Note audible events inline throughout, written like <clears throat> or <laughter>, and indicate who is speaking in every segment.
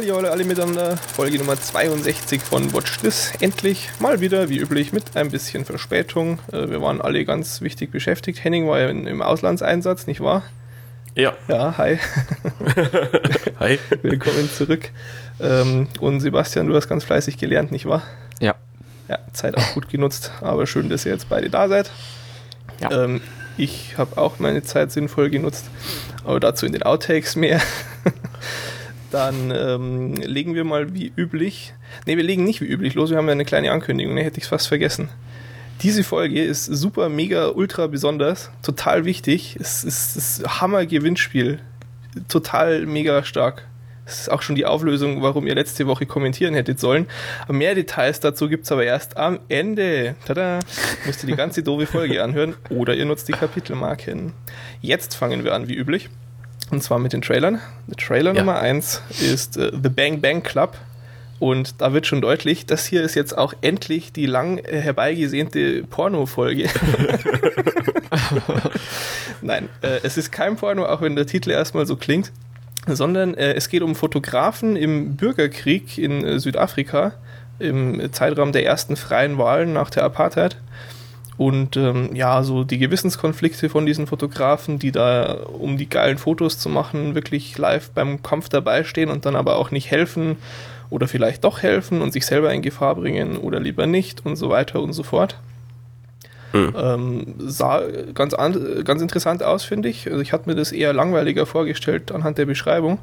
Speaker 1: Hallo alle, alle miteinander. Folge Nummer 62 von Watch This. Endlich mal wieder, wie üblich, mit ein bisschen Verspätung. Äh, wir waren alle ganz wichtig beschäftigt. Henning war ja im Auslandseinsatz, nicht wahr?
Speaker 2: Ja.
Speaker 1: Ja, hi. <laughs>
Speaker 2: hi.
Speaker 1: Willkommen zurück. Ähm, und Sebastian, du hast ganz fleißig gelernt, nicht wahr?
Speaker 3: Ja.
Speaker 1: Ja, Zeit auch gut genutzt, aber schön, dass ihr jetzt beide da seid. Ja. Ähm, ich habe auch meine Zeit sinnvoll genutzt, aber dazu in den Outtakes mehr. <laughs> Dann ähm, legen wir mal wie üblich. Ne, wir legen nicht wie üblich los. Wir haben ja eine kleine Ankündigung. Ne, hätte ich es fast vergessen. Diese Folge ist super, mega, ultra besonders. Total wichtig. Es ist das Hammer-Gewinnspiel. Total mega stark. Das ist auch schon die Auflösung, warum ihr letzte Woche kommentieren hättet sollen. mehr Details dazu gibt es aber erst am Ende. Tada! Müsst ihr die ganze doofe Folge anhören oder ihr nutzt die Kapitelmarken. Jetzt fangen wir an, wie üblich. Und zwar mit den Trailern. Der Trailer ja. Nummer 1 ist äh, The Bang Bang Club. Und da wird schon deutlich, das hier ist jetzt auch endlich die lang äh, herbeigesehnte Porno-Folge. <laughs> Nein, äh, es ist kein Porno, auch wenn der Titel erstmal so klingt, sondern äh, es geht um Fotografen im Bürgerkrieg in äh, Südafrika im Zeitraum der ersten freien Wahlen nach der Apartheid. Und ähm, ja, so die Gewissenskonflikte von diesen Fotografen, die da, um die geilen Fotos zu machen, wirklich live beim Kampf dabei stehen und dann aber auch nicht helfen oder vielleicht doch helfen und sich selber in Gefahr bringen oder lieber nicht und so weiter und so fort. Mhm. Ähm, sah ganz, an, ganz interessant aus, finde ich. Also ich hatte mir das eher langweiliger vorgestellt anhand der Beschreibung.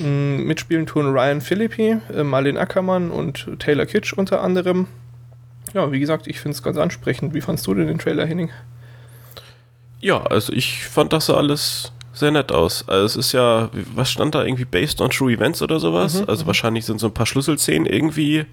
Speaker 1: Ähm, mitspielen tun Ryan Philippi, äh, Marlene Ackermann und Taylor Kitsch unter anderem ja, wie gesagt, ich finde es ganz ansprechend. Wie fandst du denn den Trailer, Henning?
Speaker 2: Ja, also ich fand das alles sehr nett aus. Also es ist ja, was stand da irgendwie based on true events oder sowas? Mhm, also mhm. wahrscheinlich sind so ein paar Schlüsselszenen irgendwie.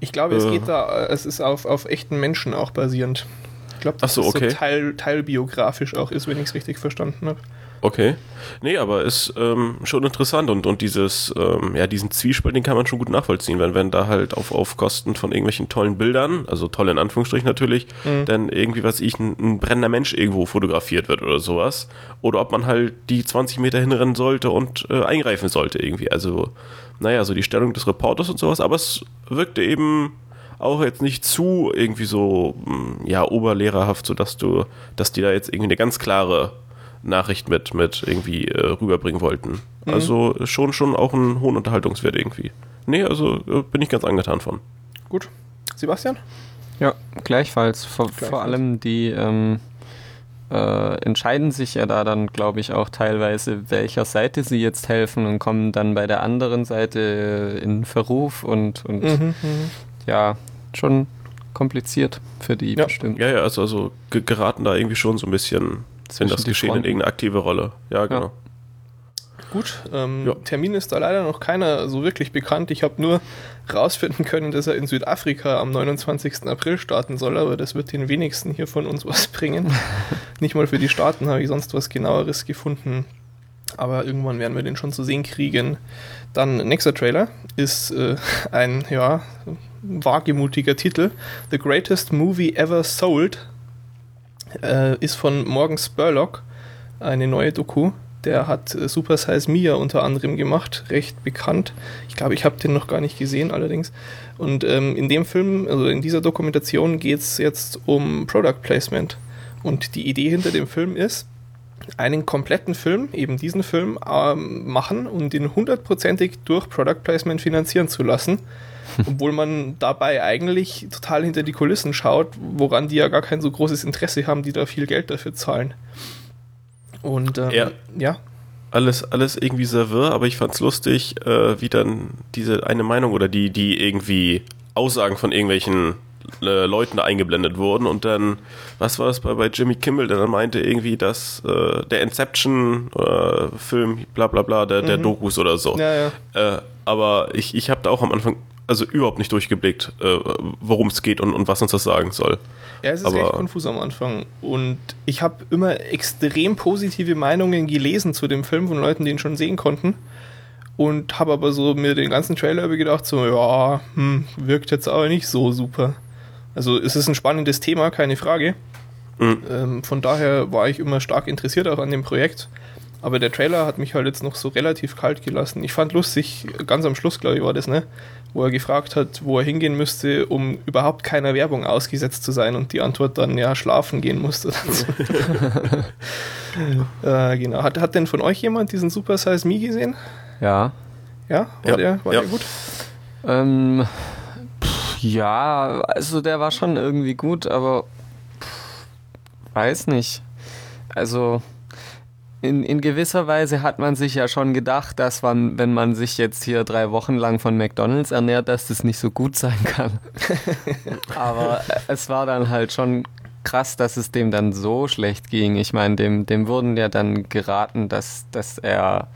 Speaker 1: Ich glaube, äh, es geht da, es ist auf, auf echten Menschen auch basierend. Ich glaube, dass
Speaker 2: so, okay.
Speaker 1: so teil, teilbiografisch auch ist, wenn ich es richtig verstanden habe.
Speaker 2: Okay. Nee, aber ist ähm, schon interessant und, und dieses, ähm, ja, diesen Zwiespalt, den kann man schon gut nachvollziehen, wenn, wenn da halt auf, auf Kosten von irgendwelchen tollen Bildern, also toll in Anführungsstrichen natürlich, mhm. dann irgendwie, was ich, ein, ein, brennender Mensch irgendwo fotografiert wird oder sowas. Oder ob man halt die 20 Meter hinrennen sollte und äh, eingreifen sollte irgendwie. Also, naja, so die Stellung des Reporters und sowas, aber es wirkte eben auch jetzt nicht zu irgendwie so, hm, ja, oberlehrerhaft, so dass du, dass die da jetzt irgendwie eine ganz klare Nachricht mit, mit irgendwie äh, rüberbringen wollten. Mhm. Also schon, schon auch einen hohen Unterhaltungswert irgendwie. Nee, also äh, bin ich ganz angetan von.
Speaker 1: Gut. Sebastian?
Speaker 3: Ja, gleichfalls. Vor, gleichfalls. vor allem die ähm, äh, entscheiden sich ja da dann, glaube ich, auch teilweise, welcher Seite sie jetzt helfen und kommen dann bei der anderen Seite in Verruf und, und mhm, mhm. ja, schon kompliziert für die
Speaker 2: ja.
Speaker 3: bestimmt.
Speaker 2: Ja, ja, also, also geraten da irgendwie schon so ein bisschen wenn das Geschehen in irgendeine aktive Rolle. Ja, genau. Ja.
Speaker 1: Gut, ähm, ja. Termin ist da leider noch keiner so wirklich bekannt. Ich habe nur rausfinden können, dass er in Südafrika am 29. April starten soll, aber das wird den wenigsten hier von uns <laughs> was bringen. Nicht mal für die Staaten habe ich sonst was genaueres gefunden. Aber irgendwann werden wir den schon zu sehen kriegen. Dann nächster Trailer ist äh, ein ja wagemutiger Titel: The Greatest Movie Ever Sold äh, ist von Morgan Spurlock, eine neue Doku. Der hat äh, Super Size Mia unter anderem gemacht, recht bekannt. Ich glaube, ich habe den noch gar nicht gesehen allerdings. Und ähm, in dem Film, also in dieser Dokumentation geht es jetzt um Product Placement. Und die Idee hinter dem Film ist, einen kompletten Film, eben diesen Film, ähm, machen und ihn hundertprozentig durch Product Placement finanzieren zu lassen. <laughs> obwohl man dabei eigentlich total hinter die Kulissen schaut, woran die ja gar kein so großes Interesse haben, die da viel Geld dafür zahlen. Und ähm, ja. ja.
Speaker 2: Alles, alles irgendwie sehr wirr, aber ich fand's lustig, äh, wie dann diese eine Meinung oder die, die irgendwie Aussagen von irgendwelchen äh, Leuten da eingeblendet wurden und dann, was war das bei, bei Jimmy Kimmel, der dann meinte irgendwie, dass äh, der Inception-Film, äh, bla bla bla, der, mhm. der Dokus oder so.
Speaker 1: Ja, ja.
Speaker 2: Äh, aber ich, ich habe da auch am Anfang also überhaupt nicht durchgeblickt, äh, worum es geht und, und was uns das sagen soll.
Speaker 1: Ja, es ist Aber echt konfus am Anfang. Und ich habe immer extrem positive Meinungen gelesen zu dem Film von Leuten, die ihn schon sehen konnten. Und habe aber so mir den ganzen Trailer über gedacht, so, ja, hm, wirkt jetzt aber nicht so super. Also es ist ein spannendes Thema, keine Frage. Mhm. Ähm, von daher war ich immer stark interessiert auch an dem Projekt. Aber der Trailer hat mich halt jetzt noch so relativ kalt gelassen. Ich fand lustig, ganz am Schluss, glaube ich, war das, ne? Wo er gefragt hat, wo er hingehen müsste, um überhaupt keiner Werbung ausgesetzt zu sein und die Antwort dann, ja, schlafen gehen musste. <laughs> <laughs> äh, genau. Hat, hat denn von euch jemand diesen Super Size Me gesehen?
Speaker 3: Ja.
Speaker 1: Ja? War, ja. Der, war ja. der gut?
Speaker 3: Ähm, pff, ja, also der war schon irgendwie gut, aber pff, weiß nicht. Also in, in gewisser Weise hat man sich ja schon gedacht, dass man, wenn man sich jetzt hier drei Wochen lang von McDonalds ernährt, dass das nicht so gut sein kann. <laughs> Aber es war dann halt schon krass, dass es dem dann so schlecht ging. Ich meine, dem, dem wurden ja dann geraten, dass, dass er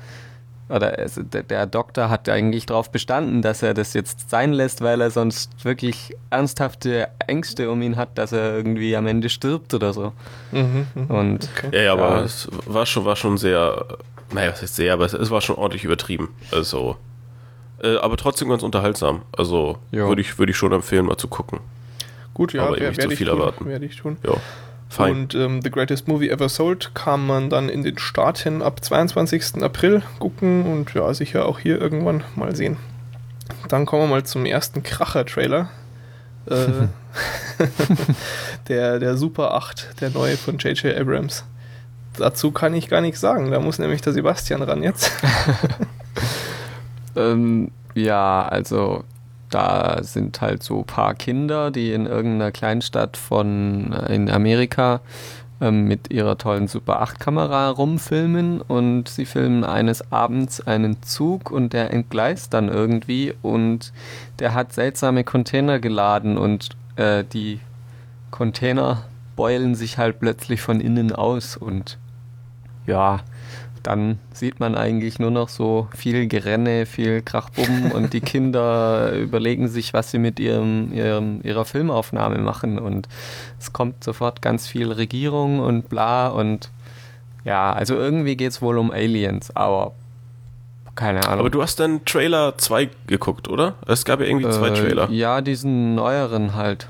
Speaker 3: oder also der Doktor hat eigentlich darauf bestanden, dass er das jetzt sein lässt, weil er sonst wirklich ernsthafte Ängste um ihn hat, dass er irgendwie am Ende stirbt oder so.
Speaker 2: Mhm, mh. Und okay. ja, ja, aber ja. es war schon, war schon sehr, naja, was heißt sehr, aber es, es war schon ordentlich übertrieben. Also, äh, aber trotzdem ganz unterhaltsam. Also würde ich, würd ich schon empfehlen, mal zu gucken.
Speaker 1: Gut, ja, aber
Speaker 2: werde ich, tun, werd
Speaker 1: ich tun.
Speaker 2: Ja.
Speaker 1: Fein. Und ähm, The Greatest Movie Ever Sold kann man dann in den Staaten ab 22. April gucken und ja, sicher auch hier irgendwann mal sehen. Dann kommen wir mal zum ersten Kracher-Trailer. Äh, <laughs> der, der Super 8, der neue von J.J. Abrams. Dazu kann ich gar nichts sagen, da muss nämlich der Sebastian ran jetzt. <laughs>
Speaker 3: ähm, ja, also da sind halt so ein paar Kinder, die in irgendeiner Kleinstadt von äh, in Amerika ähm, mit ihrer tollen Super 8 Kamera rumfilmen und sie filmen eines Abends einen Zug und der entgleist dann irgendwie und der hat seltsame Container geladen und äh, die Container beulen sich halt plötzlich von innen aus und ja, dann sieht man eigentlich nur noch so viel Gerenne, viel Krachbumm <laughs> und die Kinder überlegen sich, was sie mit ihrem, ihrem, ihrer Filmaufnahme machen und es kommt sofort ganz viel Regierung und bla und ja, also irgendwie geht es wohl um Aliens, aber keine Ahnung.
Speaker 2: Aber du hast dann Trailer 2 geguckt, oder? Es gab ja irgendwie zwei äh, Trailer.
Speaker 3: Ja, diesen neueren halt.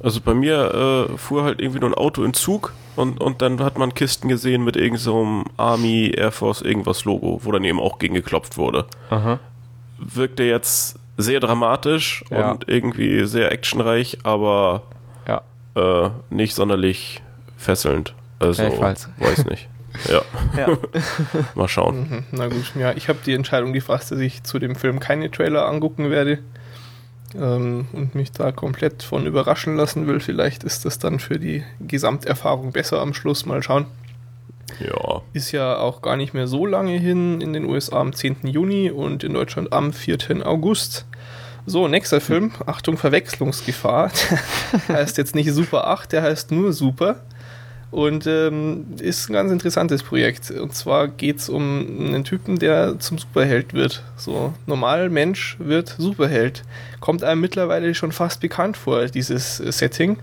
Speaker 2: Also bei mir äh, fuhr halt irgendwie nur ein Auto in Zug und, und dann hat man Kisten gesehen mit irgendeinem so Army, Air Force, irgendwas Logo, wo dann eben auch gegen geklopft wurde. Aha. Wirkte jetzt sehr dramatisch ja. und irgendwie sehr actionreich, aber
Speaker 3: ja.
Speaker 2: äh, nicht sonderlich fesselnd. Also, ja, weiß nicht. <laughs> Ja. ja. Mal schauen. Mhm,
Speaker 1: na gut, ja, ich habe die Entscheidung gefasst, dass ich zu dem Film keine Trailer angucken werde ähm, und mich da komplett von überraschen lassen will. Vielleicht ist das dann für die Gesamterfahrung besser am Schluss. Mal schauen.
Speaker 2: Ja.
Speaker 1: Ist ja auch gar nicht mehr so lange hin. In den USA am 10. Juni und in Deutschland am 4. August. So, nächster Film. Achtung, Verwechslungsgefahr. <laughs> der heißt jetzt nicht Super 8, der heißt nur Super. Und ähm, ist ein ganz interessantes Projekt. Und zwar geht es um einen Typen, der zum Superheld wird. So, normal Mensch wird Superheld. Kommt einem mittlerweile schon fast bekannt vor, dieses Setting.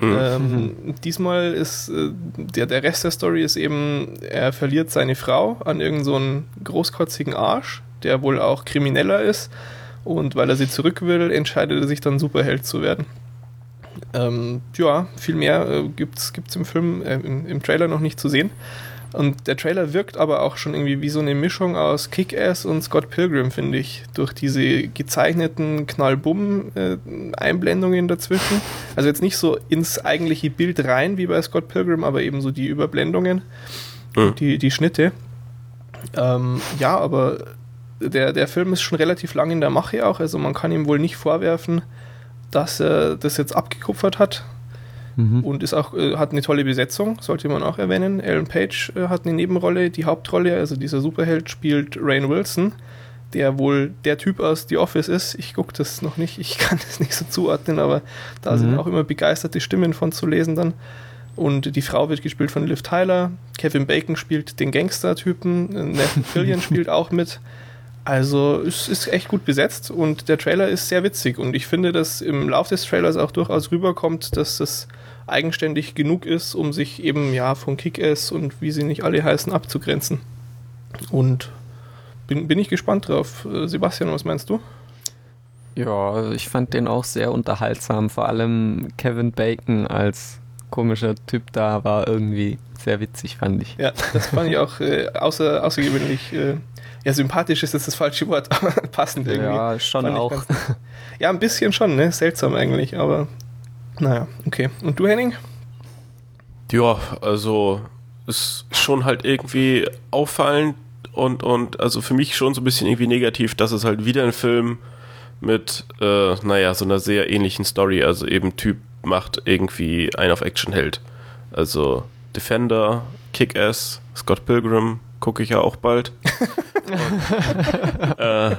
Speaker 1: Mhm. Ähm, diesmal ist äh, der, der Rest der Story ist eben, er verliert seine Frau an irgendeinen so großkotzigen Arsch, der wohl auch Krimineller ist. Und weil er sie zurück will, entscheidet er sich dann Superheld zu werden. Ähm, ja, viel mehr äh, gibt es im Film, äh, im, im, Trailer noch nicht zu sehen. Und der Trailer wirkt aber auch schon irgendwie wie so eine Mischung aus Kick-Ass und Scott Pilgrim, finde ich. Durch diese gezeichneten Knallbumm-Einblendungen dazwischen. Also jetzt nicht so ins eigentliche Bild rein wie bei Scott Pilgrim, aber eben so die Überblendungen, mhm. die, die Schnitte. Ähm, ja, aber der, der Film ist schon relativ lang in der Mache auch, also man kann ihm wohl nicht vorwerfen, dass er das jetzt abgekupfert hat. Mhm. Und ist auch, äh, hat eine tolle Besetzung, sollte man auch erwähnen. Alan Page äh, hat eine Nebenrolle, die Hauptrolle, also dieser Superheld spielt Rain Wilson, der wohl der Typ aus The Office ist. Ich gucke das noch nicht, ich <laughs> kann das nicht so zuordnen, aber da mhm. sind auch immer begeisterte Stimmen von zu lesen dann. Und die Frau wird gespielt von Liv Tyler. Kevin Bacon spielt den Gangster-Typen. Nathan <laughs> Fillion spielt auch mit. Also es ist echt gut besetzt und der Trailer ist sehr witzig und ich finde, dass im Lauf des Trailers auch durchaus rüberkommt, dass das eigenständig genug ist, um sich eben ja von Kick-Ass und wie sie nicht alle heißen abzugrenzen. Und bin, bin ich gespannt drauf. Äh, Sebastian, was meinst du?
Speaker 3: Ja, ich fand den auch sehr unterhaltsam. Vor allem Kevin Bacon als komischer Typ da war irgendwie sehr witzig, fand ich.
Speaker 1: Ja, das fand ich auch äh, außer, außergewöhnlich. Äh, ja, sympathisch ist jetzt das falsche Wort, <laughs> aber passend irgendwie.
Speaker 3: Ja, schon auch. Ganz,
Speaker 1: ja, ein bisschen schon, ne? Seltsam eigentlich, aber naja, okay. Und du, Henning?
Speaker 2: Ja, also ist schon halt irgendwie auffallend und, und also für mich schon so ein bisschen irgendwie negativ, dass es halt wieder ein Film mit, äh, naja, so einer sehr ähnlichen Story, also eben Typ macht irgendwie einen auf Action hält. Also Defender, Kick-Ass, Scott Pilgrim, gucke ich ja auch bald. <laughs> Und, äh,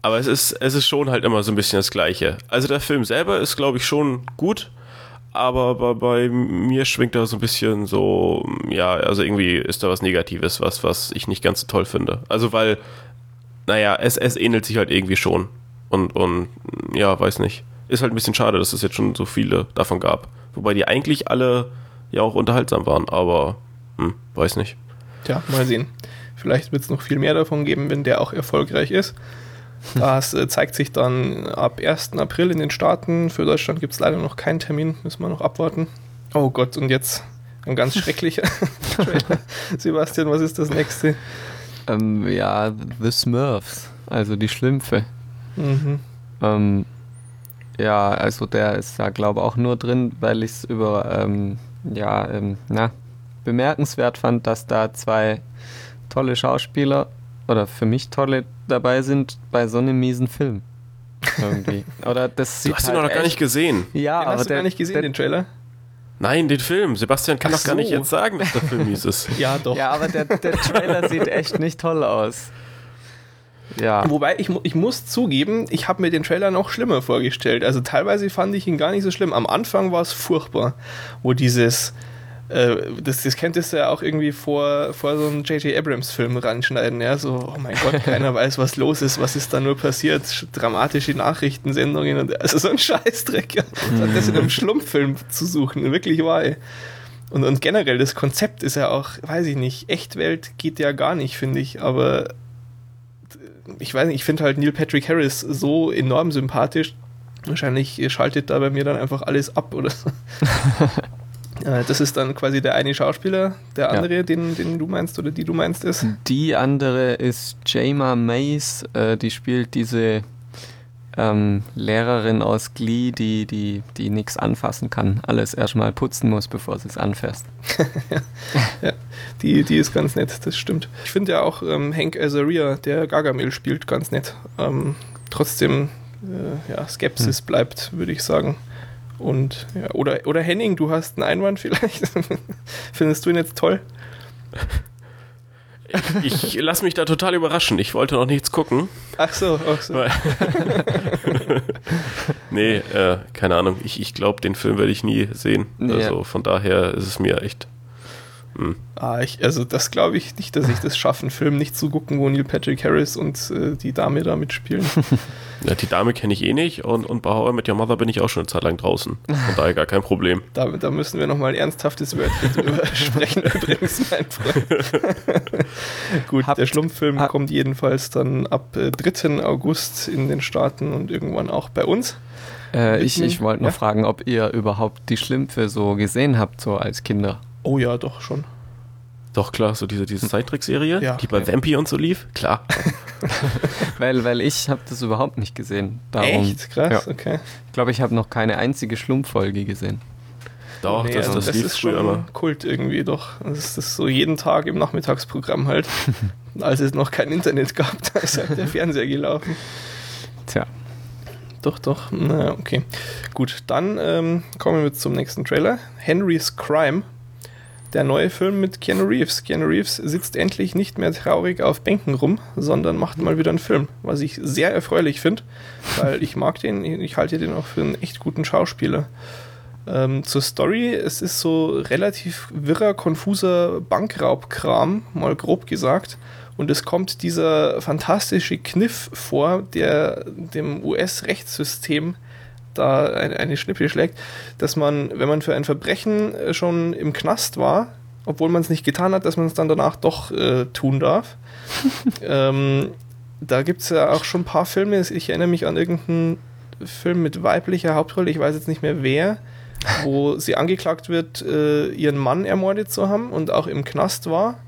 Speaker 2: aber es ist, es ist schon halt immer so ein bisschen das Gleiche. Also der Film selber ist, glaube ich, schon gut, aber bei, bei, mir schwingt da so ein bisschen so, ja, also irgendwie ist da was Negatives, was, was ich nicht ganz so toll finde. Also weil, naja, es, es ähnelt sich halt irgendwie schon. Und, und ja, weiß nicht. Ist halt ein bisschen schade, dass es jetzt schon so viele davon gab. Wobei die eigentlich alle ja auch unterhaltsam waren, aber hm, weiß nicht.
Speaker 1: Tja, mal sehen. Vielleicht wird es noch viel mehr davon geben, wenn der auch erfolgreich ist. <laughs> Das äh, zeigt sich dann ab 1. April in den Staaten. Für Deutschland gibt es leider noch keinen Termin, müssen wir noch abwarten. Oh Gott, und jetzt ein ganz <laughs> schrecklicher Trailer. <laughs> Sebastian, was ist das nächste?
Speaker 3: Ähm, ja, The Smurfs, also die Schlümpfe. Mhm. Ähm, ja, also der ist da glaube ich auch nur drin, weil ich es über, ähm, ja, ähm, na, bemerkenswert fand, dass da zwei tolle Schauspieler oder für mich tolle dabei sind bei so einem miesen Film. Irgendwie. <laughs> Oder das
Speaker 2: du hast halt ihn noch gar nicht gesehen.
Speaker 1: Ja, den aber hast du der, gar nicht gesehen, der, den Trailer?
Speaker 2: Nein, den Film. Sebastian kann Ach doch gar so. nicht jetzt sagen, dass der Film mies ist. <laughs>
Speaker 1: ja, doch.
Speaker 3: Ja, aber der, der Trailer <laughs> sieht echt nicht toll aus.
Speaker 1: Ja. Wobei, ich, ich muss zugeben, ich habe mir den Trailer noch schlimmer vorgestellt. Also teilweise fand ich ihn gar nicht so schlimm. Am Anfang war es furchtbar, wo dieses das, das könntest du ja auch irgendwie vor, vor so einem J.J. Abrams-Film ranschneiden, ja, so, oh mein Gott, <laughs> keiner weiß, was los ist, was ist da nur passiert, dramatische Nachrichtensendungen und <laughs> also so ein Scheißdreck, ja. Mhm. das in einem Schlumpffilm zu suchen, wirklich wahr. Und, und generell, das Konzept ist ja auch, weiß ich nicht, Echtwelt geht ja gar nicht, finde ich, aber ich weiß nicht, ich finde halt Neil Patrick Harris so enorm sympathisch. Wahrscheinlich schaltet da bei mir dann einfach alles ab oder so. <laughs> Äh, das ist dann quasi der eine Schauspieler. Der andere, ja. den, den du meinst oder die du meinst, ist?
Speaker 3: Die andere ist Jama Mays. Äh, die spielt diese ähm, Lehrerin aus Glee, die, die, die nichts anfassen kann. Alles erstmal putzen muss, bevor sie es anfasst. <laughs>
Speaker 1: ja, die, die ist ganz nett, das stimmt. Ich finde ja auch ähm, Hank Azaria, der Gargamel spielt, ganz nett. Ähm, trotzdem, äh, ja, Skepsis hm. bleibt, würde ich sagen. Und ja, oder, oder Henning, du hast einen Einwand vielleicht. <laughs> Findest du ihn jetzt toll?
Speaker 2: Ich, ich lasse mich da total überraschen. Ich wollte noch nichts gucken.
Speaker 1: Ach so, ach so. <laughs>
Speaker 2: nee, äh, keine Ahnung. Ich, ich glaube, den Film werde ich nie sehen. Nee, also von daher ist es mir echt
Speaker 1: hm. Ah, ich, also das glaube ich nicht, dass ich das schaffe, einen Film nicht zu gucken, wo Neil Patrick Harris und äh, die Dame da mitspielen. <laughs>
Speaker 2: Ja, die Dame kenne ich eh nicht und, und bei How I Met Your Mother bin ich auch schon eine Zeit lang draußen. Von daher gar kein Problem. <laughs>
Speaker 1: Da, da müssen wir nochmal ein ernsthaftes Wörtchen drüber <laughs> sprechen übrigens, mein Freund. Gut, Habt, der Schlumpffilm kommt jedenfalls dann ab äh, 3. August in den Staaten und irgendwann auch bei uns.
Speaker 3: Äh, ich ich wollte noch ja? fragen, ob ihr überhaupt die Schlümpfe so gesehen habt, so als Kinder.
Speaker 1: Oh ja, doch schon.
Speaker 2: Doch, klar, so diese, diese Zeittrickserie, ja, die bei ja. Vampy und so lief, klar. <laughs>
Speaker 3: weil, weil ich habe das überhaupt nicht gesehen.
Speaker 1: Darum, Echt? Krass, ja. okay.
Speaker 3: Ich glaube, ich habe noch keine einzige Schlumpffolge gesehen.
Speaker 1: Doch, nee, das, also das, das lief ist schon immer. Kult irgendwie doch. Das ist so jeden Tag im Nachmittagsprogramm halt. <laughs> Als es noch kein Internet gab, <laughs> da ist halt der Fernseher gelaufen.
Speaker 3: Tja.
Speaker 1: Doch, doch. Na, okay. Gut, dann ähm, kommen wir zum nächsten Trailer. Henry's Crime der neue Film mit Keanu Reeves. Keanu Reeves sitzt endlich nicht mehr traurig auf Bänken rum, sondern macht mal wieder einen Film, was ich sehr erfreulich finde, weil ich mag den, ich halte den auch für einen echt guten Schauspieler. Ähm, zur Story, es ist so relativ wirrer, konfuser Bankraubkram, mal grob gesagt. Und es kommt dieser fantastische Kniff vor, der dem US-Rechtssystem da eine, eine Schnippe schlägt, dass man, wenn man für ein Verbrechen äh, schon im Knast war, obwohl man es nicht getan hat, dass man es dann danach doch äh, tun darf. <laughs> ähm, da gibt es ja auch schon ein paar Filme. Ich erinnere mich an irgendeinen Film mit weiblicher Hauptrolle, ich weiß jetzt nicht mehr wer, wo <laughs> sie angeklagt wird, äh, ihren Mann ermordet zu haben und auch im Knast war.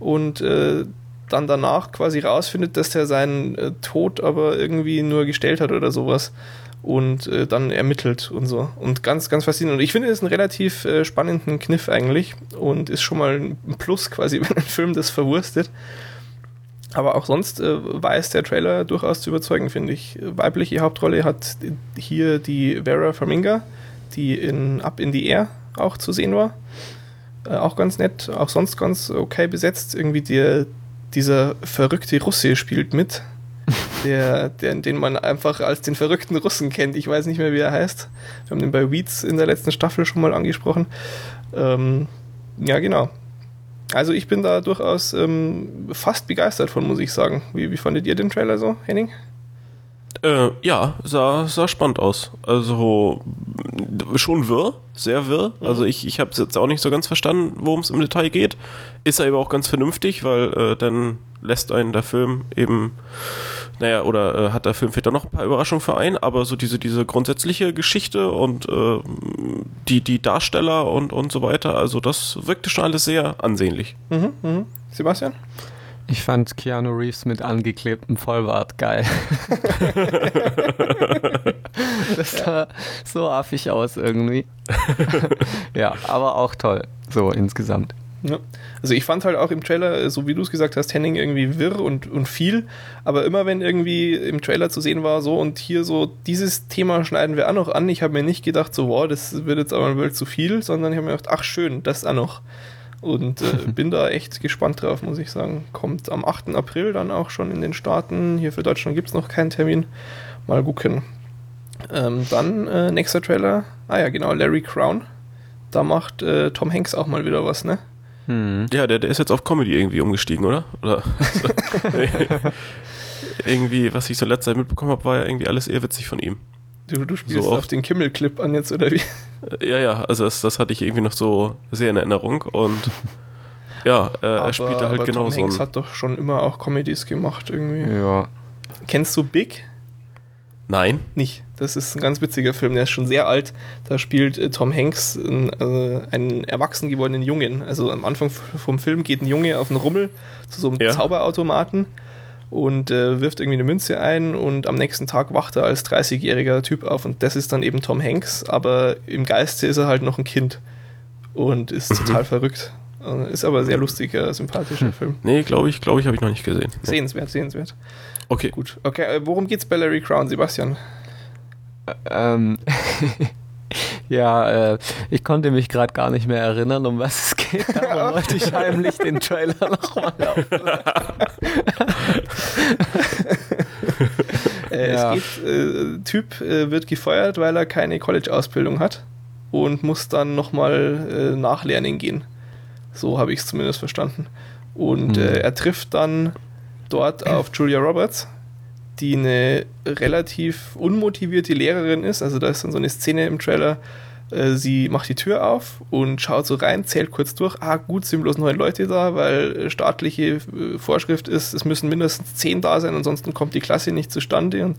Speaker 1: Und äh, dann danach quasi rausfindet, dass er seinen äh, Tod aber irgendwie nur gestellt hat oder sowas und äh, dann ermittelt und so. Und ganz, ganz faszinierend. Und ich finde es einen relativ äh, spannenden Kniff eigentlich und ist schon mal ein Plus quasi, <laughs> wenn ein Film das verwurstet. Aber auch sonst äh, weiß der Trailer durchaus zu überzeugen, finde ich. Weibliche Hauptrolle hat hier die Vera Farminga, die in Up in the Air auch zu sehen war. Äh, auch ganz nett, auch sonst ganz okay besetzt. Irgendwie der, dieser verrückte Russe spielt mit, der, der, den man einfach als den verrückten Russen kennt. Ich weiß nicht mehr, wie er heißt. Wir haben den bei Weeds in der letzten Staffel schon mal angesprochen. Ähm, ja, genau. Also ich bin da durchaus ähm, fast begeistert von, muss ich sagen. Wie, wie fandet ihr den Trailer so, Henning?
Speaker 2: Äh, ja, sah, sah spannend aus. Also schon wirr, sehr wirr. Mhm. Also ich, ich habe jetzt auch nicht so ganz verstanden, worum es im Detail geht. Ist er aber auch ganz vernünftig, weil äh, dann lässt einen der Film eben, naja, oder äh, hat der Film vielleicht auch noch ein paar Überraschungen für einen, aber so diese, diese grundsätzliche Geschichte und äh, die, die Darsteller und, und so weiter, also das wirkte schon alles sehr ansehnlich.
Speaker 1: Mhm, mh. Sebastian?
Speaker 3: Ich fand Keanu Reeves mit angeklebtem Vollbart geil. <laughs> das sah so affig aus irgendwie. <laughs> ja, aber auch toll, so insgesamt.
Speaker 1: Ja. Also ich fand halt auch im Trailer, so wie du es gesagt hast, Henning irgendwie wirr und, und viel, aber immer wenn irgendwie im Trailer zu sehen war, so und hier so, dieses Thema schneiden wir auch noch an, ich habe mir nicht gedacht, so wow, das wird jetzt aber wohl zu viel, sondern ich habe mir gedacht, ach schön, das auch noch. Und äh, <laughs> bin da echt gespannt drauf, muss ich sagen. Kommt am 8. April dann auch schon in den Staaten. Hier für Deutschland gibt es noch keinen Termin. Mal gucken. Ähm, dann äh, nächster Trailer. Ah ja, genau, Larry Crown. Da macht äh, Tom Hanks auch mal wieder was, ne?
Speaker 2: Hm. Ja, der, der ist jetzt auf Comedy irgendwie umgestiegen, oder? Oder? <laughs> irgendwie, was ich so letzte Zeit mitbekommen habe, war ja irgendwie alles eher witzig von ihm.
Speaker 1: Du, du spielst so auf den Kimmel-Clip an jetzt, oder wie?
Speaker 2: Ja, ja, also das, das, hatte ich irgendwie noch so sehr in Erinnerung und <laughs> ja, äh, aber, er spielt halt genau Tom
Speaker 1: Hanks hat doch schon immer auch Comedies gemacht irgendwie.
Speaker 3: Ja.
Speaker 1: Kennst du Big?
Speaker 2: Nein.
Speaker 1: Nicht. Das ist ein ganz witziger Film, der ist schon sehr alt. Da spielt äh, Tom Hanks einen, äh, einen erwachsen gewordenen Jungen. Also am Anfang vom Film geht ein Junge auf einen Rummel zu so einem ja. Zauberautomaten und äh, wirft irgendwie eine Münze ein und am nächsten Tag wacht er als 30-jähriger Typ auf und das ist dann eben Tom Hanks, aber im Geiste ist er halt noch ein Kind und ist mhm. total verrückt. Äh, ist aber sehr lustiger, sympathischer hm. Film.
Speaker 2: Nee, glaube ich, glaube ich, habe ich noch nicht gesehen.
Speaker 1: Sehenswert, sehenswert.
Speaker 2: Okay.
Speaker 1: Gut. Okay, äh, worum geht's bei Larry Crown, Sebastian?
Speaker 3: Ähm, <laughs> Ja, äh, ich konnte mich gerade gar nicht mehr erinnern, um was es geht. Darum <laughs> wollte ich heimlich den Trailer nochmal <laughs>
Speaker 1: äh, ja. Es geht, äh, Typ äh, wird gefeuert, weil er keine College-Ausbildung hat und muss dann nochmal äh, nachlernen gehen. So habe ich es zumindest verstanden. Und mhm. er trifft dann dort auf Julia Roberts, die eine relativ unmotivierte Lehrerin ist. Also da ist dann so eine Szene im Trailer, äh, sie macht die Tür auf und schaut so rein, zählt kurz durch. Ah, gut, sind bloß neun Leute da, weil staatliche äh, Vorschrift ist, es müssen mindestens zehn da sein, ansonsten kommt die Klasse nicht zustande. Und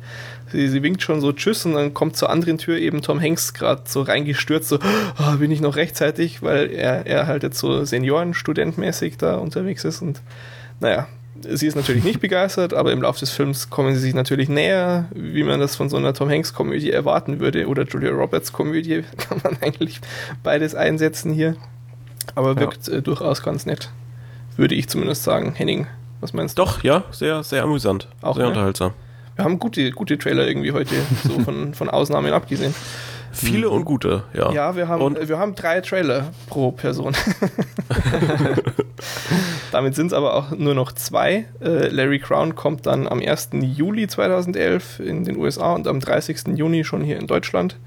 Speaker 1: sie, sie winkt schon so Tschüss und dann kommt zur anderen Tür eben Tom Hanks gerade so reingestürzt, so, oh, bin ich noch rechtzeitig, weil er, er halt jetzt so Seniorenstudentmäßig da unterwegs ist und naja, sie ist natürlich nicht begeistert, aber im Laufe des Films kommen sie sich natürlich näher, wie man das von so einer Tom Hanks Komödie erwarten würde oder Julia Roberts Komödie <laughs> kann man eigentlich beides einsetzen hier. Aber wirkt ja. äh, durchaus ganz nett, würde ich zumindest sagen. Henning, was meinst
Speaker 2: du? Doch, ja, sehr, sehr amüsant, auch sehr ne? unterhaltsam.
Speaker 1: Wir haben gute, gute Trailer irgendwie heute, so von, von Ausnahmen abgesehen.
Speaker 2: Viele und gute, ja.
Speaker 1: Ja, wir haben, und? wir haben drei Trailer pro Person. <laughs> Damit sind es aber auch nur noch zwei. Äh, Larry Crown kommt dann am 1. Juli 2011 in den USA und am 30. Juni schon hier in Deutschland.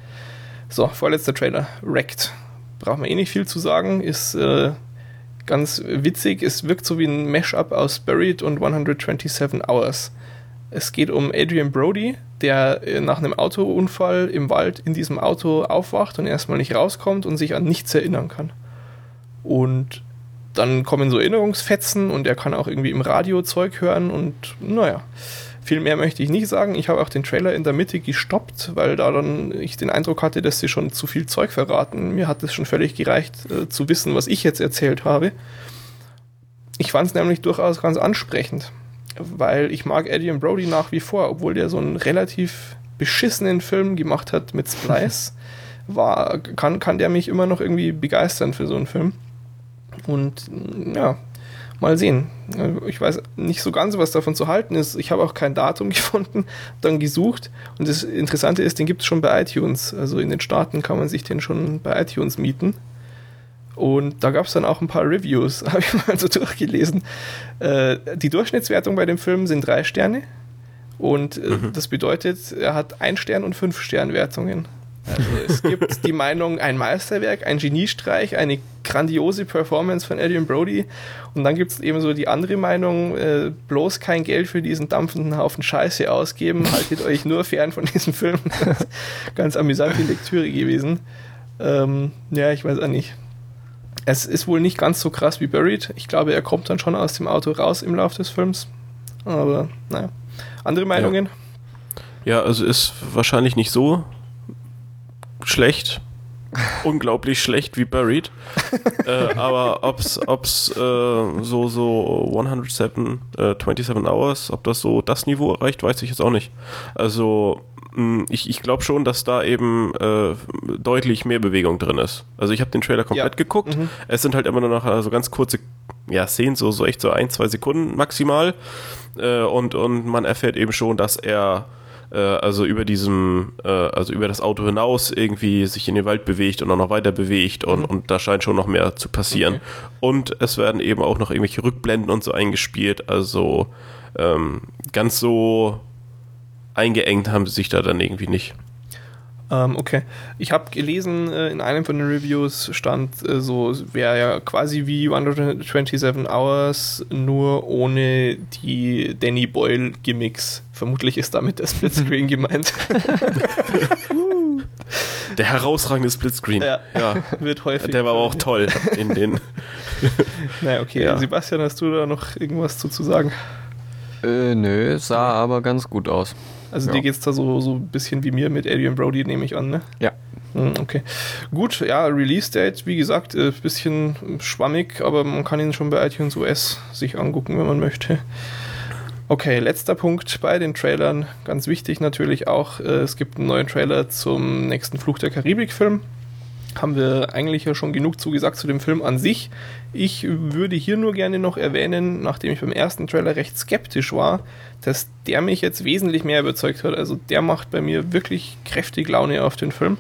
Speaker 1: So, vorletzter Trailer, Wrecked. Braucht man eh nicht viel zu sagen, ist äh, ganz witzig. Es wirkt so wie ein Mashup aus Buried und 127 Hours. Es geht um Adrian Brody, der äh, nach einem Autounfall im Wald in diesem Auto aufwacht und erstmal nicht rauskommt und sich an nichts erinnern kann. Und dann kommen so Erinnerungsfetzen und er kann auch irgendwie im Radio Zeug hören und naja, Viel mehr möchte ich nicht sagen. Ich habe auch den Trailer in der Mitte gestoppt, weil da dann ich den Eindruck hatte, dass sie schon zu viel Zeug verraten. Mir hat es schon völlig gereicht, äh, zu wissen, was ich jetzt erzählt habe. Ich fand es nämlich durchaus ganz ansprechend, weil ich mag Eddie und Brody nach wie vor, obwohl der so einen relativ beschissenen Film gemacht hat mit Splice, <laughs> war, kann, kann der mich immer noch irgendwie begeistern für so einen Film. Und ja, mal sehen. Ich weiß nicht so ganz, was davon zu halten ist. Ich habe auch kein Datum <laughs> gefunden, dann gesucht. Und das Interessante ist, den gibt es schon bei iTunes. Also in den Staaten kann man sich den schon bei iTunes mieten. Und da gab es dann auch ein paar Reviews, <laughs> habe ich mal so durchgelesen. Äh, die Durchschnittswertung bei dem Film sind drei Sterne. Und äh, mhm. das bedeutet, er hat ein Stern und fünf Sternwertungen. Also es <laughs> gibt die Meinung, ein Meisterwerk, ein Geniestreich, eine grandiose Performance von Adrian Brody. Und dann gibt es eben so die andere Meinung, äh, bloß kein Geld für diesen dampfenden Haufen Scheiße ausgeben, haltet euch nur fern von diesem Film. <laughs> Ganz amüsante Lektüre gewesen. Ähm, ja, ich weiß auch nicht. Es ist wohl nicht ganz so krass wie Buried. Ich glaube, er kommt dann schon aus dem Auto raus im Laufe des Films. Aber naja. Andere Meinungen?
Speaker 2: Ja, ja also ist wahrscheinlich nicht so schlecht. <laughs> Unglaublich schlecht wie Buried. äh, aber ob's, ob's äh, so, so 107, äh, 27 Hours, ob das so das Niveau erreicht, weiß ich jetzt auch nicht. Also ich, ich glaube schon, dass da eben äh, deutlich mehr Bewegung drin ist. Also ich habe den Trailer komplett ja. geguckt. Mhm. Es sind halt immer nur noch so also ganz kurze ja, Szenen, so, so echt so ein, zwei Sekunden maximal. Äh, und, und man erfährt eben schon, dass er äh, also über diesem, äh, also über das Auto hinaus irgendwie sich in den Wald bewegt und auch noch weiter bewegt und, mhm. und da scheint schon noch mehr zu passieren. Okay. Und es werden eben auch noch irgendwelche Rückblenden und so eingespielt, also ähm, ganz so eingeengt haben sie sich da dann irgendwie nicht.
Speaker 1: Ähm, okay. Ich habe gelesen, äh, in einem von den Reviews stand äh, so, wäre ja quasi wie 127 Hours, nur ohne die Danny Boyle Gimmicks. Vermutlich ist damit der Splitscreen gemeint. <laughs>
Speaker 2: der herausragende Splitscreen. Ja,
Speaker 1: ja, wird häufig.
Speaker 2: Der war aber auch toll in den. <laughs>
Speaker 1: naja, okay. Ja. Sebastian, hast du da noch irgendwas zu, zu sagen?
Speaker 3: Äh, nö, sah aber ganz gut aus.
Speaker 1: Also ja. dir geht es da so, so ein bisschen wie mir mit Adrian Brody, nehme ich an, ne?
Speaker 3: Ja.
Speaker 1: Hm, okay. Gut, ja, Release Date, wie gesagt, ein äh, bisschen schwammig, aber man kann ihn schon bei iTunes US sich angucken, wenn man möchte. Okay, letzter Punkt bei den Trailern, ganz wichtig natürlich auch, äh, es gibt einen neuen Trailer zum nächsten Fluch der Karibik-Film haben wir eigentlich ja schon genug zugesagt zu dem Film an sich. Ich würde hier nur gerne noch erwähnen, nachdem ich beim ersten Trailer recht skeptisch war, dass der mich jetzt wesentlich mehr überzeugt hat. Also der macht bei mir wirklich kräftig Laune auf den Film.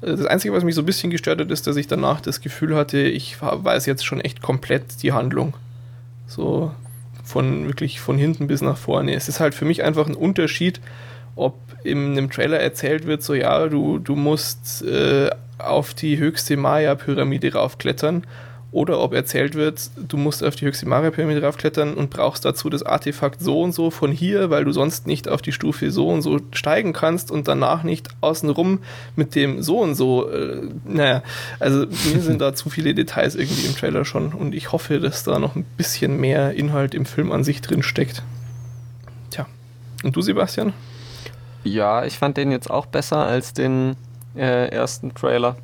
Speaker 1: Das Einzige, was mich so ein bisschen gestört hat, ist, dass ich danach das Gefühl hatte, ich weiß jetzt schon echt komplett die Handlung. So von wirklich von hinten bis nach vorne. Es ist halt für mich einfach ein Unterschied, ob in einem Trailer erzählt wird, so ja, du, du musst äh, auf die höchste Maya-Pyramide raufklettern oder ob erzählt wird, du musst auf die höchste Maya-Pyramide raufklettern und brauchst dazu das Artefakt so und so von hier, weil du sonst nicht auf die Stufe so und so steigen kannst und danach nicht außenrum mit dem so und so. Äh, naja, also mir sind da zu viele Details irgendwie im Trailer schon und ich hoffe, dass da noch ein bisschen mehr Inhalt im Film an sich drin steckt. Tja. Und du, Sebastian?
Speaker 3: Ja, ich fand den jetzt auch besser als den äh, ersten Trailer.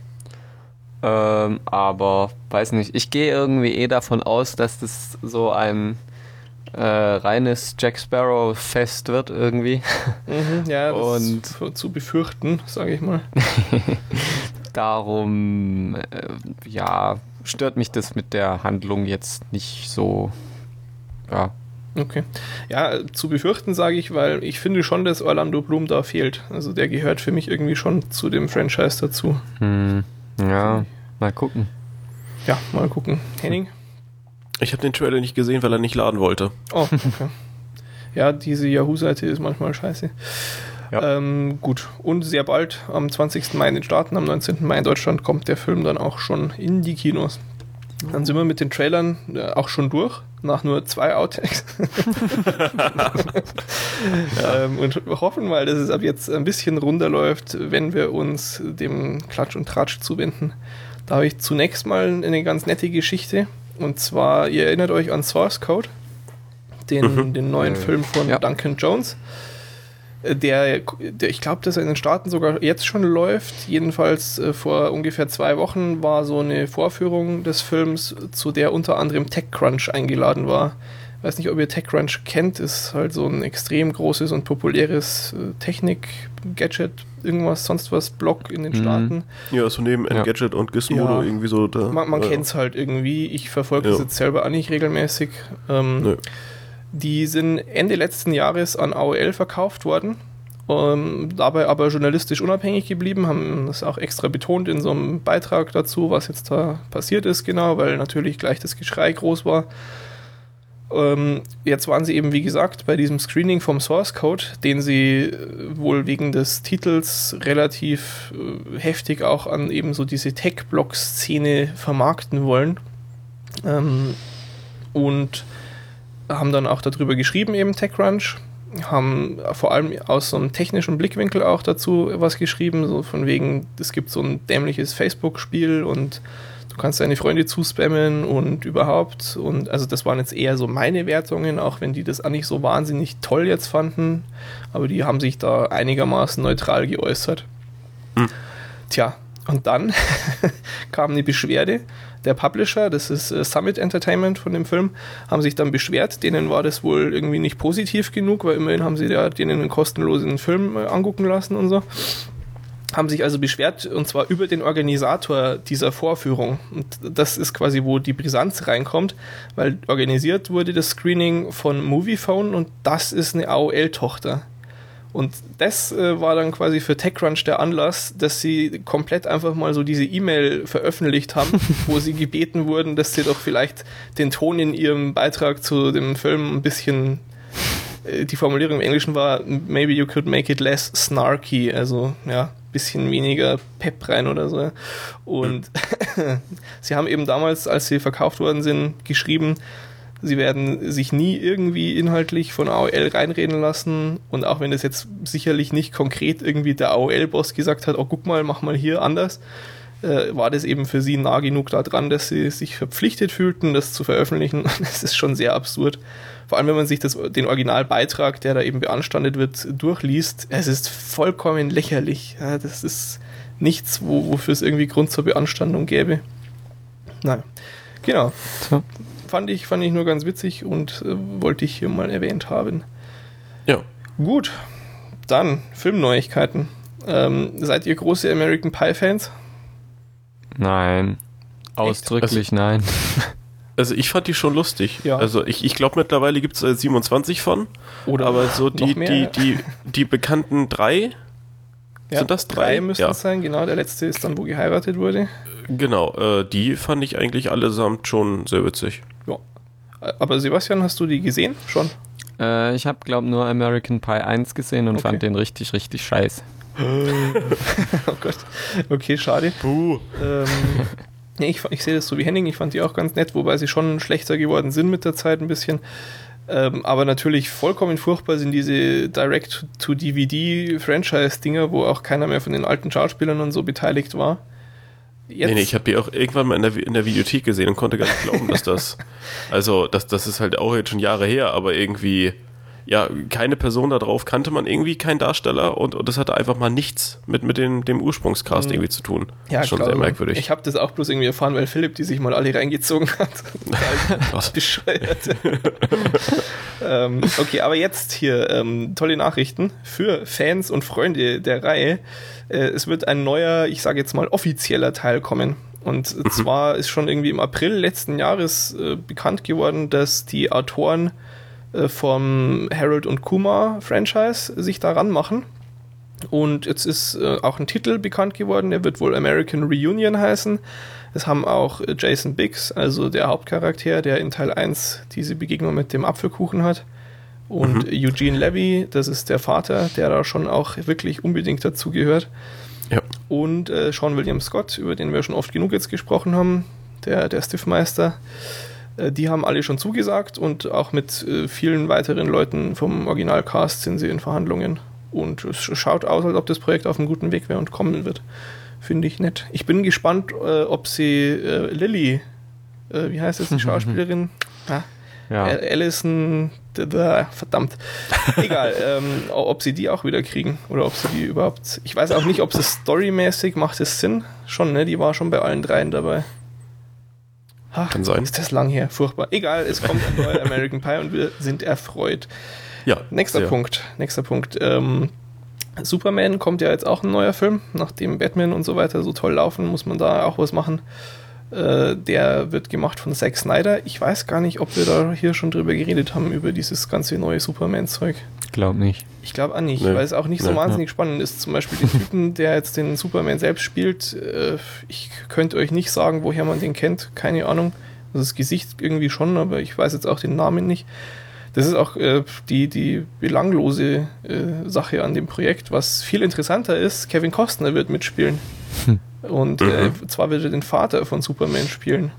Speaker 3: Ähm, aber weiß nicht, ich gehe irgendwie eh davon aus, dass das so ein äh, reines Jack Sparrow-Fest wird irgendwie.
Speaker 1: Mhm, ja, das Und ist zu befürchten, sage ich mal. <laughs>
Speaker 3: Darum, äh, ja, stört mich das mit der Handlung jetzt nicht so. Ja,
Speaker 1: Okay. Ja, zu befürchten sage ich, weil ich finde schon, dass Orlando Bloom da fehlt. Also der gehört für mich irgendwie schon zu dem Franchise dazu.
Speaker 3: Hm. Ja, mal gucken.
Speaker 1: Ja, mal gucken. Henning?
Speaker 2: Ich habe den Trailer nicht gesehen, weil er nicht laden wollte.
Speaker 1: Oh, okay. ja, diese Yahoo-Seite ist manchmal scheiße. Ja. Ähm, gut, und sehr bald, am 20. Mai in den Staaten, am 19. Mai in Deutschland, kommt der Film dann auch schon in die Kinos. Dann sind wir mit den Trailern äh, auch schon durch, nach nur zwei Outtakes. ja. <laughs> ähm, und hoffen mal, dass es ab jetzt ein bisschen runterläuft, wenn wir uns dem Klatsch und Tratsch zuwenden. Da habe ich zunächst mal eine ganz nette Geschichte. Und zwar, ihr erinnert euch an Source Code. den, mhm. den neuen Film von ja. Duncan Jones. Der, der ich glaube, dass er in den Staaten sogar jetzt schon läuft. Jedenfalls äh, vor ungefähr zwei Wochen war so eine Vorführung des Films, zu der unter anderem TechCrunch eingeladen war. Ich weiß nicht, ob ihr TechCrunch kennt, ist halt so ein extrem großes und populäres äh, Technik-Gadget, irgendwas, sonst was, Blog in den mhm. Staaten.
Speaker 2: Ja, so neben ja. Engadget und Gizmodo ja. irgendwie so. Da,
Speaker 1: man man ja. kennt es halt irgendwie. Ich verfolge das jetzt selber auch nicht regelmäßig. Ähm, die sind Ende letzten Jahres an AOL verkauft worden. Um, dabei aber journalistisch unabhängig geblieben, haben das auch extra betont in so einem Beitrag dazu, was jetzt da passiert ist, genau, weil natürlich gleich das Geschrei groß war. Ähm, jetzt waren sie eben, wie gesagt, bei diesem Screening vom Source Code, den sie äh, wohl wegen des Titels relativ äh, heftig auch an eben so diese Tech-Blog-Szene vermarkten wollen. Ähm, und haben dann auch darüber geschrieben, eben TechCrunch. Haben vor allem aus so einem technischen Blickwinkel auch dazu was geschrieben, so von wegen, es gibt so ein dämliches Facebook-Spiel und du kannst deine Freunde zuspammen und überhaupt. Und also das waren jetzt eher so meine Wertungen, auch wenn die das auch nicht so wahnsinnig toll jetzt fanden. Aber die haben sich da einigermaßen neutral geäußert. Hm. Tja, und dann <laughs> kam eine Beschwerde. Der Publisher, das ist äh, Summit Entertainment von dem Film, haben sich dann beschwert. Denen war das wohl irgendwie nicht positiv genug, weil immerhin haben sie ja denen einen kostenlosen Film äh, angucken lassen und so haben sich also beschwert und zwar über den Organisator dieser Vorführung. Und das ist quasi, wo die Brisanz reinkommt, weil organisiert wurde das Screening von Moviephone und das ist eine AOL-Tochter. Und das äh, war dann quasi für TechCrunch der Anlass, dass sie komplett einfach mal so diese E-Mail veröffentlicht haben, <laughs> wo sie gebeten wurden, dass sie doch vielleicht den Ton in ihrem Beitrag zu dem Film ein bisschen äh, die Formulierung im Englischen war, maybe you could make it less snarky, also ja, bisschen weniger Pep rein oder so. Und <laughs> sie haben eben damals, als sie verkauft worden sind, geschrieben, sie werden sich nie irgendwie inhaltlich von AOL reinreden lassen. Und auch wenn das jetzt sicherlich nicht konkret irgendwie der AOL-Boss gesagt hat, oh guck mal, mach mal hier anders, äh, war das eben für sie nah genug daran, dass sie sich verpflichtet fühlten, das zu veröffentlichen. <laughs> Das ist schon sehr absurd. Vor allem, wenn man sich das, den Originalbeitrag, der da eben beanstandet wird, durchliest, es ist vollkommen lächerlich. Ja, das ist nichts, wo, wofür es irgendwie Grund zur Beanstandung gäbe. Nein. Genau. Fand ich, fand ich nur ganz witzig und äh, wollte ich hier mal erwähnt haben.
Speaker 2: Ja.
Speaker 1: Gut. Dann Filmneuigkeiten. Ähm, seid ihr große American Pie Fans?
Speaker 3: Nein. Ausdrücklich also, nein. <laughs>
Speaker 2: Also ich fand die schon lustig. Ja. Also ich, ich glaube mittlerweile gibt es äh, 27 von. Oder aber so die, die, die, die bekannten drei.
Speaker 1: Ja, sind das drei? Drei müssen ja. es sein, genau. Der letzte ist dann, wo geheiratet wurde.
Speaker 2: Genau, äh, die fand ich eigentlich allesamt schon sehr witzig.
Speaker 1: Ja. Aber Sebastian, hast du die gesehen schon?
Speaker 3: Äh, ich habe, glaube nur American Pie 1 gesehen und okay. fand den richtig, richtig scheiße. <laughs>
Speaker 1: oh Gott. Okay, schade. Puh. Ähm, <laughs> ja, ich, ich sehe das so wie Henning, ich fand die auch ganz nett, wobei sie schon schlechter geworden sind mit der Zeit ein bisschen. Ähm, aber natürlich vollkommen furchtbar sind diese Direct-to-DVD-Franchise-Dinger, wo auch keiner mehr von den alten Schauspielern und so beteiligt war.
Speaker 2: Jetzt. Nee, nee, ich habe die auch irgendwann mal in der, in der Videothek gesehen und konnte gar nicht glauben, dass das. <laughs> Also, das, das ist halt auch jetzt schon Jahre her, aber irgendwie ja, keine Person da drauf kannte man irgendwie, kein Darsteller und, und das hatte einfach mal nichts mit, mit dem, dem Ursprungscast mhm. irgendwie zu tun.
Speaker 1: Ja, schon klar, sehr merkwürdig. Ich habe das auch bloß irgendwie erfahren, weil Philipp die sich mal alle reingezogen hat. <laughs> Was? <laughs> Bescheuert. ähm, okay, aber jetzt hier ähm, tolle Nachrichten für Fans und Freunde der Reihe. Äh, es wird ein neuer, ich sage jetzt mal offizieller Teil kommen. Und mhm. zwar ist schon irgendwie im April letzten Jahres äh, bekannt geworden, dass die Autoren äh, vom Harold und Kumar Franchise sich daran machen. Und jetzt ist äh, auch ein Titel bekannt geworden, der wird wohl American Reunion heißen. Es haben auch äh, Jason Biggs, also der Hauptcharakter, der in Teil 1 diese Begegnung mit dem Apfelkuchen hat. Und mhm. Eugene Levy, das ist der Vater, der da schon auch wirklich unbedingt dazu gehört. Ja. Und äh, Sean William Scott, über den wir schon oft genug jetzt gesprochen haben, der, der Stiffmeister. Äh, die haben alle schon zugesagt und auch mit äh, vielen weiteren Leuten vom Originalcast sind sie in Verhandlungen. Und es schaut aus, als ob das Projekt auf einem guten Weg wäre und kommen wird. Finde ich nett. Ich bin gespannt, äh, ob sie Lilly, wie heißt das, die <laughs> Schauspielerin? Ah, Ja. Allison, verdammt. <laughs> Egal, ähm, ob sie die auch wieder kriegen oder ob sie die überhaupt. Ich weiß auch nicht, ob es storymäßig macht es Sinn. Schon, ne? Die war schon bei allen dreien dabei. Ach, Kann sein. Ist das lang her? Furchtbar. Egal, es kommt ein neuer <laughs> American Pie und wir sind erfreut. Ja. Nächster sehr. Punkt. Nächster Punkt. Ähm, Superman kommt ja jetzt auch ein neuer Film. Nachdem Batman und so weiter so toll laufen, muss man da auch was machen. Äh, der wird gemacht von Zack Snyder. Ich weiß gar nicht, ob wir da hier schon drüber geredet haben, über dieses ganze neue Superman-Zeug.
Speaker 3: Glaub nicht.
Speaker 1: Ich glaube auch nicht, nee. weil es auch nicht so nee, wahnsinnig ja. spannend ist. Zum Beispiel den Typen, <laughs> der jetzt den Superman selbst spielt, äh, ich könnte euch nicht sagen, woher man den kennt, keine Ahnung. Also das Gesicht irgendwie schon, aber ich weiß jetzt auch den Namen nicht. Das ist auch äh, die, die belanglose äh, Sache an dem Projekt. Was viel interessanter ist, Kevin Costner wird mitspielen. Hm. Und äh, mhm. zwar wird er den Vater von Superman spielen.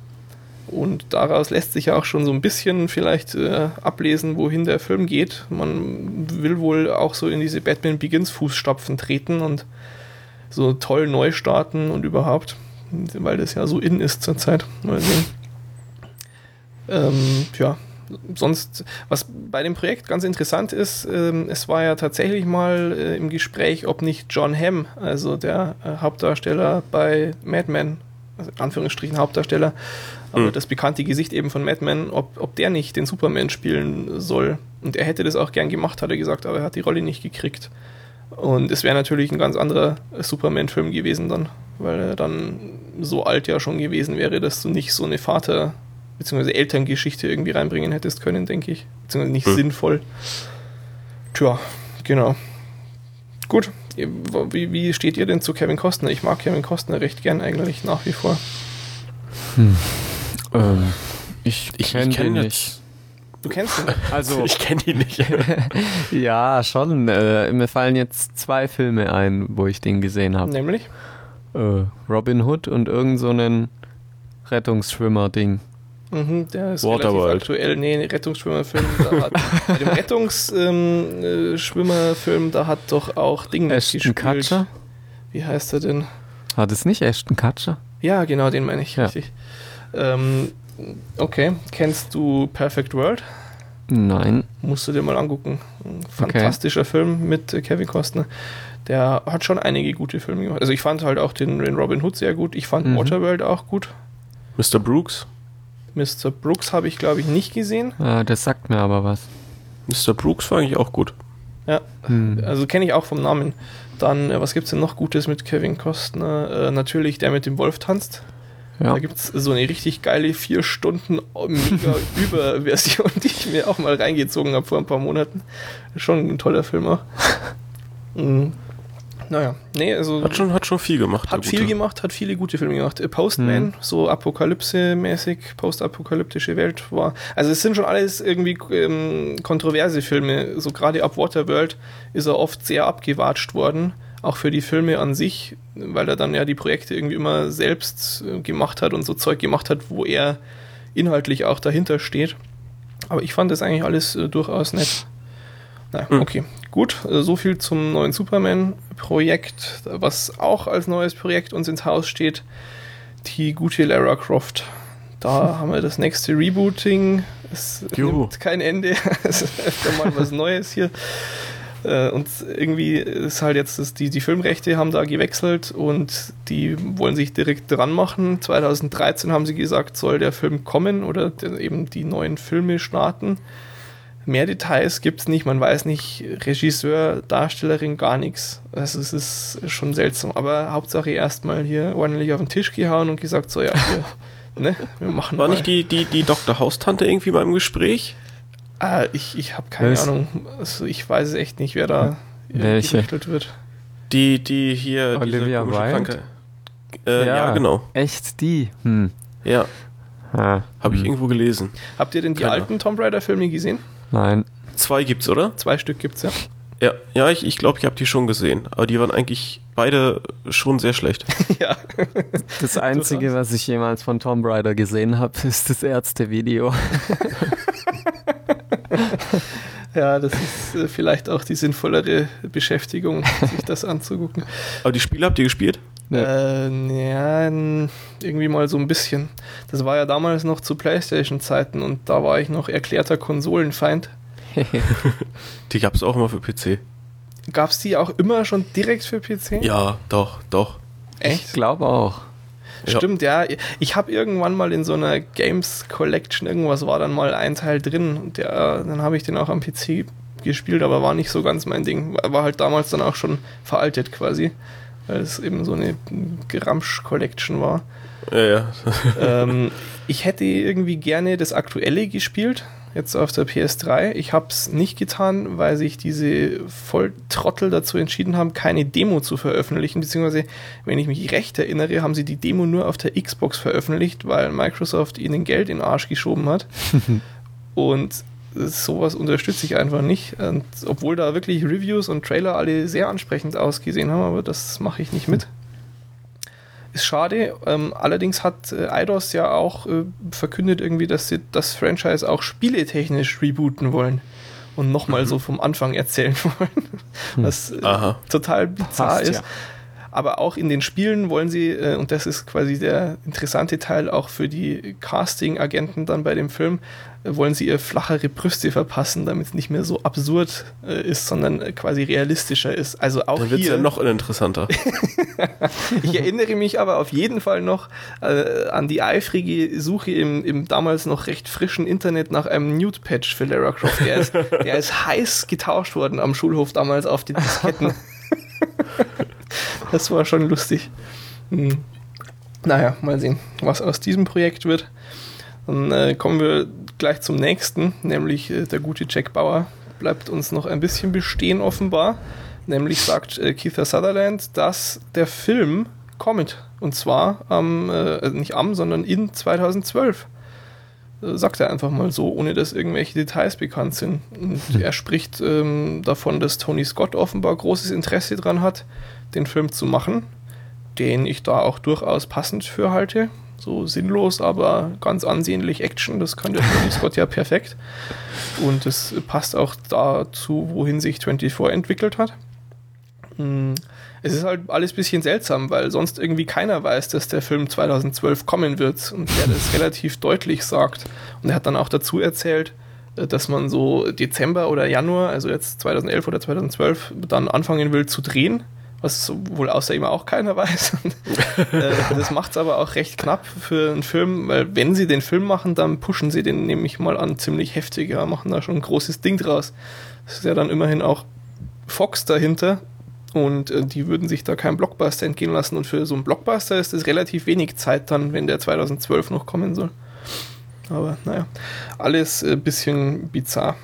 Speaker 1: Und daraus lässt sich ja auch schon so ein bisschen vielleicht äh, ablesen, wohin der Film geht. Man will wohl auch so in diese Batman Begins Fußstapfen treten und so toll neu starten und überhaupt, weil das ja so in ist zurzeit. Mal sehen. Ähm, ja, sonst, was bei dem Projekt ganz interessant ist, ähm, es war ja tatsächlich mal äh, im Gespräch, ob nicht John Hamm, also der äh, Hauptdarsteller bei Mad Men, also in Anführungsstrichen Hauptdarsteller, aber mhm. das bekannte Gesicht eben von Mad Men, ob, ob der nicht den Superman spielen soll. Und er hätte das auch gern gemacht, hat er gesagt, aber er hat die Rolle nicht gekriegt. Und es wäre natürlich ein ganz anderer Superman-Film gewesen dann, weil er dann so alt ja schon gewesen wäre, dass du nicht so eine Vater- bzw. Elterngeschichte irgendwie reinbringen hättest können, denke ich. Beziehungsweise nicht hm. sinnvoll. Tja, genau. Gut. Wie, wie steht ihr denn zu Kevin Costner? Ich mag Kevin Costner recht gern eigentlich nach wie vor.
Speaker 3: Hm. Ähm, ich ich kenne kenn ihn nicht.
Speaker 1: Du kennst ihn? <laughs>
Speaker 2: Also, ich kenne ihn nicht. <laughs>
Speaker 3: ja, schon. Äh, mir fallen jetzt zwei Filme ein, wo ich den gesehen habe.
Speaker 1: Nämlich?
Speaker 3: Äh, Robin Hood und irgend so einen Rettungsschwimmer-Ding.
Speaker 1: Mhm, der ist Waterworld. aktuell. Nee, Rettungsschwimmerfilm. Da hat, <laughs> bei dem Rettungsschwimmerfilm, ähm, äh, da hat doch auch Ding
Speaker 3: Ashton Kutcher?
Speaker 1: Wie heißt er denn?
Speaker 3: Hat es nicht Ashton Kutcher?
Speaker 1: Ja, genau, den meine ich, ja. richtig. Ähm, okay, kennst du Perfect World?
Speaker 3: Nein.
Speaker 1: Musst du dir mal angucken. Ein fantastischer okay. Film mit Kevin Costner. Der hat schon einige gute Filme gemacht. Also ich fand halt auch den, den Robin Hood sehr gut. Ich fand mhm. Waterworld auch gut.
Speaker 2: Mr. Brooks?
Speaker 1: Mr. Brooks habe ich, glaube ich, nicht gesehen.
Speaker 3: Ah, das sagt mir aber was.
Speaker 2: Mr. Brooks war eigentlich auch gut.
Speaker 1: Ja, hm. also kenne ich auch vom Namen. Dann, äh, was gibt es denn noch Gutes mit Kevin Costner? Äh, natürlich der mit dem Wolf tanzt. Ja. Da gibt es so eine richtig geile vier Stunden mega <laughs> Überversion, die ich mir auch mal reingezogen habe vor ein paar Monaten. Schon ein toller Film auch. <laughs> Naja, nee, also.
Speaker 2: Hat schon, hat schon viel gemacht.
Speaker 1: Hat viel gemacht, hat viele gute Filme gemacht. Postman, mhm. so Apokalypse-mäßig, postapokalyptische Welt war. Also, es sind schon alles irgendwie ähm, kontroverse Filme. So gerade ab Waterworld ist er oft sehr abgewatscht worden. Auch für die Filme an sich, weil er dann ja die Projekte irgendwie immer selbst äh, gemacht hat und so Zeug gemacht hat, wo er inhaltlich auch dahinter steht. Aber ich fand das eigentlich alles äh, durchaus nett. Na, hm. okay. Gut, äh, so viel zum neuen Superman-Projekt, was auch als neues Projekt uns ins Haus steht. Die gute Lara Croft. Da <laughs> haben wir das nächste Rebooting. Es Juhu. nimmt kein Ende. <laughs> es ist öfter mal was Neues hier. Äh, und irgendwie ist halt jetzt, das, die, die Filmrechte haben da gewechselt und die wollen sich direkt dran machen. 2013 haben sie gesagt, soll der Film kommen oder eben die neuen Filme starten. Mehr Details gibt es nicht, man weiß nicht, Regisseur, Darstellerin, gar nichts. Also es ist schon seltsam. Aber Hauptsache erstmal hier ordentlich auf den Tisch gehauen und gesagt, so ja, wir, <laughs>
Speaker 2: ne, wir machen War mal. nicht die, die, die Dr. Haustante irgendwie beim Gespräch?
Speaker 1: Ah, ich ich habe keine Was? Ahnung. Also ich weiß echt nicht, wer da
Speaker 3: Welche?
Speaker 1: wird.
Speaker 2: Die, die hier.
Speaker 3: Olivia Wilde?
Speaker 2: Äh, ja, ja, genau.
Speaker 3: Echt die? Hm.
Speaker 2: Ja. Ah, Habe ich hm. irgendwo gelesen.
Speaker 1: Habt ihr denn die Keine. alten Tomb Raider-Filme gesehen?
Speaker 3: Nein.
Speaker 2: Zwei gibt's, oder?
Speaker 1: Zwei Stück gibt's, ja.
Speaker 2: Ja, ja ich glaube, ich, glaub, ich habe die schon gesehen. Aber die waren eigentlich beide schon sehr schlecht. <laughs>
Speaker 1: ja.
Speaker 3: Das Einzige, was ich jemals von Tomb Raider gesehen habe, <laughs> ist das Ärzte-Video. <laughs>
Speaker 1: ja, das ist äh, vielleicht auch die sinnvollere Beschäftigung, sich das anzugucken.
Speaker 2: Aber die Spiele habt ihr gespielt?
Speaker 1: Ja. Äh, ja, irgendwie mal so ein bisschen. Das war ja damals noch zu Playstation-Zeiten und da war ich noch erklärter Konsolenfeind. <laughs>
Speaker 2: die gab es auch immer für PC.
Speaker 1: Gab es die auch immer schon direkt für PC?
Speaker 2: Ja, doch, doch.
Speaker 3: Echt? Ich glaube auch.
Speaker 1: Stimmt, ja. ja. Ich habe irgendwann mal in so einer Games Collection, irgendwas war dann mal ein Teil drin und der, dann habe ich den auch am PC gespielt, aber war nicht so ganz mein Ding. War halt damals dann auch schon veraltet quasi, weil es eben so eine Geramsch-Collection war.
Speaker 2: Ja, ja. <laughs>
Speaker 1: ähm, ich hätte irgendwie gerne das aktuelle gespielt, jetzt auf der PS3. Ich habe es nicht getan, weil sich diese Volltrottel dazu entschieden haben, keine Demo zu veröffentlichen, beziehungsweise, wenn ich mich recht erinnere, haben sie die Demo nur auf der Xbox veröffentlicht, weil Microsoft ihnen Geld in den Arsch geschoben hat. <laughs> Und sowas unterstütze ich einfach nicht. Und obwohl da wirklich Reviews und Trailer alle sehr ansprechend ausgesehen haben, aber das mache ich nicht mit. Ist schade. Ähm, allerdings hat äh, Eidos ja auch äh, verkündet irgendwie, dass sie das Franchise auch spieletechnisch rebooten wollen und nochmal mhm. so vom Anfang erzählen <laughs> wollen. Was äh, total bizarr Passt, ist. Ja. Aber auch in den Spielen wollen sie, äh, und das ist quasi der interessante Teil auch für die Casting-Agenten dann bei dem Film, äh, wollen sie ihr flachere Brüste verpassen, damit es nicht mehr so absurd äh, ist, sondern äh, quasi realistischer ist. Also auch Dann wird es ja
Speaker 2: noch uninteressanter. <laughs>
Speaker 1: ich erinnere mich aber auf jeden Fall noch äh, an die eifrige Suche im, im damals noch recht frischen Internet nach einem Nude-Patch für Lara Croft. Der ist, der ist heiß getauscht worden am Schulhof damals auf den Disketten. <laughs> das war schon lustig. Hm. Naja, mal sehen, was aus diesem Projekt wird. Dann äh, kommen wir gleich zum nächsten, nämlich äh, der gute Jack Bauer bleibt uns noch ein bisschen bestehen offenbar. Nämlich sagt äh, Keith Sutherland, dass der Film kommt. Und zwar am, äh, nicht am, sondern in 2012 äh, sagt er einfach mal so, ohne dass irgendwelche Details bekannt sind. Und hm. er spricht ähm, davon, dass Tony Scott offenbar großes Interesse daran hat, den Film zu machen, den ich da auch durchaus passend für halte. So sinnlos, aber ganz ansehnlich Action, das kann der Tony <laughs> Scott ja perfekt. Und es passt auch dazu, wohin sich 24 entwickelt hat. Hm, es ist halt alles ein bisschen seltsam, weil sonst irgendwie keiner weiß, dass der Film 2012 kommen wird und der das relativ deutlich sagt. Und er hat dann auch dazu erzählt, äh, dass man so Dezember oder Januar, also jetzt 2011 oder 2012, dann anfangen will zu drehen was wohl außer ihm auch keiner <laughs> weiß. Äh, das macht es aber auch recht knapp für einen Film, weil wenn sie den Film machen, dann pushen sie den nämlich mal an ziemlich heftig, ja, machen da schon ein großes Ding draus. Das ist ja dann immerhin auch Fox dahinter und äh, die würden sich da keinen Blockbuster entgehen lassen und für so einen Blockbuster ist es relativ wenig Zeit dann, wenn der 2012 noch kommen soll. Aber naja, alles ein bisschen bizarr.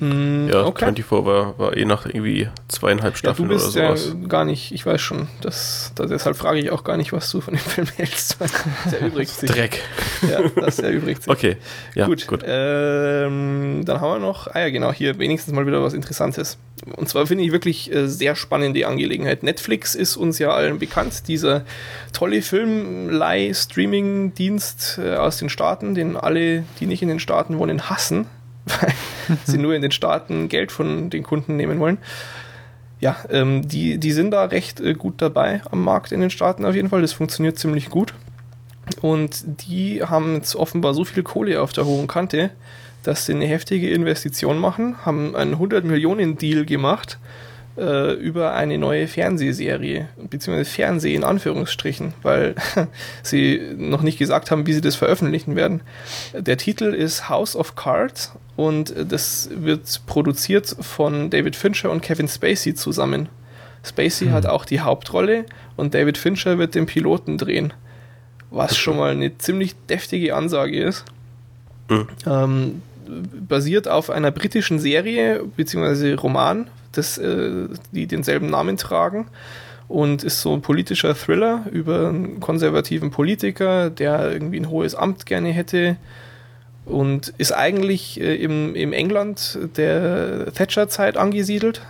Speaker 2: Mm, ja, okay. 24 war, war eh nach irgendwie zweieinhalb Staffeln
Speaker 1: ja, du bist oder sowas. Ja gar nicht, ich weiß schon. Das, das, deshalb frage ich auch gar nicht, was du von dem Film hältst. <laughs>
Speaker 2: Der erübrigt sich. Dreck.
Speaker 1: Ja, das erübrigt sich.
Speaker 2: Okay,
Speaker 1: ja, gut. gut. Ähm, dann haben wir noch, ah ja, genau, hier wenigstens mal wieder was Interessantes. Und zwar finde ich wirklich äh, sehr spannende Angelegenheit. Netflix ist uns ja allen bekannt, dieser tolle Film-Leih-Streaming-Dienst äh, aus den Staaten, den alle, die nicht in den Staaten wohnen, hassen weil <laughs> sie nur in den Staaten Geld von den Kunden nehmen wollen. Ja, ähm, die, die sind da recht äh, gut dabei am Markt in den Staaten auf jeden Fall. Das funktioniert ziemlich gut. Und die haben jetzt offenbar so viel Kohle auf der hohen Kante, dass sie eine heftige Investition machen, haben einen 100 Millionen Deal gemacht äh, über eine neue Fernsehserie, beziehungsweise Fernseh in Anführungsstrichen, weil <laughs> sie noch nicht gesagt haben, wie sie das veröffentlichen werden. Der Titel ist House of Cards und das wird produziert von David Fincher und Kevin Spacey zusammen. Spacey hm. hat auch die Hauptrolle und David Fincher wird den Piloten drehen, was schon mal eine ziemlich deftige Ansage ist. Hm. Ähm, basiert auf einer britischen Serie bzw. Roman das, äh, die denselben Namen tragen und ist so ein politischer Thriller über einen konservativen Politiker, der irgendwie ein hohes Amt gerne hätte und ist eigentlich äh, im, im England der Thatcher-Zeit angesiedelt,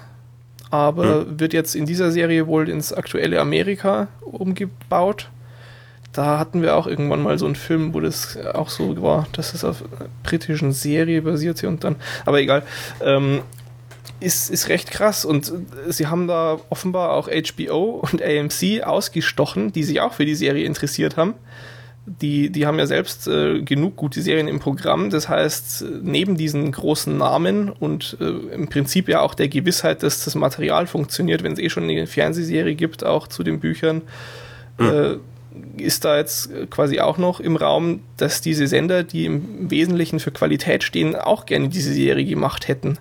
Speaker 1: aber mhm. wird jetzt in dieser Serie wohl ins aktuelle Amerika umgebaut. Da hatten wir auch irgendwann mal so einen Film, wo das auch so war, dass es auf einer britischen Serie basierte und dann, aber egal. Ähm, ist, ist recht krass und sie haben da offenbar auch HBO und AMC ausgestochen, die sich auch für die Serie interessiert haben. Die, die haben ja selbst äh, genug gute Serien im Programm. Das heißt, neben diesen großen Namen und äh, im Prinzip ja auch der Gewissheit, dass das Material funktioniert, wenn es eh schon eine Fernsehserie gibt, auch zu den Büchern, mhm. äh, ist da jetzt quasi auch noch im Raum, dass diese Sender, die im Wesentlichen für Qualität stehen, auch gerne diese Serie gemacht hätten.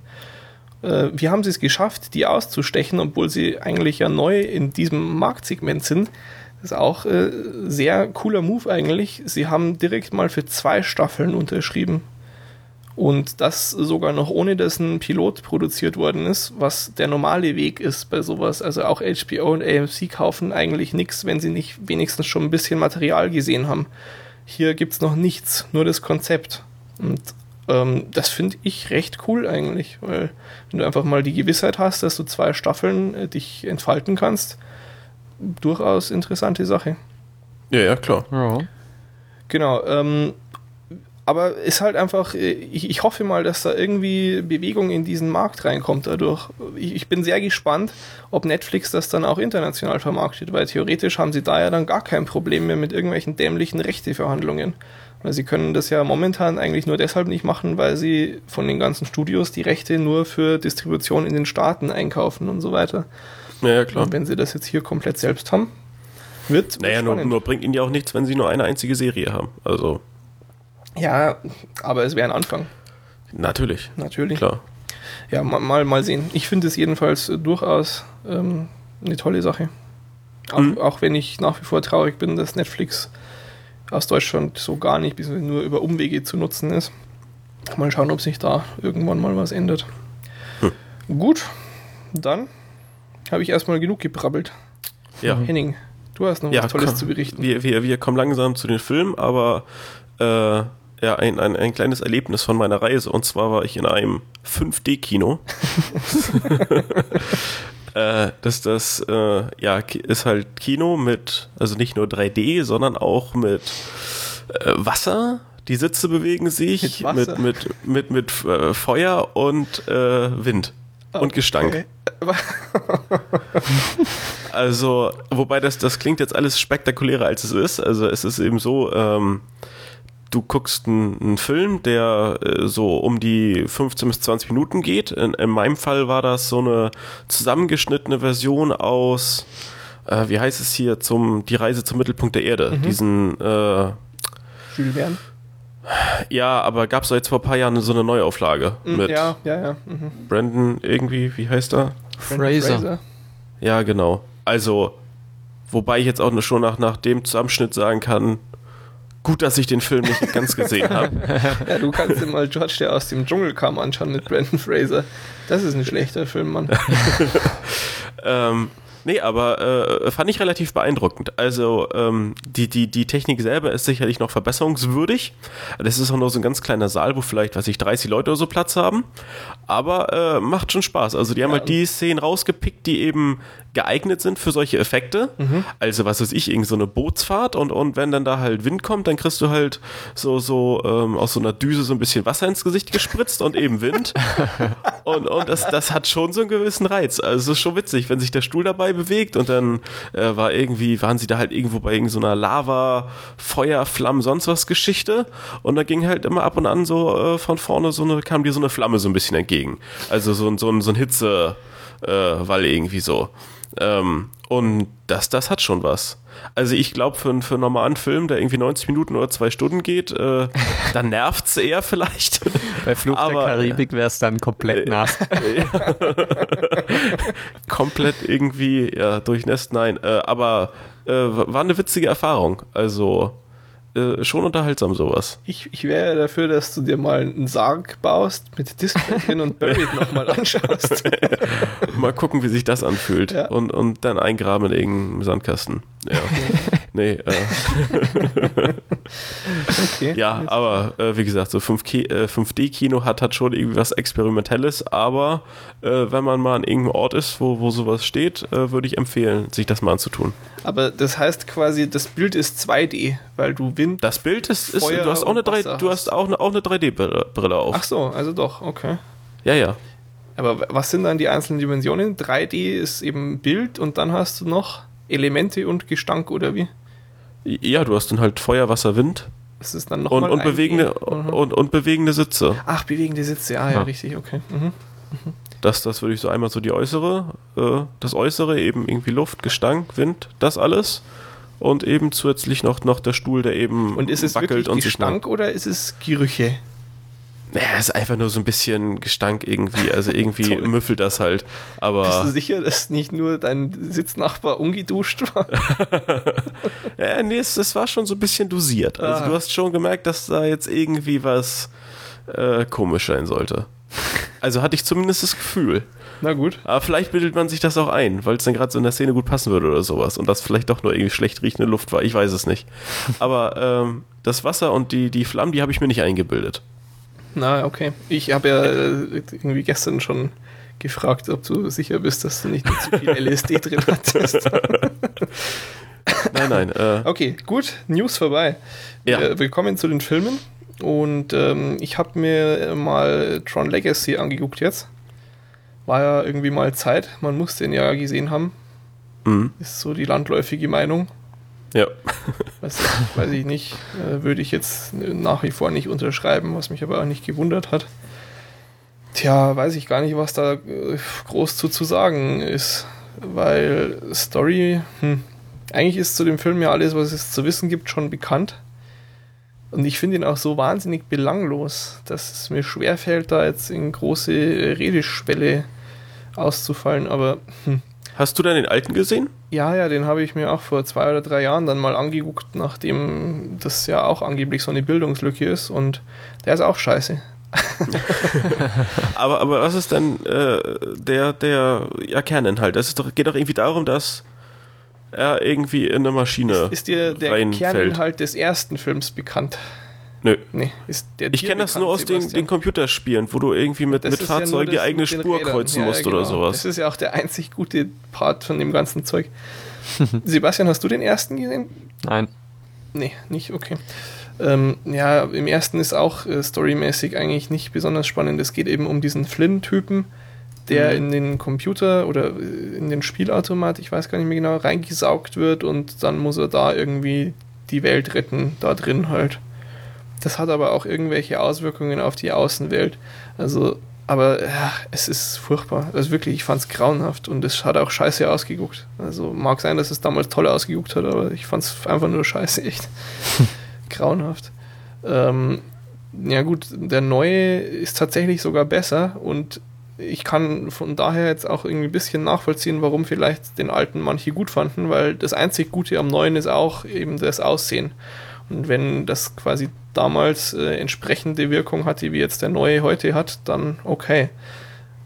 Speaker 1: Äh, wie haben sie es geschafft, die auszustechen, obwohl sie eigentlich ja neu in diesem Marktsegment sind? Das ist auch äh, sehr cooler Move eigentlich. Sie haben direkt mal für zwei Staffeln unterschrieben. Und das sogar noch ohne, dass ein Pilot produziert worden ist, was der normale Weg ist bei sowas. Also auch HBO und AMC kaufen eigentlich nichts, wenn sie nicht wenigstens schon ein bisschen Material gesehen haben. Hier gibt es noch nichts, nur das Konzept. Und ähm, das finde ich recht cool eigentlich, weil wenn du einfach mal die Gewissheit hast, dass du zwei Staffeln äh, dich entfalten kannst, durchaus interessante Sache.
Speaker 2: Ja, ja, klar. Ja.
Speaker 1: Genau. Ähm, aber ist halt einfach, äh, ich, ich, hoffe mal, dass da irgendwie Bewegung in diesen Markt reinkommt dadurch. Ich, ich, bin sehr gespannt, ob Netflix das dann auch international vermarktet, weil theoretisch haben sie da ja dann gar kein Problem mehr mit irgendwelchen dämlichen Rechteverhandlungen. Weil sie können das ja momentan eigentlich nur deshalb nicht machen, weil sie von den ganzen Studios die Rechte nur für Distribution in den Staaten einkaufen und so weiter.
Speaker 2: Ja, ja klar.
Speaker 1: Und wenn sie das jetzt hier komplett selbst haben, wird.
Speaker 2: Naja, nur, nur bringt ihnen ja auch nichts, wenn sie nur eine einzige Serie haben. Also.
Speaker 1: Ja, aber es wäre ein Anfang.
Speaker 2: Natürlich.
Speaker 1: Natürlich.
Speaker 2: Klar.
Speaker 1: Ja, mal, mal sehen. Ich finde es jedenfalls durchaus ähm, eine tolle Sache. Auch, mhm. auch, wenn ich nach wie vor traurig bin, dass Netflix aus Deutschland so gar nicht, bis nur über Umwege zu nutzen ist. Mal schauen, ob sich da irgendwann mal was ändert. Hm. Gut, dann habe ich erstmal genug gebrabbelt.
Speaker 2: Ja.
Speaker 1: Henning, du hast noch ja, was Tolles komm, zu berichten.
Speaker 2: Wir, wir, wir kommen langsam zu den Filmen, aber äh, ja, ein, ein, ein kleines Erlebnis von meiner Reise. Und zwar war ich in einem 5D-Kino. <laughs> <laughs> äh, dass das äh, ja ist halt Kino mit, also nicht nur 3D, sondern auch mit äh, Wasser. Die Sitze bewegen sich mit, mit, mit, mit, mit äh, Feuer und äh, Okay. und Gestank. <laughs> also, wobei das, das klingt jetzt alles spektakulärer als es ist. Also es ist eben so, ähm, du guckst einen, Film, der äh, so um die 15 bis 20 Minuten geht. In, in meinem Fall war das so eine zusammengeschnittene Version aus, äh, wie heißt es hier, zum Die Reise zum Mittelpunkt der Erde. Mhm. Diesen äh,
Speaker 1: Jules Verne.
Speaker 2: Ja, aber gab es jetzt vor ein paar Jahren so eine Neuauflage
Speaker 1: mhm, mit ja, ja, ja. Mhm.
Speaker 2: Brandon irgendwie, wie heißt er?
Speaker 3: Fraser. Fraser.
Speaker 2: Ja, genau. Also, wobei ich jetzt auch schon nach, nach dem Zusammenschnitt sagen kann, Gut, dass ich den Film nicht <laughs> ganz gesehen habe. <laughs>
Speaker 1: ja, du kannst dir mal George, der aus dem Dschungel kam, anschauen mit Brandon Fraser. Das ist ein schlechter Film, Mann. <laughs>
Speaker 2: ähm, Nee, aber äh, fand ich relativ beeindruckend. Also ähm, die, die, die Technik selber ist sicherlich noch verbesserungswürdig. Das ist auch nur so ein ganz kleiner Saal, wo vielleicht, weiß ich, 30 Leute oder so Platz haben. Aber äh, macht schon Spaß. Also die haben ja. halt die Szenen rausgepickt, die eben geeignet sind für solche Effekte. Mhm. Also was weiß ich, irgend so eine Bootsfahrt und, und wenn dann da halt Wind kommt, dann kriegst du halt so, so ähm, aus so einer Düse so ein bisschen Wasser ins Gesicht gespritzt und eben Wind. <laughs> und und das, das hat schon so einen gewissen Reiz. Also es ist schon witzig, wenn sich der Stuhl dabei bewegt und dann äh, war irgendwie, waren sie da halt irgendwo bei irgendeiner so Lava, Feuer, Flammen, sonst was Geschichte und da ging halt immer ab und an so äh, von vorne so eine, kam dir so eine Flamme so ein bisschen entgegen. Also so, so, ein, so ein Hitze, äh, weil irgendwie so. Ähm, und das, das hat schon was. Also ich glaube, für, für einen normalen Film, der irgendwie 90 Minuten oder zwei Stunden geht, äh, <laughs> dann nervt es eher vielleicht.
Speaker 3: Bei Flug Aber, der Karibik wäre es dann komplett äh, nass. <laughs> <laughs>
Speaker 2: komplett irgendwie ja, durchnässt, nein. Äh, aber äh, war eine witzige Erfahrung. Also äh, schon unterhaltsam sowas.
Speaker 1: Ich, ich wäre dafür, dass du dir mal einen Sarg baust mit Discman <laughs> und Buried nochmal anschaust.
Speaker 2: mal gucken, wie sich das anfühlt. Ja. Und, und dann eingraben in irgendeinem Sandkasten. Ja. <laughs> nee. Äh. okay. <laughs> Ja, aber äh, wie gesagt, so 5D-Kino äh, hat, hat schon irgendwie was Experimentelles, aber äh, wenn man mal an irgendeinem Ort ist, wo, wo sowas steht, äh, würde ich empfehlen, sich das mal anzutun.
Speaker 1: Aber das heißt quasi, das Bild ist 2D, weil du Wind.
Speaker 2: Das Bild ist, ist du hast auch eine 3, du hast auch eine, auch eine 3D-Brille auf.
Speaker 1: Ach so, also doch, okay.
Speaker 2: Ja, ja.
Speaker 1: Aber was sind dann die einzelnen Dimensionen? 3D ist eben Bild und dann hast du noch Elemente und Gestank oder wie?
Speaker 2: Ja, du hast dann halt Feuer, Wasser, Wind.
Speaker 1: Das ist dann noch
Speaker 2: und, und bewegende mhm. und, und bewegende Sitze.
Speaker 1: Ach, bewegende Sitze, ja, ja, ja. richtig, okay. Mhm.
Speaker 2: Mhm. Das, das würde ich so einmal so die äußere, äh, das äußere, eben irgendwie Luft, Gestank, Wind, das alles. Und eben zusätzlich noch, noch der Stuhl, der eben
Speaker 1: und ist es wackelt und Gestank oder ist es Gerüche?
Speaker 2: Naja, ist einfach nur so ein bisschen Gestank irgendwie. Also irgendwie <laughs> müffelt das halt. Aber
Speaker 1: Bist du sicher, dass nicht nur dein Sitznachbar ungeduscht war? <laughs>
Speaker 2: ja, nee, es, es, war schon so ein bisschen dosiert. Also ah. du hast schon gemerkt, dass da jetzt irgendwie was äh, komisch sein sollte. Also hatte ich zumindest das Gefühl.
Speaker 1: Na gut.
Speaker 2: Aber vielleicht bildet man sich das auch ein, weil es dann gerade so in der Szene gut passen würde oder sowas. Und das vielleicht doch nur irgendwie schlecht riechende Luft war. Ich weiß es nicht. Aber ähm, das Wasser und die, die Flammen, die habe ich mir nicht eingebildet.
Speaker 1: Na, okay. Ich habe ja äh, irgendwie gestern schon gefragt, ob du sicher bist, dass du nicht zu viel LSD <laughs> drin hattest.
Speaker 2: nein, nein.
Speaker 1: Äh okay, gut. News vorbei. Ja. Äh, willkommen zu den Filmen. Und ähm, ich habe mir mal Tron Legacy angeguckt jetzt. War ja irgendwie mal Zeit. Man muss den ja gesehen haben. Mhm. Ist so die landläufige Meinung.
Speaker 2: Ja.
Speaker 1: weiß, weiß ich nicht. Äh, würde ich jetzt nach wie vor nicht unterschreiben, was mich aber auch nicht gewundert hat. Tja, weiß ich gar nicht, was da äh, groß zu, zu sagen ist. Weil Story, hm, eigentlich ist zu dem Film ja alles, was es zu wissen gibt, schon bekannt. Und ich finde ihn auch so wahnsinnig belanglos, dass es mir schwerfällt, da jetzt in große Redeschwelle auszufallen. Aber hm,
Speaker 2: Hast du dann den alten gesehen?
Speaker 1: Ja, ja, den habe ich mir auch vor zwei oder drei Jahren dann mal angeguckt, nachdem das ja auch angeblich so eine Bildungslücke ist und der ist auch scheiße. <laughs>
Speaker 2: aber, aber was ist denn äh, der, der ja, Kerninhalt? Es geht doch irgendwie darum, dass er irgendwie in eine Maschine.
Speaker 1: Ist, ist dir der Kerninhalt des ersten Films bekannt?
Speaker 2: Nö. Nee, ich kenne das nur aus den, den, Computerspielen, wo du irgendwie mit, mit Fahrzeugen ja die eigene Spur kreuzen ja, musst genau. oder sowas.
Speaker 1: Das ist ja auch der einzig gute Part von dem ganzen Zeug. <laughs> Sebastian, hast du den ersten gesehen?
Speaker 3: Nein.
Speaker 1: Nee, nicht, okay. Ähm, ja, im ersten ist auch äh, storymäßig eigentlich nicht besonders spannend. Es geht eben um diesen Flynn-Typen, der mhm. in den Computer oder äh, in den Spielautomat, ich weiß gar nicht mehr genau, reingesaugt wird und dann muss er da irgendwie die Welt retten, da drin halt. Das hat aber auch irgendwelche Auswirkungen auf die Außenwelt. Also, aber ja, es ist furchtbar. Also wirklich, ich fand es grauenhaft und es hat auch scheiße ausgeguckt. Also mag sein, dass es damals toll ausgeguckt hat, aber ich fand es einfach nur scheiße, echt. <laughs> grauenhaft. Ähm, ja gut, der neue ist tatsächlich sogar besser und ich kann von daher jetzt auch irgendwie ein bisschen nachvollziehen, warum vielleicht den alten manche gut fanden, weil das einzig Gute am neuen ist auch eben das Aussehen. Und wenn das quasi damals äh, entsprechende Wirkung hatte, wie jetzt der neue heute hat, dann okay.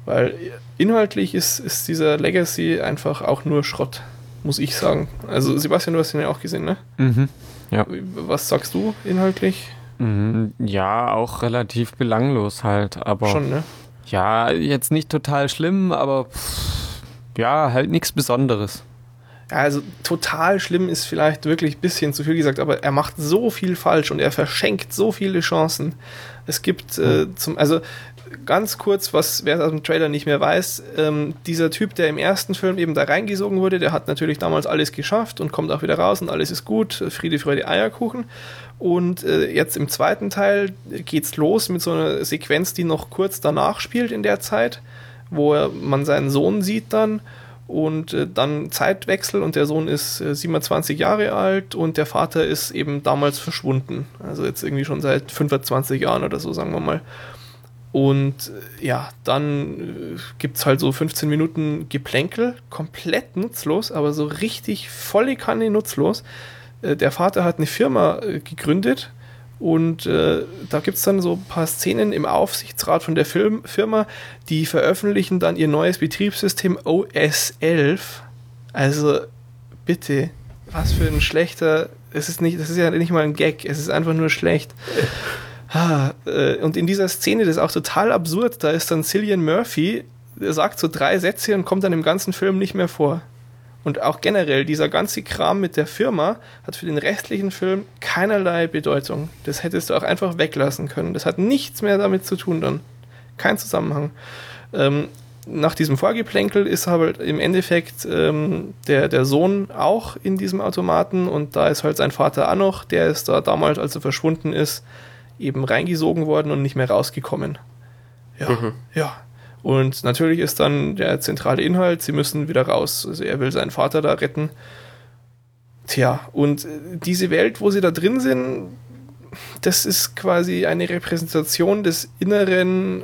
Speaker 1: Weil inhaltlich ist, ist dieser Legacy einfach auch nur Schrott, muss ich sagen. Also Sebastian, du hast ihn ja auch gesehen, ne?
Speaker 3: Mhm. Ja.
Speaker 1: Was sagst du inhaltlich?
Speaker 3: Mhm. Ja, auch relativ belanglos halt, aber.
Speaker 1: Schon, ne?
Speaker 3: Ja, jetzt nicht total schlimm, aber pff, ja, halt nichts Besonderes
Speaker 1: also total schlimm ist vielleicht wirklich ein bisschen zu viel gesagt, aber er macht so viel falsch und er verschenkt so viele Chancen. Es gibt äh, zum, also ganz kurz, was wer aus dem Trailer nicht mehr weiß, ähm, dieser Typ, der im ersten Film eben da reingesogen wurde, der hat natürlich damals alles geschafft und kommt auch wieder raus und alles ist gut, Friede, Freude, Eierkuchen. Und äh, jetzt im zweiten Teil geht's los mit so einer Sequenz, die noch kurz danach spielt in der Zeit, wo er, man seinen Sohn sieht dann und äh, dann Zeitwechsel und der Sohn ist äh, 27 Jahre alt und der Vater ist eben damals verschwunden. Also jetzt irgendwie schon seit 25 Jahren oder so, sagen wir mal. Und äh, ja, dann äh, gibt es halt so 15 Minuten Geplänkel, komplett nutzlos, aber so richtig volle Kanne nutzlos. Äh, der Vater hat eine Firma äh, gegründet und äh, da gibt es dann so ein paar Szenen im Aufsichtsrat von der Film Firma, die veröffentlichen dann ihr neues Betriebssystem OS 11. Also bitte, was für ein schlechter. Es ist nicht, das ist ja nicht mal ein Gag, es ist einfach nur schlecht. <laughs> Ah, äh, und in dieser Szene, das ist auch total absurd, da ist dann Cillian Murphy, der sagt so drei Sätze und kommt dann im ganzen Film nicht mehr vor. Und auch generell, dieser ganze Kram mit der Firma hat für den restlichen Film keinerlei Bedeutung. Das hättest du auch einfach weglassen können. Das hat nichts mehr damit zu tun dann. Kein Zusammenhang. Ähm, nach diesem Vorgeplänkel ist aber im Endeffekt ähm, der, der Sohn auch in diesem Automaten und da ist halt sein Vater auch noch, der ist da damals, als er verschwunden ist, eben reingesogen worden und nicht mehr rausgekommen. Ja, mhm. ja. Und natürlich ist dann der zentrale Inhalt, sie müssen wieder raus. Also er will seinen Vater da retten. Tja, und äh, diese Welt, wo sie da drin sind, das ist quasi eine Repräsentation des inneren,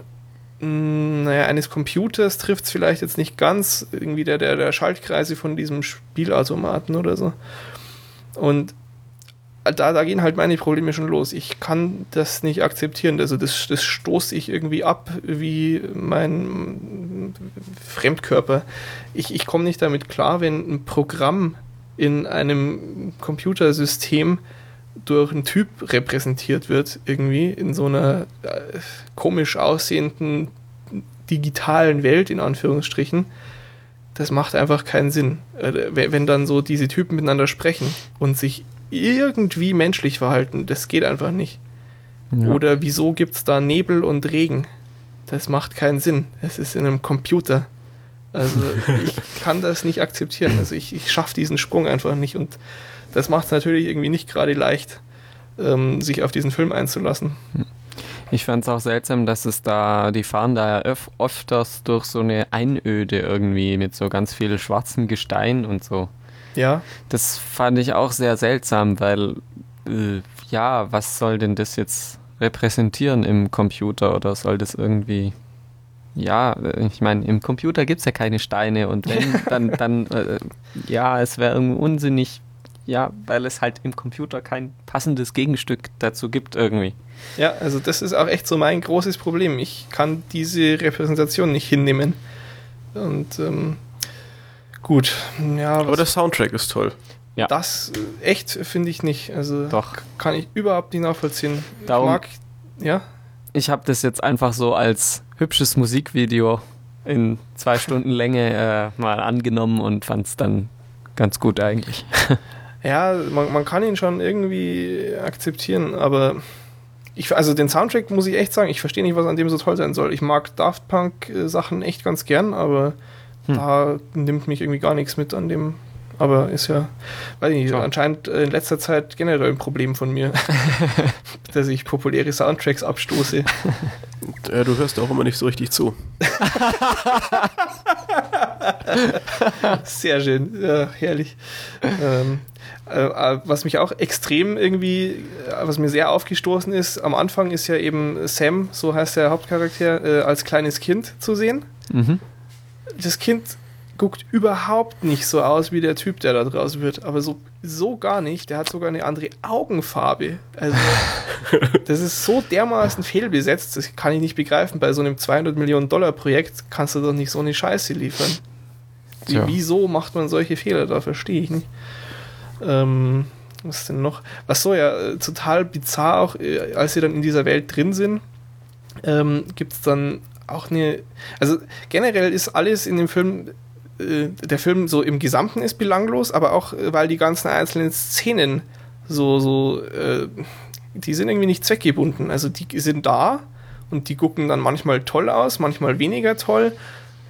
Speaker 1: hm, naja, eines Computers trifft es vielleicht jetzt nicht ganz, irgendwie der, der, der Schaltkreise von diesem Spielautomaten oder so. Und da, da gehen halt meine Probleme schon los. Ich kann das nicht akzeptieren. Also das, das stoße ich irgendwie ab wie mein Fremdkörper. Ich, ich komme nicht damit klar, wenn ein Programm in einem Computersystem durch einen Typ repräsentiert wird, irgendwie in so einer äh, komisch aussehenden digitalen Welt, in Anführungsstrichen, das macht einfach keinen Sinn. Äh, wenn dann so diese Typen miteinander sprechen und sich irgendwie menschlich verhalten, das geht einfach nicht. Ja. Oder wieso gibt es da Nebel und Regen? Das macht keinen Sinn. Es ist in einem Computer. Also <laughs> ich kann das nicht akzeptieren. Also ich, ich schaffe diesen Sprung einfach nicht und das macht es natürlich irgendwie nicht gerade leicht, ähm, sich auf diesen Film einzulassen.
Speaker 3: Ich fand es auch seltsam, dass es da, die fahren da ja öf öfters durch so eine Einöde irgendwie mit so ganz viel schwarzem Gestein und so.
Speaker 1: Ja.
Speaker 3: Das fand ich auch sehr seltsam, weil, äh, ja, was soll denn das jetzt repräsentieren im Computer oder soll das irgendwie ja, äh, ich meine, im Computer gibt es ja keine Steine und wenn, <laughs> dann, dann äh, ja, es wäre irgendwie unsinnig, ja, weil es halt im Computer kein passendes Gegenstück dazu gibt irgendwie.
Speaker 1: Ja, also das ist auch echt so mein großes Problem. Ich kann diese Repräsentation nicht hinnehmen. Und ähm, gut, ja.
Speaker 2: Aber der Soundtrack ist toll.
Speaker 1: Ja. Das äh, echt finde ich nicht. Also
Speaker 3: Doch.
Speaker 1: kann ich überhaupt nicht nachvollziehen.
Speaker 3: Darum, ich mag, ja. Ich habe das jetzt einfach so als hübsches Musikvideo in zwei <laughs> Stunden Länge äh, mal angenommen und fand es dann ganz gut eigentlich. <laughs>
Speaker 1: Ja, man, man kann ihn schon irgendwie akzeptieren, aber ich, also den Soundtrack muss ich echt sagen, ich verstehe nicht, was an dem so toll sein soll. Ich mag Daft Punk äh, Sachen echt ganz gern, aber hm. da nimmt mich irgendwie gar nichts mit an dem. Aber ist ja, weiß ich nicht, ja. anscheinend äh, in letzter Zeit generell ein Problem von mir, <laughs> <laughs> dass ich populäre Soundtracks abstoße.
Speaker 2: Ja, du hörst auch immer nicht so richtig zu.
Speaker 1: Sehr schön, ja, herrlich. Ähm, äh, äh, was mich auch extrem irgendwie, äh, was mir sehr aufgestoßen ist, am Anfang ist ja eben Sam, so heißt der Hauptcharakter, äh, als kleines Kind zu sehen. Mhm. Das Kind guckt überhaupt nicht so aus wie der Typ, der da draus wird, aber so, so gar nicht. Der hat sogar eine andere Augenfarbe. Also, <laughs> das ist so dermaßen fehlbesetzt, das kann ich nicht begreifen. Bei so einem 200 Millionen Dollar Projekt kannst du doch nicht so eine Scheiße liefern. Wie, wieso macht man solche Fehler? Da verstehe ich nicht. Ähm, was denn noch? Was so ja äh, total bizarr auch, äh, als sie dann in dieser Welt drin sind, ähm, gibt es dann auch eine. Also generell ist alles in dem Film, äh, der Film so im Gesamten ist belanglos, aber auch äh, weil die ganzen einzelnen Szenen so, so, äh, die sind irgendwie nicht zweckgebunden. Also die sind da und die gucken dann manchmal toll aus, manchmal weniger toll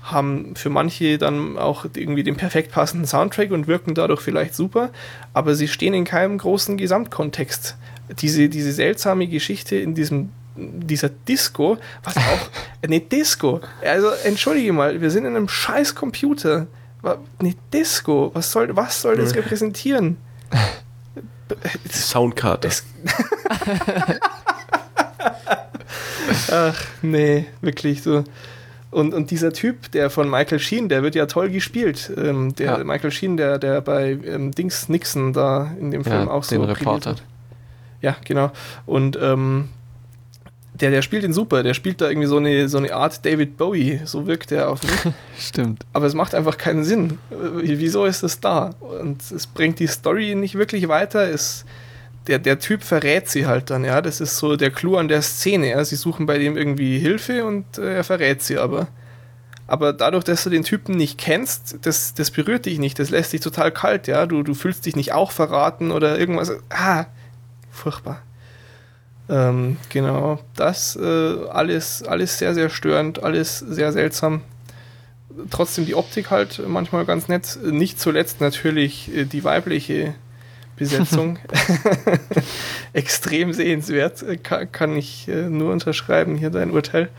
Speaker 1: haben für manche dann auch irgendwie den perfekt passenden Soundtrack und wirken dadurch vielleicht super, aber sie stehen in keinem großen Gesamtkontext. Diese, diese seltsame Geschichte in diesem dieser Disco, was auch <laughs> eine Disco. Also entschuldige mal, wir sind in einem scheiß Computer. Eine Disco, was soll was soll das repräsentieren?
Speaker 2: Soundkarte.
Speaker 1: Ach, nee, wirklich so. Und, und dieser Typ, der von Michael Sheen, der wird ja toll gespielt. Ähm, der ja. Michael Sheen, der, der bei ähm, Dings Nixon da in dem Film ja, auch so.
Speaker 3: Den Reporter.
Speaker 1: Ja, genau. Und ähm, der, der spielt ihn super. Der spielt da irgendwie so eine, so eine Art David Bowie. So wirkt er auf mich. <laughs>
Speaker 3: Stimmt.
Speaker 1: Aber es macht einfach keinen Sinn. Wieso ist das da? Und es bringt die Story nicht wirklich weiter. Es der, der Typ verrät sie halt dann, ja. Das ist so der Clou an der Szene. Ja? Sie suchen bei dem irgendwie Hilfe und äh, er verrät sie aber. Aber dadurch, dass du den Typen nicht kennst, das, das berührt dich nicht, das lässt dich total kalt, ja. Du, du fühlst dich nicht auch verraten oder irgendwas. Ah, furchtbar. Ähm, genau, das äh, alles, alles sehr, sehr störend, alles sehr seltsam. trotzdem die Optik halt manchmal ganz nett. Nicht zuletzt natürlich äh, die weibliche Besetzung. <laughs> <laughs> Extrem sehenswert, kann, kann ich äh, nur unterschreiben, hier dein Urteil.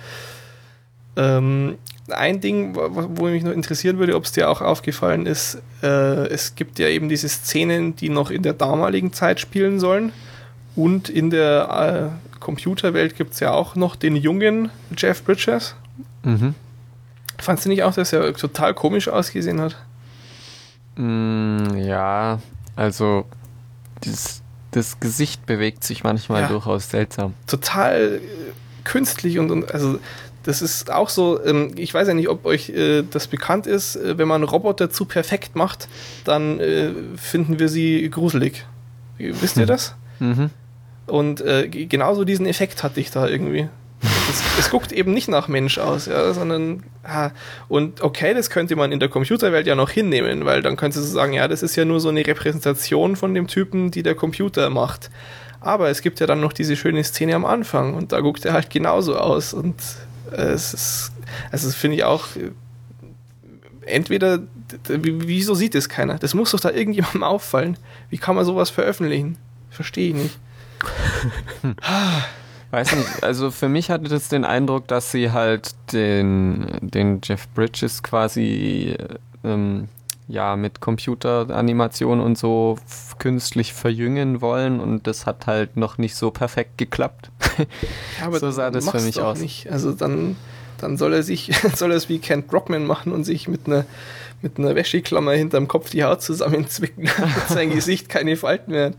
Speaker 1: Ähm, ein Ding, wo mich noch interessieren würde, ob es dir auch aufgefallen ist, äh, es gibt ja eben diese Szenen, die noch in der damaligen Zeit spielen sollen. Und in der äh, Computerwelt gibt es ja auch noch den jungen Jeff Bridges. Mhm. Fandst du nicht auch, dass er total komisch ausgesehen hat?
Speaker 3: Mm, ja, also das, das Gesicht bewegt sich manchmal ja. durchaus seltsam.
Speaker 1: Total äh, künstlich und, und also das ist auch so, ähm, ich weiß ja nicht, ob euch äh, das bekannt ist, äh, wenn man Roboter zu perfekt macht, dann äh, finden wir sie gruselig. Wisst ihr das? Mhm. Und äh, genauso diesen Effekt hatte ich da irgendwie. Es, es, guckt eben nicht nach Mensch aus, ja, sondern ah, und okay, das könnte man in der Computerwelt ja noch hinnehmen, weil dann könntest du sagen, ja, das ist ja nur so eine Repräsentation von dem Typen, die der Computer macht. Aber es gibt ja dann noch diese schöne Szene am Anfang und da guckt er halt genauso aus und äh, es ist, also das finde ich auch äh, entweder wieso sieht es keiner? Das muss doch da irgendjemandem auffallen. Wie kann man sowas veröffentlichen? Verstehe ich nicht. <laughs>
Speaker 3: Weiß nicht, also für mich hatte das den Eindruck, dass sie halt den, den Jeff Bridges quasi ähm, ja mit Computeranimation und so künstlich verjüngen wollen und das hat halt noch nicht so perfekt geklappt.
Speaker 1: Ja, aber <laughs> so sah das für mich aus. Nicht. Also dann, dann soll er sich, <laughs> soll er es wie Kent Brockman machen und sich mit einer mit einer Wäscheklammer hinterm Kopf die Haut zusammenzwicken, damit sein Gesicht keine Falten mehr hat.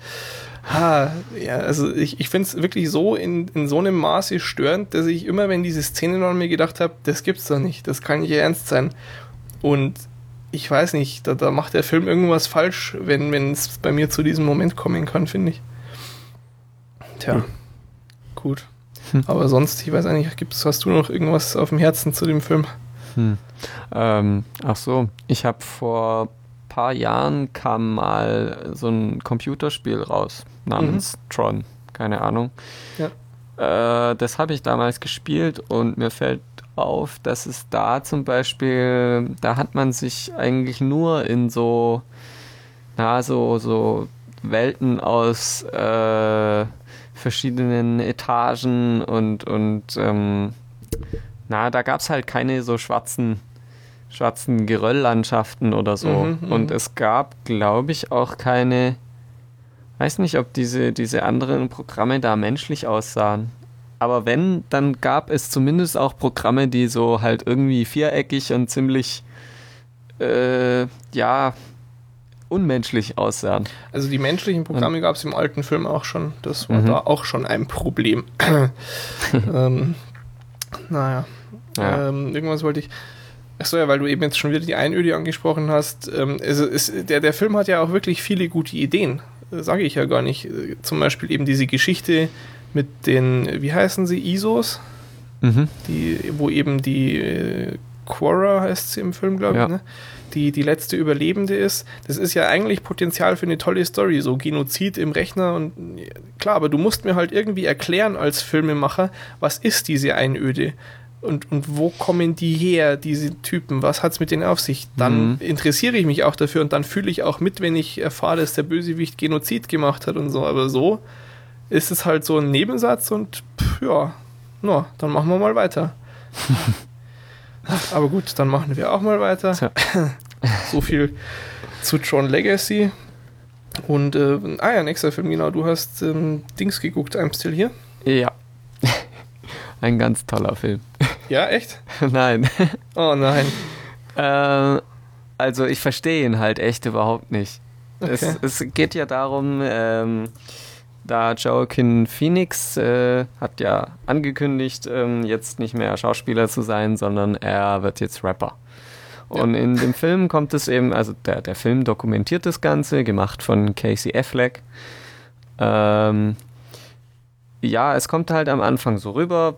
Speaker 1: Ha, ja, also ich, ich finde es wirklich so in, in so einem Maße störend, dass ich immer, wenn diese Szene an mir gedacht habe, das gibt's doch nicht, das kann nicht ernst sein. Und ich weiß nicht, da, da macht der Film irgendwas falsch, wenn es bei mir zu diesem Moment kommen kann, finde ich. Tja, hm. gut. Hm. Aber sonst, ich weiß nicht, gibt's, hast du noch irgendwas auf dem Herzen zu dem Film? Hm.
Speaker 3: Ähm, ach so, ich habe vor paar Jahren kam mal so ein Computerspiel raus namens mhm. Tron. Keine Ahnung. Ja. Äh, das habe ich damals gespielt und mir fällt auf, dass es da zum Beispiel, da hat man sich eigentlich nur in so, na, so, so Welten aus äh, verschiedenen Etagen und, und ähm, na, da gab es halt keine so schwarzen schwarzen Gerölllandschaften oder so. Mhm, mhm, und es gab, glaube ich, auch keine, weiß nicht, ob diese, diese anderen Programme da menschlich aussahen. Aber wenn, dann gab es zumindest auch Programme, die so halt irgendwie viereckig und ziemlich, äh, ja, unmenschlich aussahen.
Speaker 1: Also die menschlichen Programme gab es im alten Film auch schon. Das war mhm. da auch schon ein Problem. <laughs> <laughs> ähm, naja. Ja. Ähm, irgendwas wollte ich. Achso, ja, weil du eben jetzt schon wieder die Einöde angesprochen hast. Ähm, also es, der, der Film hat ja auch wirklich viele gute Ideen. Sage ich ja gar nicht. Zum Beispiel eben diese Geschichte mit den, wie heißen sie, ISOs? Mhm. Die, wo eben die äh, Quora heißt sie im Film, glaube ich, ja. ne? die, die letzte Überlebende ist. Das ist ja eigentlich Potenzial für eine tolle Story, so Genozid im Rechner und klar, aber du musst mir halt irgendwie erklären als Filmemacher, was ist diese Einöde? Und, und wo kommen die her, diese Typen? Was hat es mit denen auf sich? Dann mhm. interessiere ich mich auch dafür und dann fühle ich auch mit, wenn ich erfahre, dass der Bösewicht Genozid gemacht hat und so. Aber so ist es halt so ein Nebensatz und pff, ja, no, dann machen wir mal weiter. <laughs> Aber gut, dann machen wir auch mal weiter. <laughs> so viel zu John Legacy. Und, äh, ah ja, nächster Film, genau. Du hast ähm, Dings geguckt, I'm Still Here.
Speaker 3: Ja. <laughs> Ein ganz toller Film.
Speaker 1: Ja, echt? <laughs>
Speaker 3: nein.
Speaker 1: Oh nein.
Speaker 3: Äh, also ich verstehe ihn halt echt überhaupt nicht. Okay. Es, es, geht ja darum, ähm, da Joaquin Phoenix äh, hat ja angekündigt, ähm, jetzt nicht mehr Schauspieler zu sein, sondern er wird jetzt Rapper. Und ja. in dem Film kommt es eben, also der, der Film dokumentiert das Ganze, gemacht von Casey Affleck. Ähm, ja, es kommt halt am Anfang so rüber,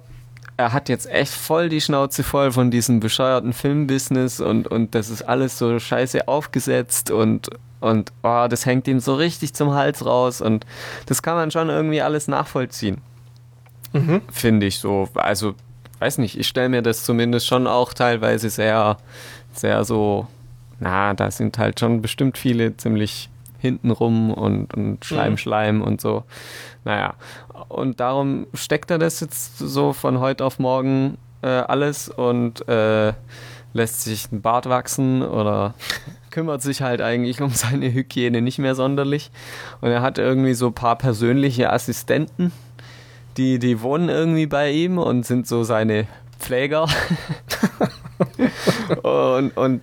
Speaker 3: er hat jetzt echt voll die Schnauze voll von diesem bescheuerten Filmbusiness und, und das ist alles so scheiße aufgesetzt und, und oh, das hängt ihm so richtig zum Hals raus und das kann man schon irgendwie alles nachvollziehen. Mhm. Finde ich so. Also, weiß nicht, ich stelle mir das zumindest schon auch teilweise sehr, sehr so, na, da sind halt schon bestimmt viele ziemlich hintenrum und, und Schleim. Schleim und so. Naja, und darum steckt er das jetzt so von heute auf morgen äh, alles und äh, lässt sich einen Bart wachsen oder <laughs> kümmert sich halt eigentlich um seine Hygiene nicht mehr sonderlich. Und er hat irgendwie so ein paar persönliche Assistenten, die, die wohnen irgendwie bei ihm und sind so seine Pfleger. <laughs> und, und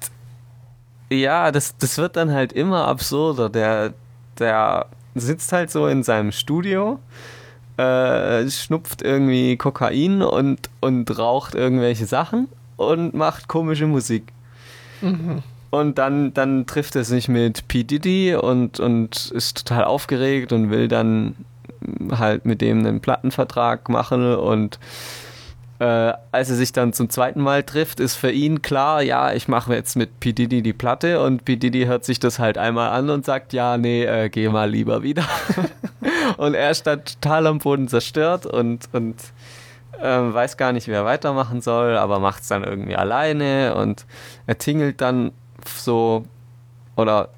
Speaker 3: ja, das, das wird dann halt immer absurder. Der, der sitzt halt so in seinem Studio, äh, schnupft irgendwie Kokain und, und raucht irgendwelche Sachen und macht komische Musik. Mhm. Und dann, dann trifft er sich mit P. Diddy und, und ist total aufgeregt und will dann halt mit dem einen Plattenvertrag machen und äh, als er sich dann zum zweiten Mal trifft, ist für ihn klar, ja, ich mache jetzt mit P. Diddy die Platte und P. Diddy hört sich das halt einmal an und sagt, ja, nee, äh, geh mal lieber wieder. <laughs> und er ist dann total am Boden zerstört und, und äh, weiß gar nicht, wie er weitermachen soll, aber macht es dann irgendwie alleine und er tingelt dann so oder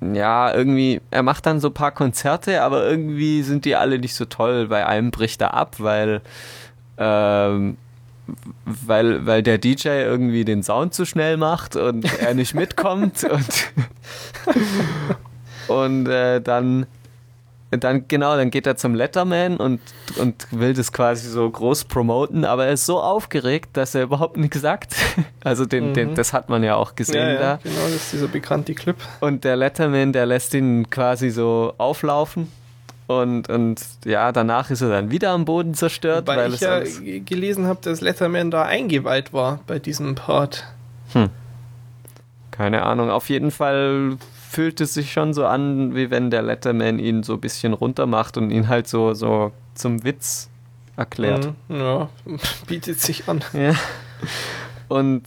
Speaker 3: ja, irgendwie, er macht dann so ein paar Konzerte, aber irgendwie sind die alle nicht so toll. Bei einem bricht er ab, weil ähm, weil, weil der DJ irgendwie den Sound zu schnell macht und er nicht mitkommt <laughs> und, und äh, dann dann genau, dann geht er zum Letterman und, und will das quasi so groß promoten, aber er ist so aufgeregt, dass er überhaupt nichts sagt. <laughs> Also den, mhm. den, das hat man ja auch gesehen ja, ja, da.
Speaker 1: Genau, das ist dieser bekannte Clip.
Speaker 3: Und der Letterman, der lässt ihn quasi so auflaufen und, und ja, danach ist er dann wieder am Boden zerstört.
Speaker 1: Weil, weil ich ja gelesen habe, dass Letterman da eingeweiht war bei diesem Part. Hm.
Speaker 3: Keine Ahnung. Auf jeden Fall fühlt es sich schon so an, wie wenn der Letterman ihn so ein bisschen runter macht und ihn halt so, so zum Witz erklärt.
Speaker 1: Mhm, ja, <laughs> bietet sich an. <laughs>
Speaker 3: Ja. Und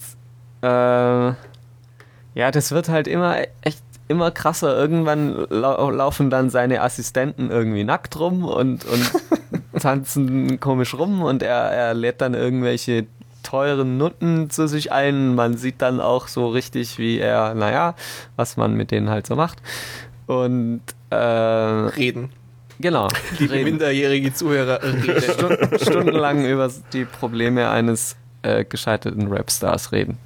Speaker 3: äh, ja, das wird halt immer echt immer krasser. Irgendwann lau laufen dann seine Assistenten irgendwie nackt rum und, und <laughs> tanzen komisch rum und er, er lädt dann irgendwelche teuren Nutten zu sich ein. Man sieht dann auch so richtig, wie er, naja, was man mit denen halt so macht. Und äh,
Speaker 1: reden.
Speaker 3: Genau.
Speaker 1: Liebe reden. minderjährige Zuhörer,
Speaker 3: reden. <laughs> Stunden, stundenlang über die Probleme eines äh, gescheiterten Rapstars reden.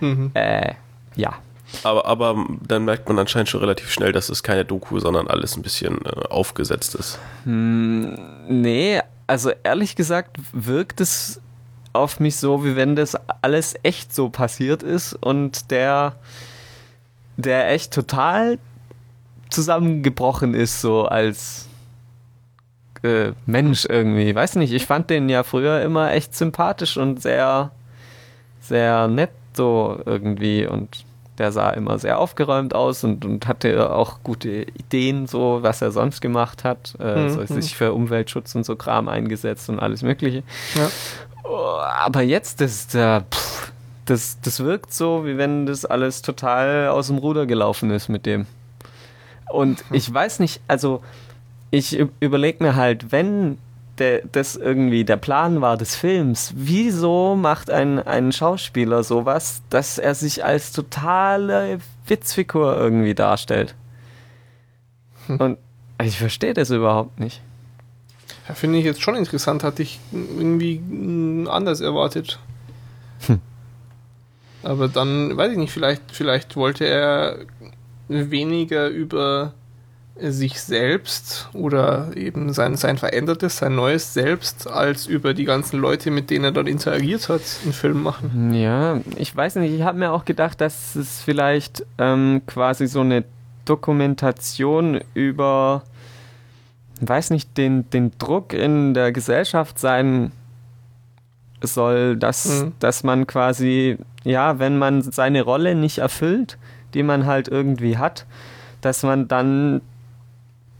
Speaker 3: Mhm. Äh, ja.
Speaker 2: Aber, aber dann merkt man anscheinend schon relativ schnell, dass es keine Doku, sondern alles ein bisschen äh, aufgesetzt ist.
Speaker 3: Hm, nee, also ehrlich gesagt wirkt es auf mich so, wie wenn das alles echt so passiert ist und der, der echt total zusammengebrochen ist, so als äh, Mensch irgendwie. Weiß nicht, ich fand den ja früher immer echt sympathisch und sehr, sehr nett so irgendwie und der sah immer sehr aufgeräumt aus und, und hatte auch gute Ideen, so was er sonst gemacht hat. Äh, mhm. so, sich für Umweltschutz und so Kram eingesetzt und alles Mögliche. Ja. Oh, aber jetzt, das, äh, pff, das, das wirkt so, wie wenn das alles total aus dem Ruder gelaufen ist mit dem. Und mhm. <laughs> ich weiß nicht, also ich überlege mir halt, wenn der, das irgendwie der Plan war des Films. Wieso macht ein, ein Schauspieler sowas, dass er sich als totale Witzfigur irgendwie darstellt? Hm. Und ich verstehe das überhaupt nicht.
Speaker 1: Ja, finde ich jetzt schon interessant, hatte ich irgendwie anders erwartet. Hm. Aber dann, weiß ich nicht, vielleicht, vielleicht wollte er weniger über sich selbst oder eben sein, sein verändertes, sein neues Selbst, als über die ganzen Leute, mit denen er dann interagiert hat, einen Film machen.
Speaker 3: Ja, ich weiß nicht, ich habe mir auch gedacht, dass es vielleicht ähm, quasi so eine Dokumentation über, weiß nicht, den, den Druck in der Gesellschaft sein soll, dass, mhm. dass man quasi, ja, wenn man seine Rolle nicht erfüllt, die man halt irgendwie hat, dass man dann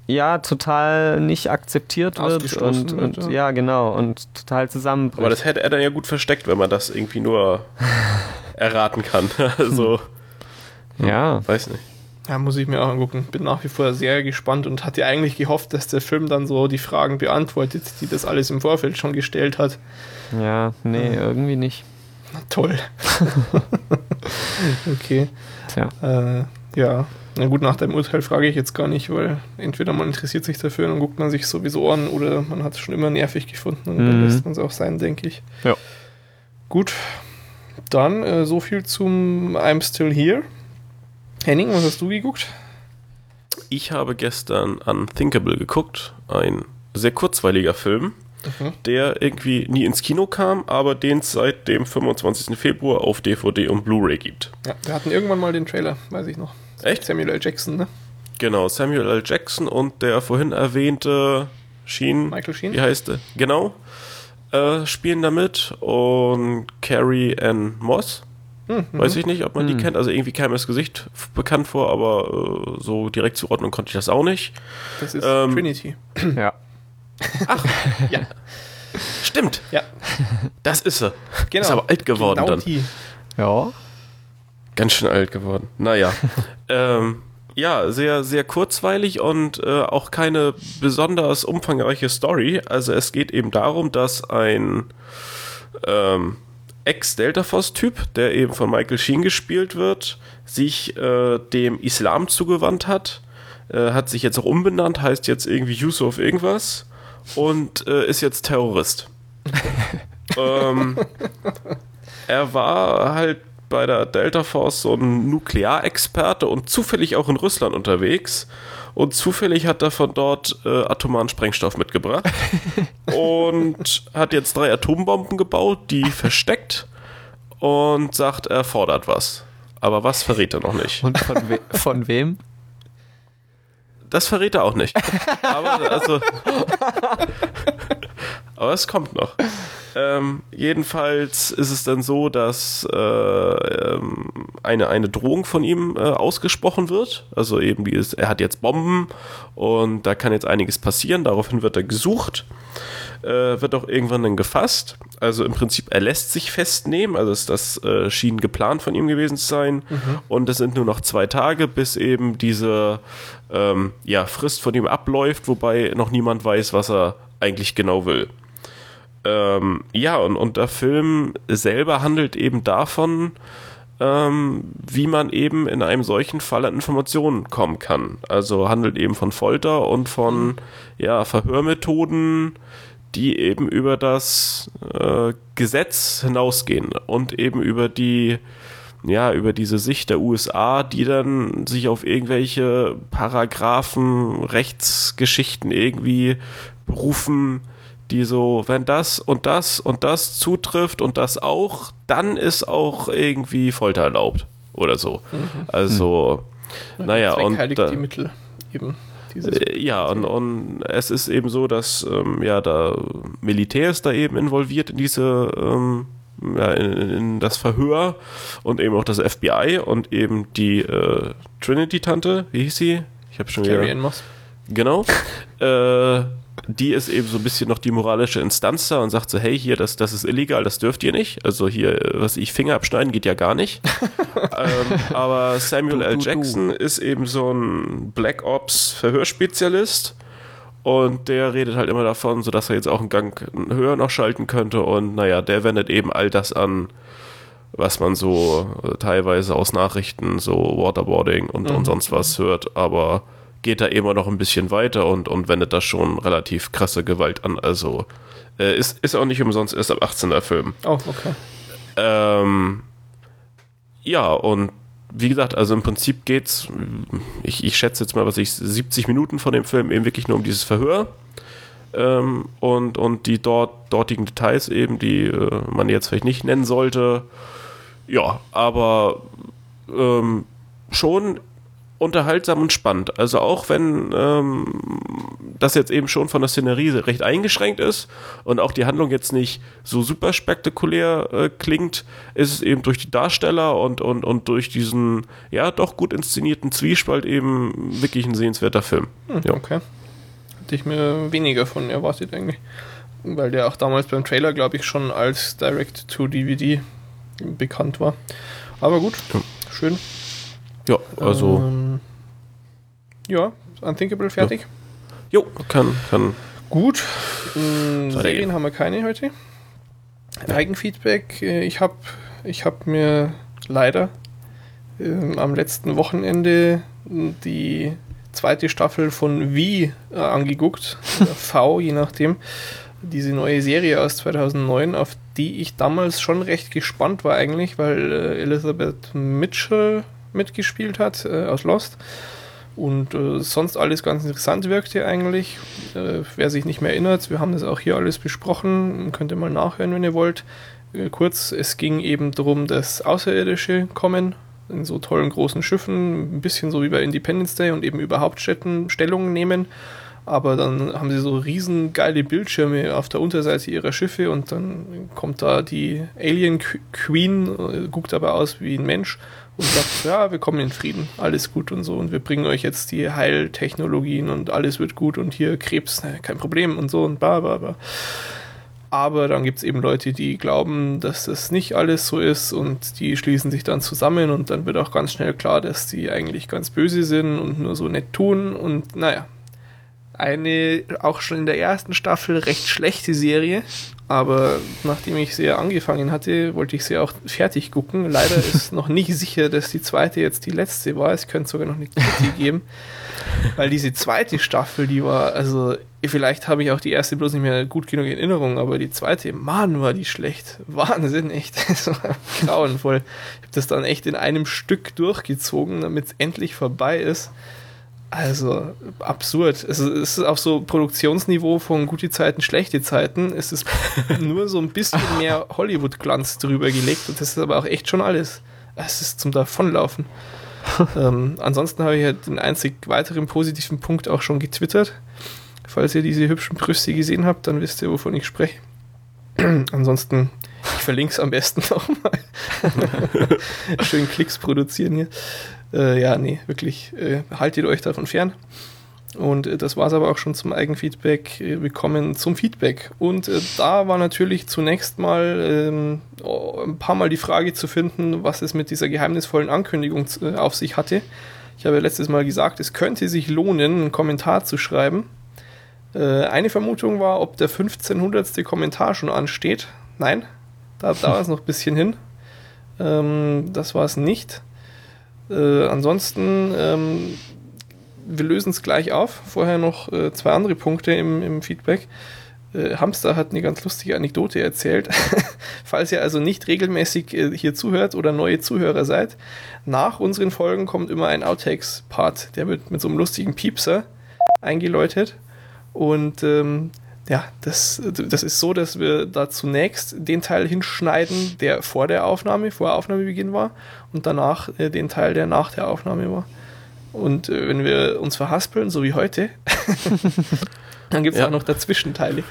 Speaker 3: ja total nicht akzeptiert wird und, und ja. ja. genau und total zusammenbricht.
Speaker 2: Aber das hätte er dann ja gut versteckt, wenn man das irgendwie nur <laughs> erraten kann. <laughs> also
Speaker 3: ja,
Speaker 2: weiß nicht.
Speaker 1: Ja, muss ich mir auch angucken. Bin nach wie vor sehr gespannt und hatte eigentlich gehofft, dass der Film dann so die Fragen beantwortet, die das alles im Vorfeld schon gestellt hat.
Speaker 3: Ja, nee, hm. irgendwie nicht.
Speaker 1: Na toll. <laughs> okay. Tja. Äh, ja. Na gut, nach deinem Urteil frage ich jetzt gar nicht, weil entweder man interessiert sich dafür und dann guckt man sich sowieso an oder man hat es schon immer nervig gefunden und mhm. dann lässt man es auch sein, denke ich.
Speaker 3: Ja.
Speaker 1: Gut. Dann äh, so viel zum I'm Still Here. Henning, was hast du geguckt?
Speaker 2: Ich habe gestern Unthinkable geguckt, ein sehr kurzweiliger Film, mhm. der irgendwie nie ins Kino kam, aber den es seit dem 25. Februar auf DVD und Blu-ray gibt.
Speaker 1: Ja, wir hatten irgendwann mal den Trailer, weiß ich noch.
Speaker 2: Echt?
Speaker 1: Samuel L. Jackson, ne?
Speaker 2: Genau, Samuel L. Jackson und der vorhin erwähnte Sheen.
Speaker 1: Michael Sheen?
Speaker 2: Wie heißt der? Genau. Äh, spielen damit und Carrie Ann Moss. Mhm. Weiß ich nicht, ob man mhm. die kennt. Also irgendwie kam mir das Gesicht bekannt vor, aber äh, so direkt zuordnen konnte ich das auch nicht.
Speaker 1: Das ist ähm, Trinity. <clears throat>
Speaker 3: Ja.
Speaker 2: Ach, <laughs> ja. Stimmt.
Speaker 1: Ja.
Speaker 2: Das ist sie. Genau. Ist aber alt geworden genau dann. Die.
Speaker 3: Ja.
Speaker 2: Ganz schön alt geworden. Naja. <laughs> ähm, ja, sehr, sehr kurzweilig und äh, auch keine besonders umfangreiche Story. Also es geht eben darum, dass ein ähm, Ex-Delta Force-Typ, der eben von Michael Sheen gespielt wird, sich äh, dem Islam zugewandt hat, äh, hat sich jetzt auch umbenannt, heißt jetzt irgendwie Yusuf irgendwas und äh, ist jetzt Terrorist. <laughs> ähm, er war halt bei der Delta Force so ein Nuklearexperte und zufällig auch in Russland unterwegs. Und zufällig hat er von dort äh, atomaren Sprengstoff mitgebracht <laughs> und hat jetzt drei Atombomben gebaut, die versteckt und sagt, er fordert was. Aber was verrät er noch nicht.
Speaker 3: Und von, we von wem?
Speaker 2: Das verrät er auch nicht. <laughs> Aber also. <laughs> aber es kommt noch. <laughs> Ähm, jedenfalls ist es dann so, dass äh, ähm, eine, eine Drohung von ihm äh, ausgesprochen wird. Also eben, ist, er hat jetzt Bomben und da kann jetzt einiges passieren. Daraufhin wird er gesucht, äh, wird auch irgendwann dann gefasst. Also im Prinzip, er lässt sich festnehmen. Also ist das äh, schien geplant von ihm gewesen zu sein. Mhm. Und es sind nur noch zwei Tage, bis eben diese ähm, ja, Frist von ihm abläuft, wobei noch niemand weiß, was er eigentlich genau will. Ähm, ja, und, und der Film selber handelt eben davon, ähm, wie man eben in einem solchen Fall an Informationen kommen kann. Also handelt eben von Folter und von ja, Verhörmethoden, die eben über das äh, Gesetz hinausgehen und eben über die ja, über diese Sicht der USA, die dann sich auf irgendwelche Paragraphen, Rechtsgeschichten irgendwie berufen, die so, wenn das und das und das zutrifft und das auch, dann ist auch irgendwie Folter erlaubt oder so. Mhm. Also, mhm. naja, und
Speaker 1: da, die Mittel eben.
Speaker 2: Äh, ja, und, und es ist eben so, dass ähm, ja da Militär ist da eben involviert in diese ähm, ja, in, in, das Verhör und eben auch das FBI und eben die äh, Trinity-Tante, wie hieß sie? Ich habe schon
Speaker 1: Carrie wieder. Moss.
Speaker 2: Genau. äh, die ist eben so ein bisschen noch die moralische Instanz da und sagt so, hey, hier, das, das ist illegal, das dürft ihr nicht. Also hier, was ich, Finger abschneiden geht ja gar nicht. <laughs> ähm, aber Samuel du, L. Jackson du. ist eben so ein Black Ops Verhörspezialist und der redet halt immer davon, so dass er jetzt auch einen Gang höher noch schalten könnte und naja, der wendet eben all das an, was man so teilweise aus Nachrichten, so Waterboarding und, mhm. und sonst was hört, aber geht da immer noch ein bisschen weiter und, und wendet da schon relativ krasse Gewalt an. Also äh, ist, ist auch nicht umsonst erst ab 18er Film.
Speaker 1: Oh, okay.
Speaker 2: Ähm, ja, und wie gesagt, also im Prinzip geht's, ich, ich schätze jetzt mal, was ich, 70 Minuten von dem Film eben wirklich nur um dieses Verhör. Ähm, und, und die dort, dortigen Details eben, die äh, man jetzt vielleicht nicht nennen sollte. Ja, aber ähm, schon unterhaltsam und spannend. Also auch wenn ähm, das jetzt eben schon von der Szenerie recht eingeschränkt ist und auch die Handlung jetzt nicht so super spektakulär äh, klingt, ist es eben durch die Darsteller und, und, und durch diesen ja doch gut inszenierten Zwiespalt eben wirklich ein sehenswerter Film.
Speaker 1: Hm, ja. Okay. Hätte ich mir weniger von erwartet eigentlich. Weil der auch damals beim Trailer, glaube ich, schon als Direct-to-DVD bekannt war. Aber gut, ja. schön.
Speaker 2: Ja, also. Ähm,
Speaker 1: ja, Unthinkable fertig.
Speaker 2: Jo, jo kann, kann.
Speaker 1: Gut. Ähm, Serien haben wir keine heute. Eigenfeedback. Äh, ich habe ich hab mir leider ähm, am letzten Wochenende die zweite Staffel von Wie äh, angeguckt. v, <laughs> je nachdem. Diese neue Serie aus 2009, auf die ich damals schon recht gespannt war eigentlich, weil äh, Elizabeth Mitchell mitgespielt hat äh, aus Lost und äh, sonst alles ganz interessant wirkte eigentlich. Äh, wer sich nicht mehr erinnert, wir haben das auch hier alles besprochen, könnt ihr mal nachhören, wenn ihr wollt. Äh, kurz, es ging eben darum, dass Außerirdische kommen in so tollen großen Schiffen, ein bisschen so wie bei Independence Day und eben über Hauptstädten Stellung nehmen. Aber dann haben sie so riesen geile Bildschirme auf der Unterseite ihrer Schiffe und dann kommt da die Alien Queen, äh, guckt aber aus wie ein Mensch und sagt, ja, wir kommen in Frieden, alles gut und so und wir bringen euch jetzt die Heiltechnologien und alles wird gut und hier Krebs, kein Problem und so und bla bla bla. Aber dann gibt es eben Leute, die glauben, dass das nicht alles so ist und die schließen sich dann zusammen und dann wird auch ganz schnell klar, dass die eigentlich ganz böse sind und nur so nett tun und naja. Eine auch schon in der ersten Staffel recht schlechte Serie, aber nachdem ich sie angefangen hatte, wollte ich sie auch fertig gucken. Leider <laughs> ist noch nicht sicher, dass die zweite jetzt die letzte war. Es könnte sogar noch eine dritte geben. Weil diese zweite Staffel, die war, also vielleicht habe ich auch die erste bloß nicht mehr gut genug in Erinnerung, aber die zweite, Mann, war die schlecht. Wahnsinn, echt. <laughs> Das war grauenvoll. Ich habe das dann echt in einem Stück durchgezogen, damit es endlich vorbei ist. Also absurd. Es ist auf so Produktionsniveau von gute Zeiten, schlechte Zeiten. Es ist <laughs> nur so ein bisschen mehr Hollywood-Glanz drüber gelegt und das ist aber auch echt schon alles. Es ist zum Davonlaufen. <laughs> ähm, ansonsten habe ich halt den einzig weiteren positiven Punkt auch schon getwittert. Falls ihr diese hübschen Brüste gesehen habt, dann wisst ihr, wovon ich spreche. <clears throat> ansonsten, ich verlinke es am besten <laughs> nochmal. Schön Klicks produzieren hier. Äh, ja, nee, wirklich, äh, haltet euch davon fern. Und äh, das war es aber auch schon zum Eigenfeedback. Äh, wir kommen zum Feedback. Und äh, da war natürlich zunächst mal ähm, ein paar Mal die Frage zu finden, was es mit dieser geheimnisvollen Ankündigung äh, auf sich hatte. Ich habe ja letztes Mal gesagt, es könnte sich lohnen, einen Kommentar zu schreiben. eine Vermutung war, ob der 1500. Kommentar schon ansteht. Nein, da dauert es noch ein bisschen hin. Ähm, das war es nicht. Äh, ansonsten, ähm, wir lösen es gleich auf. Vorher noch äh, zwei andere Punkte im, im Feedback. Äh, Hamster hat eine ganz lustige Anekdote erzählt. <laughs> Falls ihr also nicht regelmäßig äh, hier zuhört oder neue Zuhörer seid, nach unseren Folgen kommt immer ein Outtakes-Part. Der wird mit so einem lustigen Piepser eingeläutet. Und ähm, ja, das, das ist so, dass wir da zunächst den Teil hinschneiden, der vor der Aufnahme, vor Aufnahmebeginn war, und danach äh, den Teil, der nach der Aufnahme war. Und äh, wenn wir uns verhaspeln, so wie heute, <laughs> dann gibt es ja. auch noch Dazwischenteile.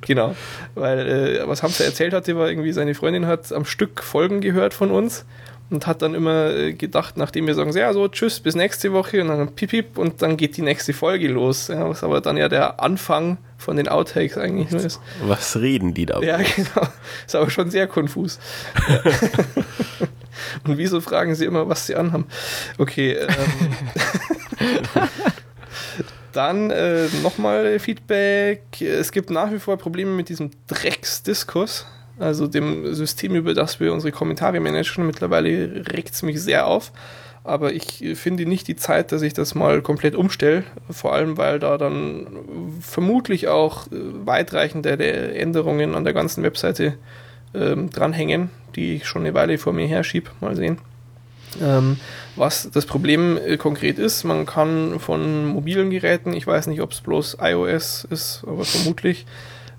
Speaker 1: Genau. Weil, äh, was Hamster erzählt hatte, war irgendwie, seine Freundin hat am Stück Folgen gehört von uns und hat dann immer äh, gedacht, nachdem wir sagen, ja, so, tschüss, bis nächste Woche und dann piep, piep und dann geht die nächste Folge los. Ja, was aber dann ja der Anfang von den Outtakes eigentlich nur ist.
Speaker 2: Was reden die da?
Speaker 1: Ja, <laughs> genau. Ist aber schon sehr konfus. <laughs> Und wieso fragen sie immer, was sie anhaben? Okay. Ähm, <laughs> dann äh, nochmal Feedback. Es gibt nach wie vor Probleme mit diesem Drecksdiskurs also dem System, über das wir unsere Kommentare managen. Mittlerweile regt es mich sehr auf. Aber ich finde nicht die Zeit, dass ich das mal komplett umstelle. Vor allem, weil da dann vermutlich auch weitreichende Änderungen an der ganzen Webseite ähm, dranhängen, die ich schon eine Weile vor mir herschiebe. Mal sehen. Ähm, was das Problem äh, konkret ist, man kann von mobilen Geräten, ich weiß nicht, ob es bloß iOS ist, aber vermutlich,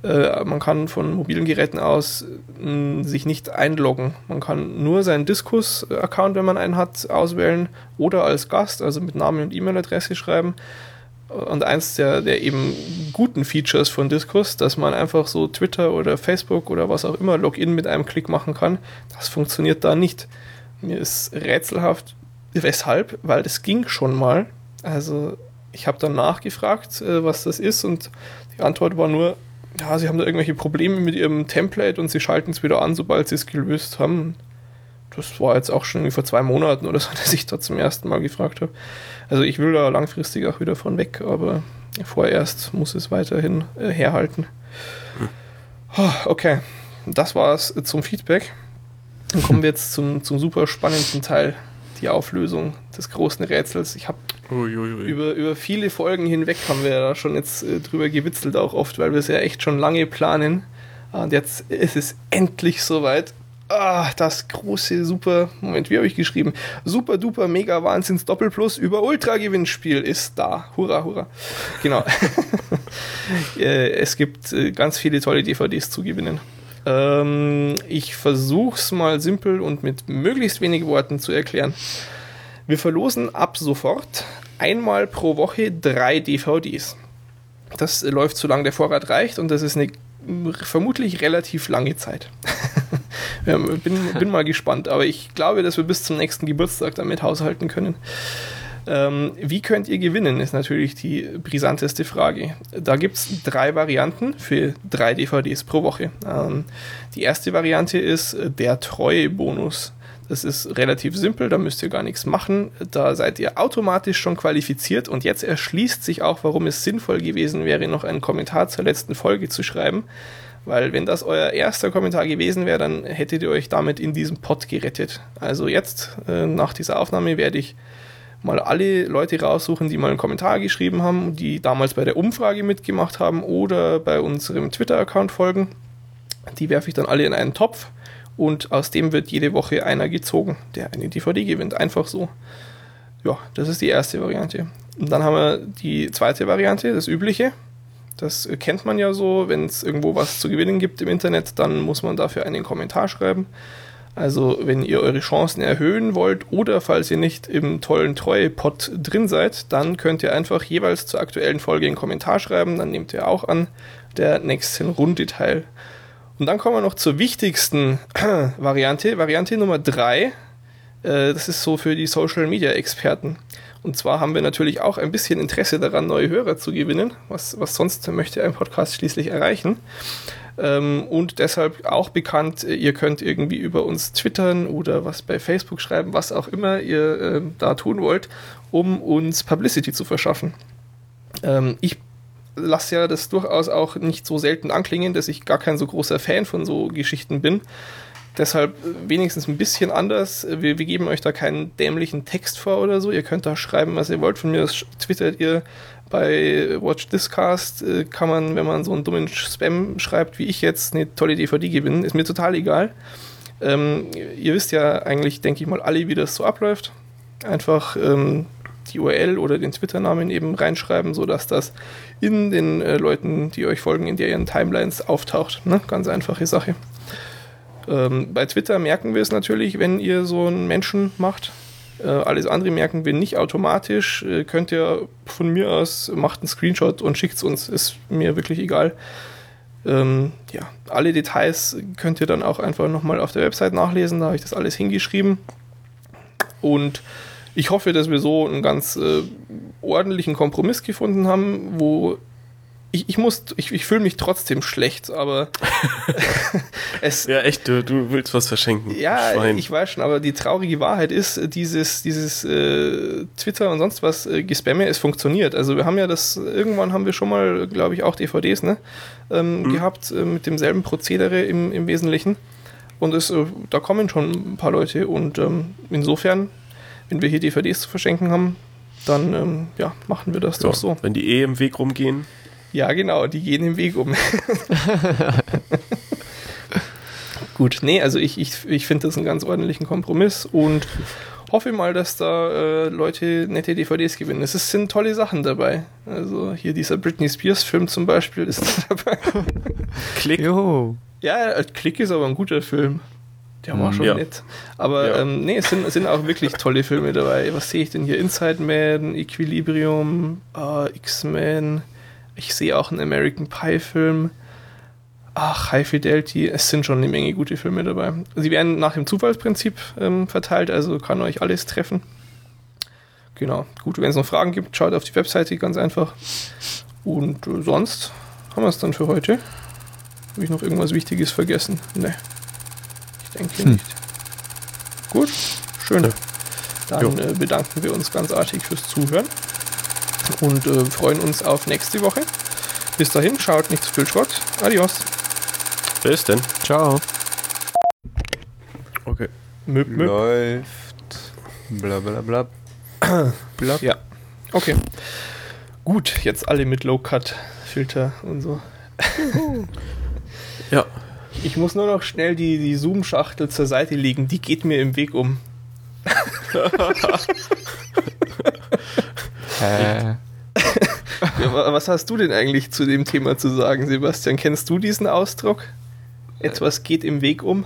Speaker 1: äh, man kann von mobilen Geräten aus mh, sich nicht einloggen. Man kann nur seinen Diskus-Account, wenn man einen hat, auswählen oder als Gast, also mit Namen und E-Mail-Adresse schreiben. Und eins der, der eben guten Features von Diskus, dass man einfach so Twitter oder Facebook oder was auch immer Login mit einem Klick machen kann, das funktioniert da nicht. Mir ist rätselhaft, weshalb, weil das ging schon mal. Also ich habe dann nachgefragt, äh, was das ist und die Antwort war nur, ja, sie haben da irgendwelche Probleme mit ihrem Template und sie schalten es wieder an, sobald sie es gelöst haben. das war jetzt auch schon vor zwei Monaten oder so, <laughs> dass ich da zum ersten Mal gefragt habe. Also ich will da langfristig auch wieder von weg, aber vorerst muss es weiterhin äh, herhalten. Hm. Okay, das war's zum Feedback. Dann kommen wir jetzt zum, zum super spannenden Teil, die Auflösung des großen Rätsels. Ich habe über, über viele Folgen hinweg haben wir da schon jetzt äh, drüber gewitzelt, auch oft, weil wir es ja echt schon lange planen. Und jetzt ist es endlich soweit. Ah, das große, super, Moment, wie habe ich geschrieben? Super, duper, mega, Wahnsinns, Doppelplus über Ultra-Gewinnspiel ist da. Hurra, hurra. Genau. <laughs> Äh, es gibt äh, ganz viele tolle DVDs zu gewinnen. Ähm, ich versuche es mal simpel und mit möglichst wenig Worten zu erklären. Wir verlosen ab sofort einmal pro Woche drei DVDs. Das läuft, solange der Vorrat reicht und das ist eine vermutlich relativ lange Zeit. <laughs> bin, bin mal gespannt, aber ich glaube, dass wir bis zum nächsten Geburtstag damit haushalten können. Ähm, wie könnt ihr gewinnen, ist natürlich die brisanteste Frage. Da gibt es drei Varianten für drei DVDs pro Woche. Ähm, die erste Variante ist der Treue-Bonus. Das ist relativ simpel, da müsst ihr gar nichts machen. Da seid ihr automatisch schon qualifiziert und jetzt erschließt sich auch, warum es sinnvoll gewesen wäre, noch einen Kommentar zur letzten Folge zu schreiben. Weil wenn das euer erster Kommentar gewesen wäre, dann hättet ihr euch damit in diesem Pod gerettet. Also jetzt, äh, nach dieser Aufnahme, werde ich mal alle Leute raussuchen, die mal einen Kommentar geschrieben haben, die damals bei der Umfrage mitgemacht haben oder bei unserem Twitter-Account folgen. Die werfe ich dann alle in einen Topf und aus dem wird jede Woche einer gezogen, der eine DVD gewinnt. Einfach so. Ja, das ist die erste Variante. Und dann haben wir die zweite Variante, das übliche. Das kennt man ja so, wenn es irgendwo was zu gewinnen gibt im Internet, dann muss man dafür einen Kommentar schreiben. Also wenn ihr eure Chancen erhöhen wollt oder falls ihr nicht im tollen Treue-Pod drin seid, dann könnt ihr einfach jeweils zur aktuellen Folge einen Kommentar schreiben, dann nehmt ihr auch an der nächsten Runde teil. Und dann kommen wir noch zur wichtigsten <clears throat> Variante, Variante Nummer 3. Äh, das ist so für die Social Media Experten. Und zwar haben wir natürlich auch ein bisschen Interesse daran, neue Hörer zu gewinnen. Was, was sonst möchte ein Podcast schließlich erreichen? Ähm, und deshalb auch bekannt, ihr könnt irgendwie über uns twittern oder was bei Facebook schreiben, was auch immer ihr äh, da tun wollt, um uns Publicity zu verschaffen. Ähm, ich lasse ja das durchaus auch nicht so selten anklingen, dass ich gar kein so großer Fan von so Geschichten bin. Deshalb wenigstens ein bisschen anders. Wir, wir, geben euch da keinen dämlichen Text vor oder so. Ihr könnt da schreiben, was ihr wollt. Von mir aus twittert ihr. Bei Watch Discast äh, kann man, wenn man so einen dummen Spam schreibt, wie ich jetzt, eine tolle DVD gewinnen. Ist mir total egal. Ähm, ihr wisst ja eigentlich, denke ich mal, alle, wie das so abläuft. Einfach ähm, die URL oder den Twitter-Namen eben reinschreiben, sodass das in den äh, Leuten, die euch folgen, in deren Timelines auftaucht. Ne? Ganz einfache Sache. Ähm, bei Twitter merken wir es natürlich, wenn ihr so einen Menschen macht. Äh, alles andere merken wir nicht automatisch. Äh, könnt ihr von mir aus, macht einen Screenshot und schickt es uns. Ist mir wirklich egal. Ähm, ja, alle Details könnt ihr dann auch einfach nochmal auf der Website nachlesen. Da habe ich das alles hingeschrieben. Und ich hoffe, dass wir so einen ganz äh, ordentlichen Kompromiss gefunden haben, wo ich, ich muss, ich, ich fühle mich trotzdem schlecht, aber <laughs> <laughs>
Speaker 2: es. Ja, echt, du, du willst was verschenken.
Speaker 1: Ja, Schwein. ich weiß schon, aber die traurige Wahrheit ist, dieses, dieses äh, Twitter und sonst was äh, Gespamme, es funktioniert. Also wir haben ja das, irgendwann haben wir schon mal, glaube ich, auch DVDs, ne? Ähm, mhm. gehabt äh, mit demselben Prozedere im, im Wesentlichen. Und es, äh, da kommen schon ein paar Leute und ähm, insofern wenn wir hier DVDs zu verschenken haben, dann ähm, ja, machen wir das ja, doch so.
Speaker 2: Wenn die eh im Weg rumgehen.
Speaker 1: Ja, genau, die gehen im Weg um. <laughs> Gut, nee, also ich, ich, ich finde das einen ganz ordentlichen Kompromiss und hoffe mal, dass da äh, Leute nette DVDs gewinnen. Es ist, sind tolle Sachen dabei. Also hier dieser Britney Spears Film zum Beispiel ist <laughs> dabei.
Speaker 2: Klick. Jo.
Speaker 1: Ja, Klick ist aber ein guter Film. Der war schon ja. nett. Aber ja. ähm, nee, es sind, es sind auch wirklich tolle Filme dabei. Was sehe ich denn hier? Inside Man, Equilibrium, uh, X-Men. Ich sehe auch einen American Pie-Film. Ach, High Fidelity. Es sind schon eine Menge gute Filme dabei. Sie werden nach dem Zufallsprinzip ähm, verteilt, also kann euch alles treffen. Genau. Gut, wenn es noch Fragen gibt, schaut auf die Webseite ganz einfach. Und äh, sonst haben wir es dann für heute. Habe ich noch irgendwas Wichtiges vergessen? Ne. Denke hm. nicht. Gut, schön. Ja. Dann äh, bedanken wir uns ganz artig fürs Zuhören und äh, freuen uns auf nächste Woche. Bis dahin, schaut nicht zu viel Schrott. Adios.
Speaker 2: Bis denn.
Speaker 3: Ciao.
Speaker 1: Okay.
Speaker 3: Möp, möp. Läuft. Bla bla bla. <clears throat>
Speaker 1: bla. Ja. Okay. Gut, jetzt alle mit Low-Cut-Filter und so.
Speaker 2: ja.
Speaker 1: Ich muss nur noch schnell die, die Zoom-Schachtel zur Seite legen, die geht mir im Weg um. <laughs> äh. <laughs> Was hast du denn eigentlich zu dem Thema zu sagen, Sebastian? Kennst du diesen Ausdruck? Etwas geht im Weg um?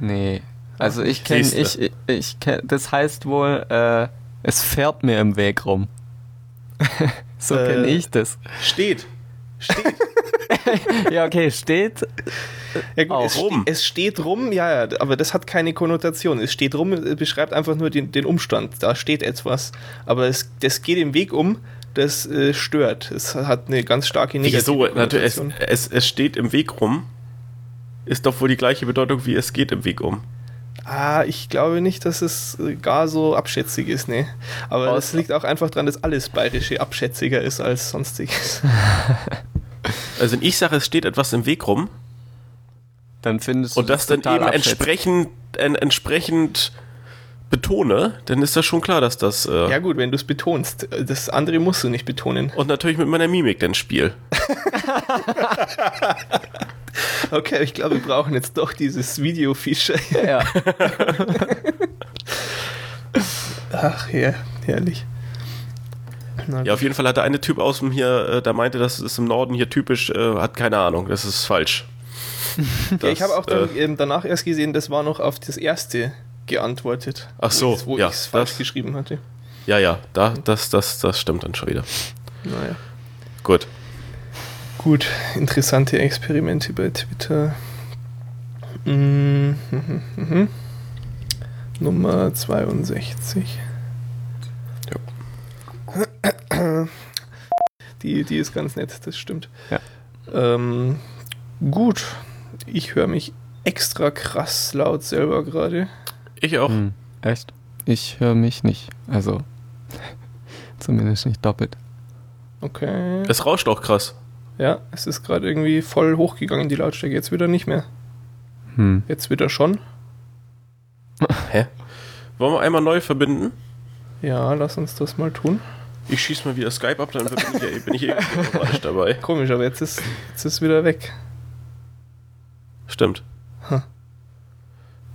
Speaker 3: Nee. Also ich kenne, ich, ich, ich kenn, das heißt wohl, äh, es fährt mir im Weg rum. <laughs> so äh, kenne ich das.
Speaker 1: Steht. Steht.
Speaker 3: Ja, okay, steht.
Speaker 1: Ja gut, es, rum. Ste es steht rum, ja, ja, aber das hat keine Konnotation. Es steht rum, beschreibt einfach nur den, den Umstand. Da steht etwas. Aber es, das geht im Weg um, das äh, stört. Es hat eine ganz starke
Speaker 2: negative Wieso? Natürlich, es, es, es steht im Weg rum. Ist doch wohl die gleiche Bedeutung wie es geht im Weg um.
Speaker 1: Ah, ich glaube nicht, dass es äh, gar so abschätzig ist, ne. Aber es liegt auch einfach daran, dass alles Bayerische abschätziger ist als sonstiges. <laughs>
Speaker 2: Also wenn ich sage, es steht etwas im Weg rum,
Speaker 3: dann findest du
Speaker 2: und das, das dann eben entsprechend, en, entsprechend betone, dann ist das schon klar, dass das.
Speaker 1: Äh ja gut, wenn du es betonst, das andere musst du nicht betonen.
Speaker 2: Und natürlich mit meiner Mimik dann Spiel. <laughs>
Speaker 1: okay, ich glaube, wir brauchen jetzt doch dieses Video-Feature. Ja. <laughs> Ach ja, herrlich.
Speaker 2: Na, ja, auf jeden Fall hat der eine Typ aus dem hier, äh, der meinte, das ist im Norden hier typisch, äh, hat keine Ahnung, das ist falsch.
Speaker 1: das, <laughs> ja, ich habe auch dann, äh, danach erst gesehen, das war noch auf das erste geantwortet.
Speaker 2: Ach so,
Speaker 1: wo
Speaker 2: ja,
Speaker 1: ich es falsch geschrieben hatte.
Speaker 2: Ja, ja, da, das, das, das stimmt dann schon wieder.
Speaker 1: Naja.
Speaker 2: Gut.
Speaker 1: Gut, interessante Experimente bei Twitter. Mhm, mhm. Nummer 62. <clears throat> Die, die ist ganz nett, das stimmt.
Speaker 3: Ja.
Speaker 1: Ähm, gut, ich höre mich extra krass laut selber gerade.
Speaker 2: Ich auch. Hm,
Speaker 3: echt? Ich höre mich nicht. Also, <laughs> zumindest nicht doppelt.
Speaker 1: Okay.
Speaker 2: Es rauscht auch krass.
Speaker 1: Ja, es ist gerade irgendwie voll hochgegangen, die Lautstärke. Jetzt wieder nicht mehr.
Speaker 3: Hm.
Speaker 1: Jetzt wieder schon.
Speaker 2: Hä? Wollen wir einmal neu verbinden?
Speaker 1: Ja, lass uns das mal tun.
Speaker 2: Ich schieße mal wieder Skype ab, dann bin ich, bin ich eh <laughs> automatisch dabei.
Speaker 1: Komisch, aber jetzt ist, jetzt ist wieder weg.
Speaker 2: Stimmt. Huh.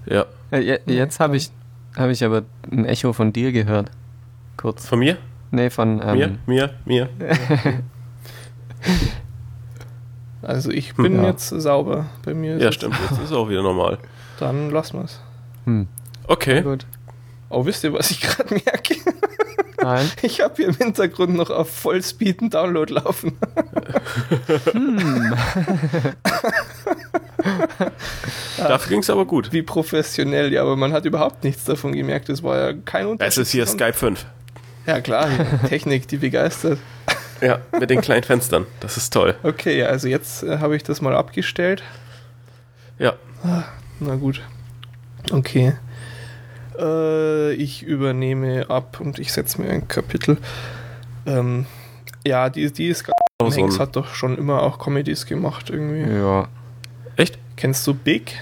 Speaker 2: Ja.
Speaker 3: ja jetzt habe ich, hab ich aber ein Echo von dir gehört. Kurz.
Speaker 2: Von mir?
Speaker 3: Nee, von.
Speaker 2: Ähm, mir, mir, mir. <laughs>
Speaker 1: also ich bin hm. jetzt sauber. Bei mir
Speaker 2: Ja, stimmt. Jetzt ist auch wieder normal.
Speaker 1: Dann lassen wir es.
Speaker 2: Hm. Okay.
Speaker 1: Gut. Oh, wisst ihr, was ich gerade <laughs> merke?
Speaker 3: Nein. <laughs>
Speaker 1: Ich habe hier im Hintergrund noch auf Vollspeed einen Download laufen. hm. <laughs>
Speaker 2: Dafür ging es aber gut.
Speaker 1: Wie professionell, ja, aber man hat überhaupt nichts davon gemerkt. Es war ja kein Unterschied.
Speaker 2: Es ist hier Skype 5.
Speaker 1: Ja, klar, Technik, die begeistert. <laughs>
Speaker 2: Ja, mit den kleinen Fenstern. Das ist toll.
Speaker 1: Okay, ja, also jetzt äh, habe ich das mal abgestellt.
Speaker 2: Ja.
Speaker 1: Ah, na gut. Okay. Äh, ich übernehme ab und ich setze mir ein Kapitel. Ähm, ja, die, die ist
Speaker 2: oh, so
Speaker 1: Hanks hat doch schon immer auch Comedies gemacht irgendwie.
Speaker 3: Ja.
Speaker 2: Echt?
Speaker 1: Kennst du Big?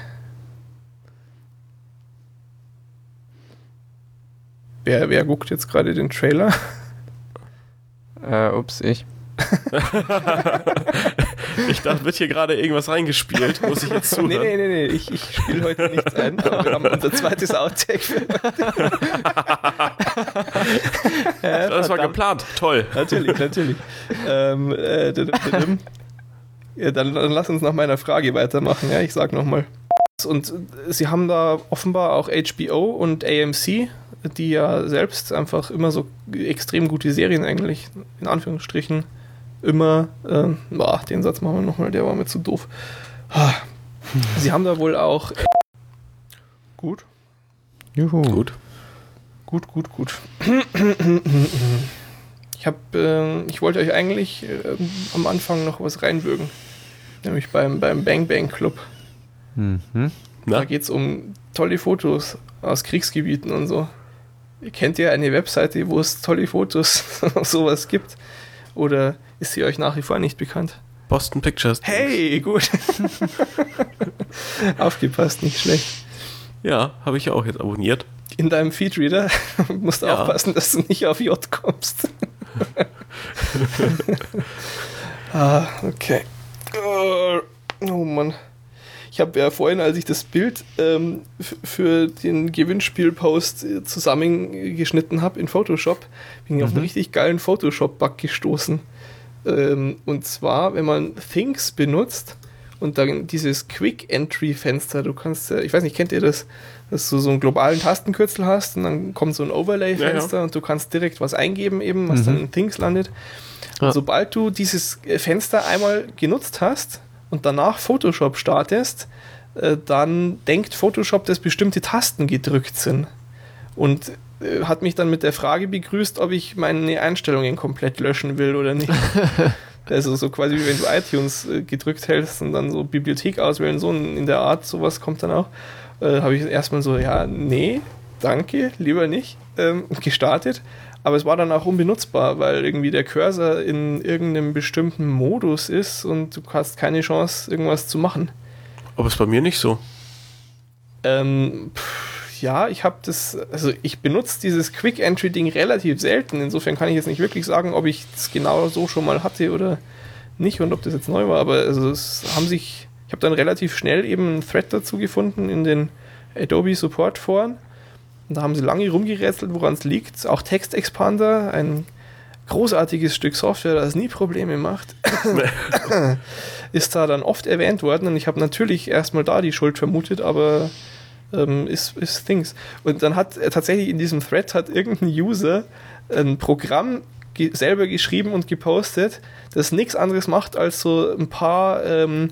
Speaker 1: Wer, wer guckt jetzt gerade den Trailer?
Speaker 3: Äh, ups, ich. <laughs> <laughs>
Speaker 2: ich dachte, wird hier gerade irgendwas reingespielt. Muss ich jetzt zuhören?
Speaker 1: Nee, nee, nee, nee. Ich, ich spiele heute nichts ein. Aber wir haben unser zweites Outtake. <laughs>
Speaker 2: ja, das war geplant. Toll.
Speaker 1: Natürlich, natürlich. Ähm, äh, ja, dann, dann lass uns nach meiner Frage weitermachen. Ja, ich sag nochmal. Und sie haben da offenbar auch HBO und AMC die ja selbst einfach immer so extrem gute Serien eigentlich, in Anführungsstrichen, immer, ähm, boah, den Satz machen wir nochmal, der war mir zu doof. Sie haben da wohl auch gut.
Speaker 2: Juhu. Gut.
Speaker 1: Gut, gut, gut. Ich habe, äh, ich wollte euch eigentlich äh, am Anfang noch was reinwürgen. Nämlich beim, beim Bang Bang Club.
Speaker 3: Mhm.
Speaker 1: Da geht es um tolle Fotos aus Kriegsgebieten und so. Kennt ihr eine Webseite, wo es tolle Fotos <laughs> sowas gibt? Oder ist sie euch nach wie vor nicht bekannt?
Speaker 2: Boston Pictures.
Speaker 1: Hey, gut. <laughs> Aufgepasst, nicht schlecht.
Speaker 2: Ja, habe ich auch jetzt abonniert.
Speaker 1: In deinem Feedreader <laughs> musst du ja. aufpassen, dass du nicht auf J kommst. <laughs> ah, okay. Oh Mann. Ich habe ja vorhin, als ich das Bild ähm, für den Gewinnspielpost äh, zusammengeschnitten habe in Photoshop, bin ich mhm. auf einen richtig geilen Photoshop-Bug gestoßen. Ähm, und zwar, wenn man Things benutzt und dann dieses Quick Entry Fenster, du kannst, ich weiß nicht, kennt ihr das, dass du so einen globalen Tastenkürzel hast und dann kommt so ein Overlay Fenster ja, ja. und du kannst direkt was eingeben eben, was mhm. dann in Things landet. Ja. sobald du dieses Fenster einmal genutzt hast und danach Photoshop startest, äh, dann denkt Photoshop, dass bestimmte Tasten gedrückt sind. Und äh, hat mich dann mit der Frage begrüßt, ob ich meine Einstellungen komplett löschen will oder nicht. <laughs> also so quasi wie wenn du iTunes äh, gedrückt hältst und dann so Bibliothek auswählen, so in der Art, sowas kommt dann auch. Habe ich erstmal so, ja, nee, danke, lieber nicht, ähm, gestartet. Aber es war dann auch unbenutzbar, weil irgendwie der Cursor in irgendeinem bestimmten Modus ist und du hast keine Chance, irgendwas zu machen.
Speaker 2: Aber ist bei mir nicht so.
Speaker 1: Ähm, pff ja, ich habe das, also ich benutze dieses Quick Entry Ding relativ selten. Insofern kann ich jetzt nicht wirklich sagen, ob ich es genau so schon mal hatte oder nicht und ob das jetzt neu war. Aber also es haben sich, ich habe dann relativ schnell eben einen Thread dazu gefunden in den Adobe Support Foren. Und da haben sie lange rumgerätselt, woran es liegt. Auch Text Expander, ein großartiges Stück Software, das nie Probleme macht, <laughs> ist da dann oft erwähnt worden. Und ich habe natürlich erstmal da die Schuld vermutet, aber ähm, ist, ist Things. Und dann hat er tatsächlich in diesem Thread hat irgendein User ein Programm ge selber geschrieben und gepostet, das nichts anderes macht, als so ein paar ähm,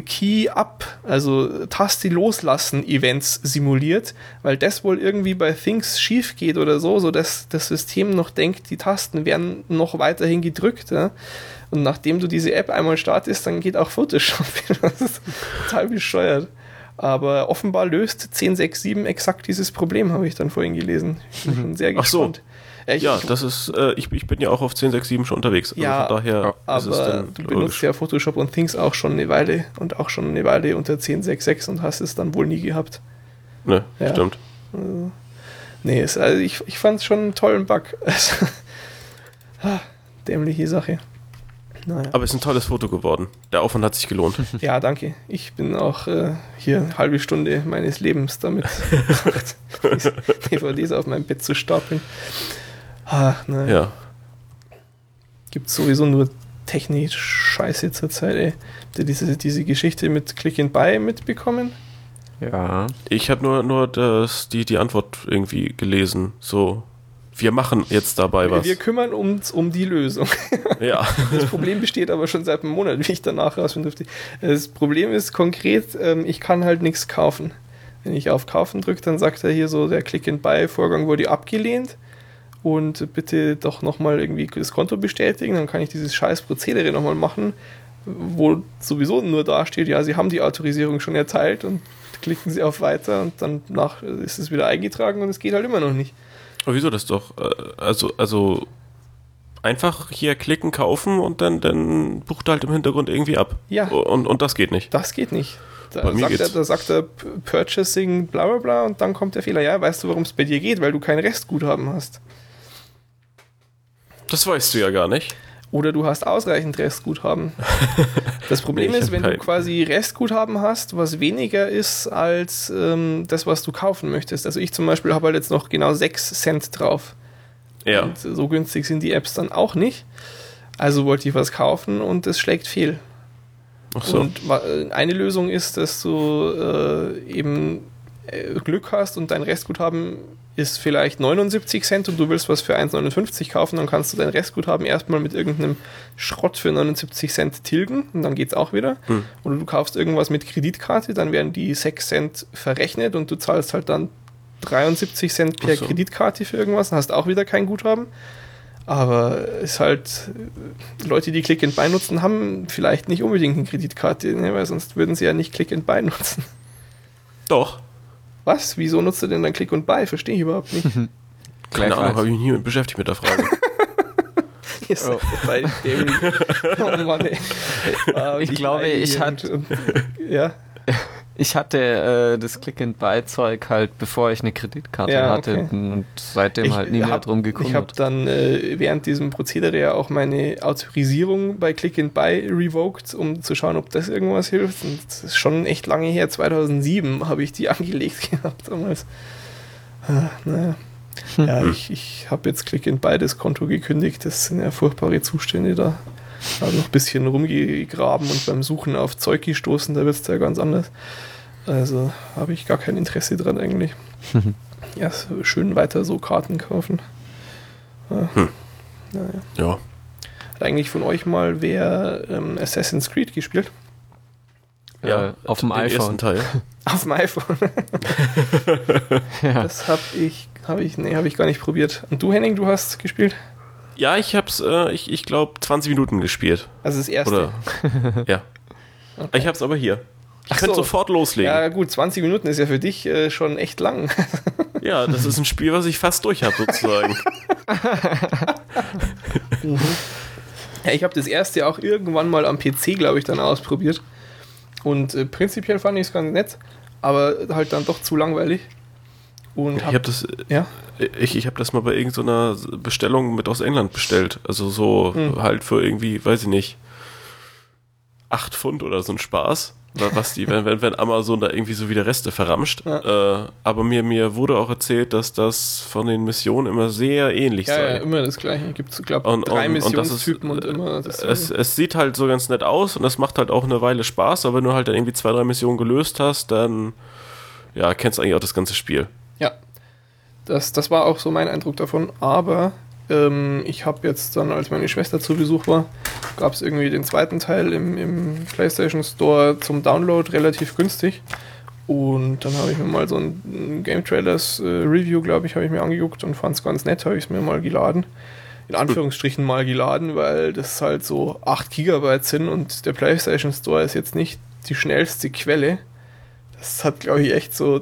Speaker 1: Key-Up, also Taste loslassen Events simuliert, weil das wohl irgendwie bei Things schief geht oder so, so dass das System noch denkt, die Tasten werden noch weiterhin gedrückt. Ja? Und nachdem du diese App einmal startest, dann geht auch Photoshop. <laughs> das ist total bescheuert. Aber offenbar löst 1067 exakt dieses Problem, habe ich dann vorhin gelesen. Ich bin mhm. schon sehr gespannt.
Speaker 2: Ich, ja, das ist, äh, ich, ich bin ja auch auf 1067 schon unterwegs.
Speaker 1: Also ja, daher aber du benutzt ja Photoshop und Things auch schon eine Weile und auch schon eine Weile unter 1066 und hast es dann wohl nie gehabt.
Speaker 2: Ne, ja. stimmt.
Speaker 1: Also, nee, es, also ich, ich fand es schon einen tollen Bug. <laughs> dämliche Sache.
Speaker 2: Naja. Aber es ist ein tolles Foto geworden. Der Aufwand hat sich gelohnt. <laughs>
Speaker 1: Ja, danke. Ich bin auch äh, hier eine halbe Stunde meines Lebens damit <laughs> DVDs auf meinem Bett zu stapeln. Ah, naja. Ja. Gibt sowieso nur technisch Scheiße zur Zeit, ey. Habt ihr diese, diese Geschichte mit Click and Buy mitbekommen?
Speaker 2: Ja. Ich habe nur, nur das, die, die Antwort irgendwie gelesen. So, wir machen jetzt dabei was.
Speaker 1: Wir kümmern uns um die Lösung. <laughs>
Speaker 2: Ja.
Speaker 1: Das Problem besteht aber schon seit einem Monat, wie ich danach rausfinden durfte. Das Problem ist konkret, ähm, ich kann halt nichts kaufen. Wenn ich auf Kaufen drücke, dann sagt er hier so, der Click-and-Buy-Vorgang wurde abgelehnt und bitte doch nochmal irgendwie das Konto bestätigen, dann kann ich dieses scheiß Prozedere nochmal machen, wo sowieso nur da steht, ja, Sie haben die Autorisierung schon erteilt und klicken Sie auf Weiter und dann nach ist es wieder eingetragen und es geht halt immer noch nicht.
Speaker 2: Aber wieso das doch? Äh, also, also einfach hier klicken, kaufen und dann, dann bucht er halt im Hintergrund irgendwie ab.
Speaker 1: Ja.
Speaker 2: Und, und das geht nicht.
Speaker 1: Das geht nicht. Da, bei mir sagt, er, da sagt er Purchasing bla bla bla und dann kommt der Fehler. Ja, weißt du, warum es bei dir geht? Weil du kein Restguthaben hast.
Speaker 2: Das weißt du ja gar nicht.
Speaker 1: Oder du hast ausreichend Restguthaben. <laughs> Das Problem nee, ist, wenn du quasi Restguthaben hast, was weniger ist als ähm, das, was du kaufen möchtest. Also ich zum Beispiel habe halt jetzt noch genau 6 Cent drauf.
Speaker 2: Ja.
Speaker 1: Und so günstig sind die Apps dann auch nicht. Also wollte ich was kaufen und es schlägt fehl.
Speaker 2: Ach so.
Speaker 1: Und eine Lösung ist, dass du äh, eben äh, Glück hast und dein Restguthaben ist vielleicht 79 Cent und du willst was für 1,59 kaufen, dann kannst du dein Restguthaben erstmal mit irgendeinem Schrott für 79 Cent tilgen und dann geht es auch wieder. Hm. Oder du kaufst irgendwas mit Kreditkarte, dann werden die 6 Cent verrechnet und du zahlst halt dann 73 Cent per so. Kreditkarte für irgendwas, dann hast auch wieder kein Guthaben. Aber es ist halt, Leute, die Click and Buy nutzen, haben vielleicht nicht unbedingt eine Kreditkarte, ne, weil sonst würden sie ja nicht Click and Buy nutzen.
Speaker 2: Doch.
Speaker 1: Was? Wieso nutzt du denn dann Click und Buy? Verstehe ich überhaupt nicht. <laughs>
Speaker 2: Keine Ahnung, habe ich mich nie beschäftigt mit der Frage. <laughs>
Speaker 3: oh. <laughs> oh Mann, ey. ich glaube, ich hatte. Ja. Ich hatte äh, das Click-and-Buy-Zeug halt, bevor ich eine Kreditkarte ja, hatte okay. und seitdem ich halt nie mehr drum gekümmert.
Speaker 1: Ich habe dann äh, während diesem Prozedere ja auch meine Autorisierung bei Click-and-Buy revoked, um zu schauen, ob das irgendwas hilft. Und das ist schon echt lange her, 2007 habe ich die <laughs> angelegt gehabt damals. Ah, naja. Hm. Ja, ich, ich habe jetzt Click-and-Buy das Konto gekündigt. Das sind ja furchtbare Zustände da. Habe noch ein bisschen rumgegraben und beim Suchen auf Zeug gestoßen, da wird es ja ganz anders. Also habe ich gar kein Interesse dran eigentlich. ja, so schön weiter so Karten kaufen. Ja. Hm. Naja. ja. Hat eigentlich von euch mal wer ähm, Assassin's Creed gespielt?
Speaker 3: Ja, äh, auf dem iPhone.
Speaker 2: Teil. <laughs>
Speaker 1: auf dem iPhone. <laughs> ja. Das habe ich, habe ich, nee, habe ich gar nicht probiert. Und du, Henning, du hast gespielt?
Speaker 2: Ja, ich hab's, äh, ich, ich glaube, 20 Minuten gespielt.
Speaker 1: Also das erste?
Speaker 2: Oder, <laughs> ja. Okay. Ich hab's aber hier. Ich könnte so. sofort loslegen.
Speaker 1: Ja, gut, 20 Minuten ist ja für dich äh, schon echt lang. <laughs>
Speaker 2: ja, das ist ein Spiel, was ich fast durch habe, sozusagen. <laughs>
Speaker 1: mhm. Ja, ich habe das erste auch irgendwann mal am PC, glaube ich, dann ausprobiert. Und äh, prinzipiell fand ich es ganz nett, aber halt dann doch zu langweilig.
Speaker 2: Und ich hab, habe das, ja? ich, ich habe das mal bei irgendeiner Bestellung mit aus England bestellt. Also so mhm. halt für irgendwie, weiß ich nicht, 8 Pfund oder so ein Spaß was die, wenn, wenn, wenn Amazon da irgendwie so wieder Reste verramscht. Ja. Äh, aber mir, mir wurde auch erzählt, dass das von den Missionen immer sehr ähnlich
Speaker 1: ja,
Speaker 2: sei.
Speaker 1: Ja, immer das gleiche. Gibt es, glaube ich, drei und, Missionstypen und, ist, und immer
Speaker 2: das es, es sieht halt so ganz nett aus und es macht halt auch eine Weile Spaß, aber wenn du halt dann irgendwie zwei, drei Missionen gelöst hast, dann ja, kennst du eigentlich auch das ganze Spiel.
Speaker 1: Ja. Das, das war auch so mein Eindruck davon, aber ähm, ich habe jetzt dann, als meine Schwester zu Besuch war, gab es irgendwie den zweiten Teil im, im PlayStation Store zum Download relativ günstig. Und dann habe ich mir mal so ein Game Trailers äh, Review, glaube ich, habe ich mir angeguckt und fand es ganz nett, habe ich es mir mal geladen. In Anführungsstrichen mal geladen, weil das halt so 8 Gigabyte sind und der PlayStation Store ist jetzt nicht die schnellste Quelle. Das hat, glaube ich, echt so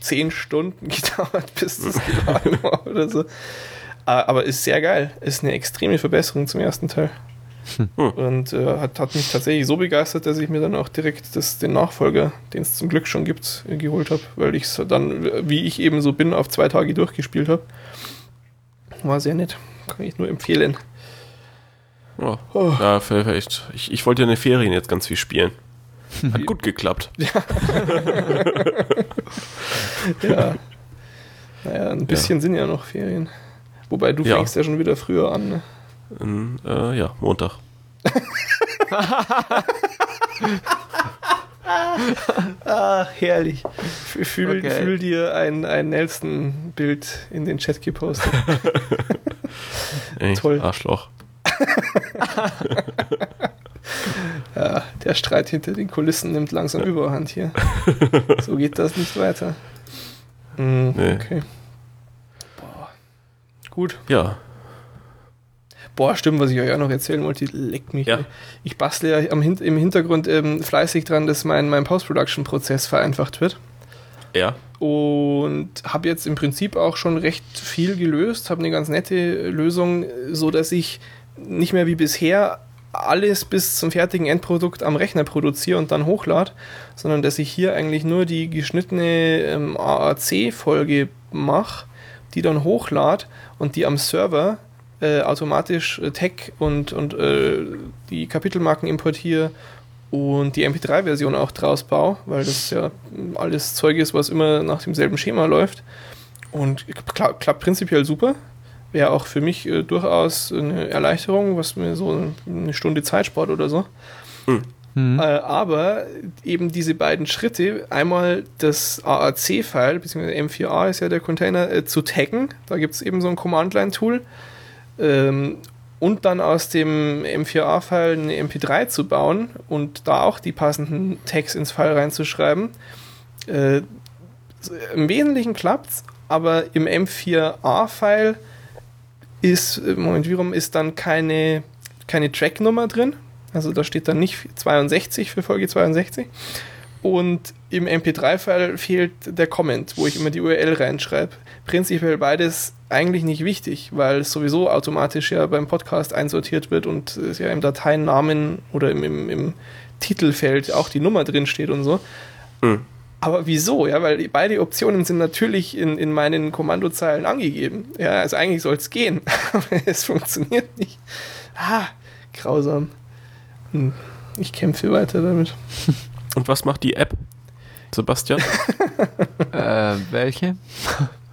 Speaker 1: 10 Stunden <laughs> gedauert, bis das geladen war oder so. Ah, aber ist sehr geil. Ist eine extreme Verbesserung zum ersten Teil. Hm. Und äh, hat, hat mich tatsächlich so begeistert, dass ich mir dann auch direkt das, den Nachfolger, den es zum Glück schon gibt, äh, geholt habe, weil ich es dann, wie ich eben so bin, auf zwei Tage durchgespielt habe. War sehr nett. Kann ich nur empfehlen.
Speaker 2: Oh. Oh. Ja, vielleicht. Ich, ich wollte ja in den Ferien jetzt ganz viel spielen. <laughs> Hat gut geklappt. <laughs>
Speaker 1: Ja. <laughs> ja. Naja, ein bisschen ja. sind ja noch Ferien. Wobei du ja. fängst ja schon wieder früher an. Ne?
Speaker 2: In, äh, ja, Montag.
Speaker 1: Ach, <laughs> herrlich. Fühl, okay. fühl dir ein, ein Nelson-Bild in den Chat gepostet. <laughs>
Speaker 2: Ey, Toll. Arschloch. <laughs>
Speaker 1: ja, der Streit hinter den Kulissen nimmt langsam Überhand hier. So geht das nicht weiter. Mhm, nee. Okay. Gut.
Speaker 2: Ja.
Speaker 1: Boah, stimmt, was ich euch auch noch erzählen wollte, leckt mich. Ja. Ich bastle ja am, im Hintergrund ähm, fleißig dran, dass mein, mein Post-Production-Prozess vereinfacht wird.
Speaker 2: Ja.
Speaker 1: Und habe jetzt im Prinzip auch schon recht viel gelöst, habe eine ganz nette Lösung, so dass ich nicht mehr wie bisher alles bis zum fertigen Endprodukt am Rechner produziere und dann hochlade, sondern dass ich hier eigentlich nur die geschnittene ähm, AAC-Folge mache die dann hochlade und die am Server äh, automatisch äh, Tag und, und äh, die Kapitelmarken importiere und die MP3-Version auch draus baue, weil das ja alles Zeug ist, was immer nach demselben Schema läuft. Und kla klappt prinzipiell super. Wäre auch für mich äh, durchaus eine Erleichterung, was mir so eine Stunde Zeit spart oder so. Hm. Mhm. Äh, aber eben diese beiden Schritte, einmal das AAC-File, beziehungsweise M4A ist ja der Container, äh, zu taggen, da gibt es eben so ein Command-Line-Tool, ähm, und dann aus dem M4A-File eine MP3 zu bauen und da auch die passenden Tags ins File reinzuschreiben. Äh, Im Wesentlichen klappt es, aber im M4A-File ist, äh, Moment, wie rum, ist dann keine, keine Tracknummer drin, also da steht dann nicht 62 für Folge 62. und im MP3-File fehlt der Comment, wo ich immer die URL reinschreibe. Prinzipiell beides eigentlich nicht wichtig, weil es sowieso automatisch ja beim Podcast einsortiert wird und es ja im Dateinamen oder im, im, im Titelfeld auch die Nummer drin steht und so. Mhm. Aber wieso? Ja, weil beide Optionen sind natürlich in, in meinen Kommandozeilen angegeben. Ja, also eigentlich soll es gehen, <laughs> aber es funktioniert nicht. Ah, grausam. Hm. Ich kämpfe weiter damit.
Speaker 2: Und was macht die App, Sebastian? <laughs>
Speaker 3: äh, welche?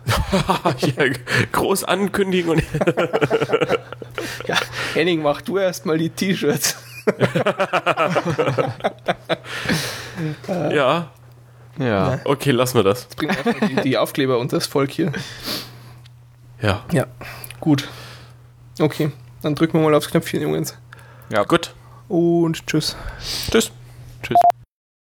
Speaker 3: <laughs>
Speaker 2: ja, groß ankündigen und. <laughs>
Speaker 1: ja, Henning, mach du erstmal die T-Shirts.
Speaker 2: ja. Ja. Okay, lassen wir das. Jetzt bringen
Speaker 1: wir die, die Aufkleber und das Volk hier.
Speaker 2: Ja.
Speaker 1: Ja, gut. Okay, dann drücken wir mal aufs Knöpfchen, Jungs.
Speaker 2: Ja. Gut.
Speaker 1: Und tschüss.
Speaker 2: Tschüss. Tschüss.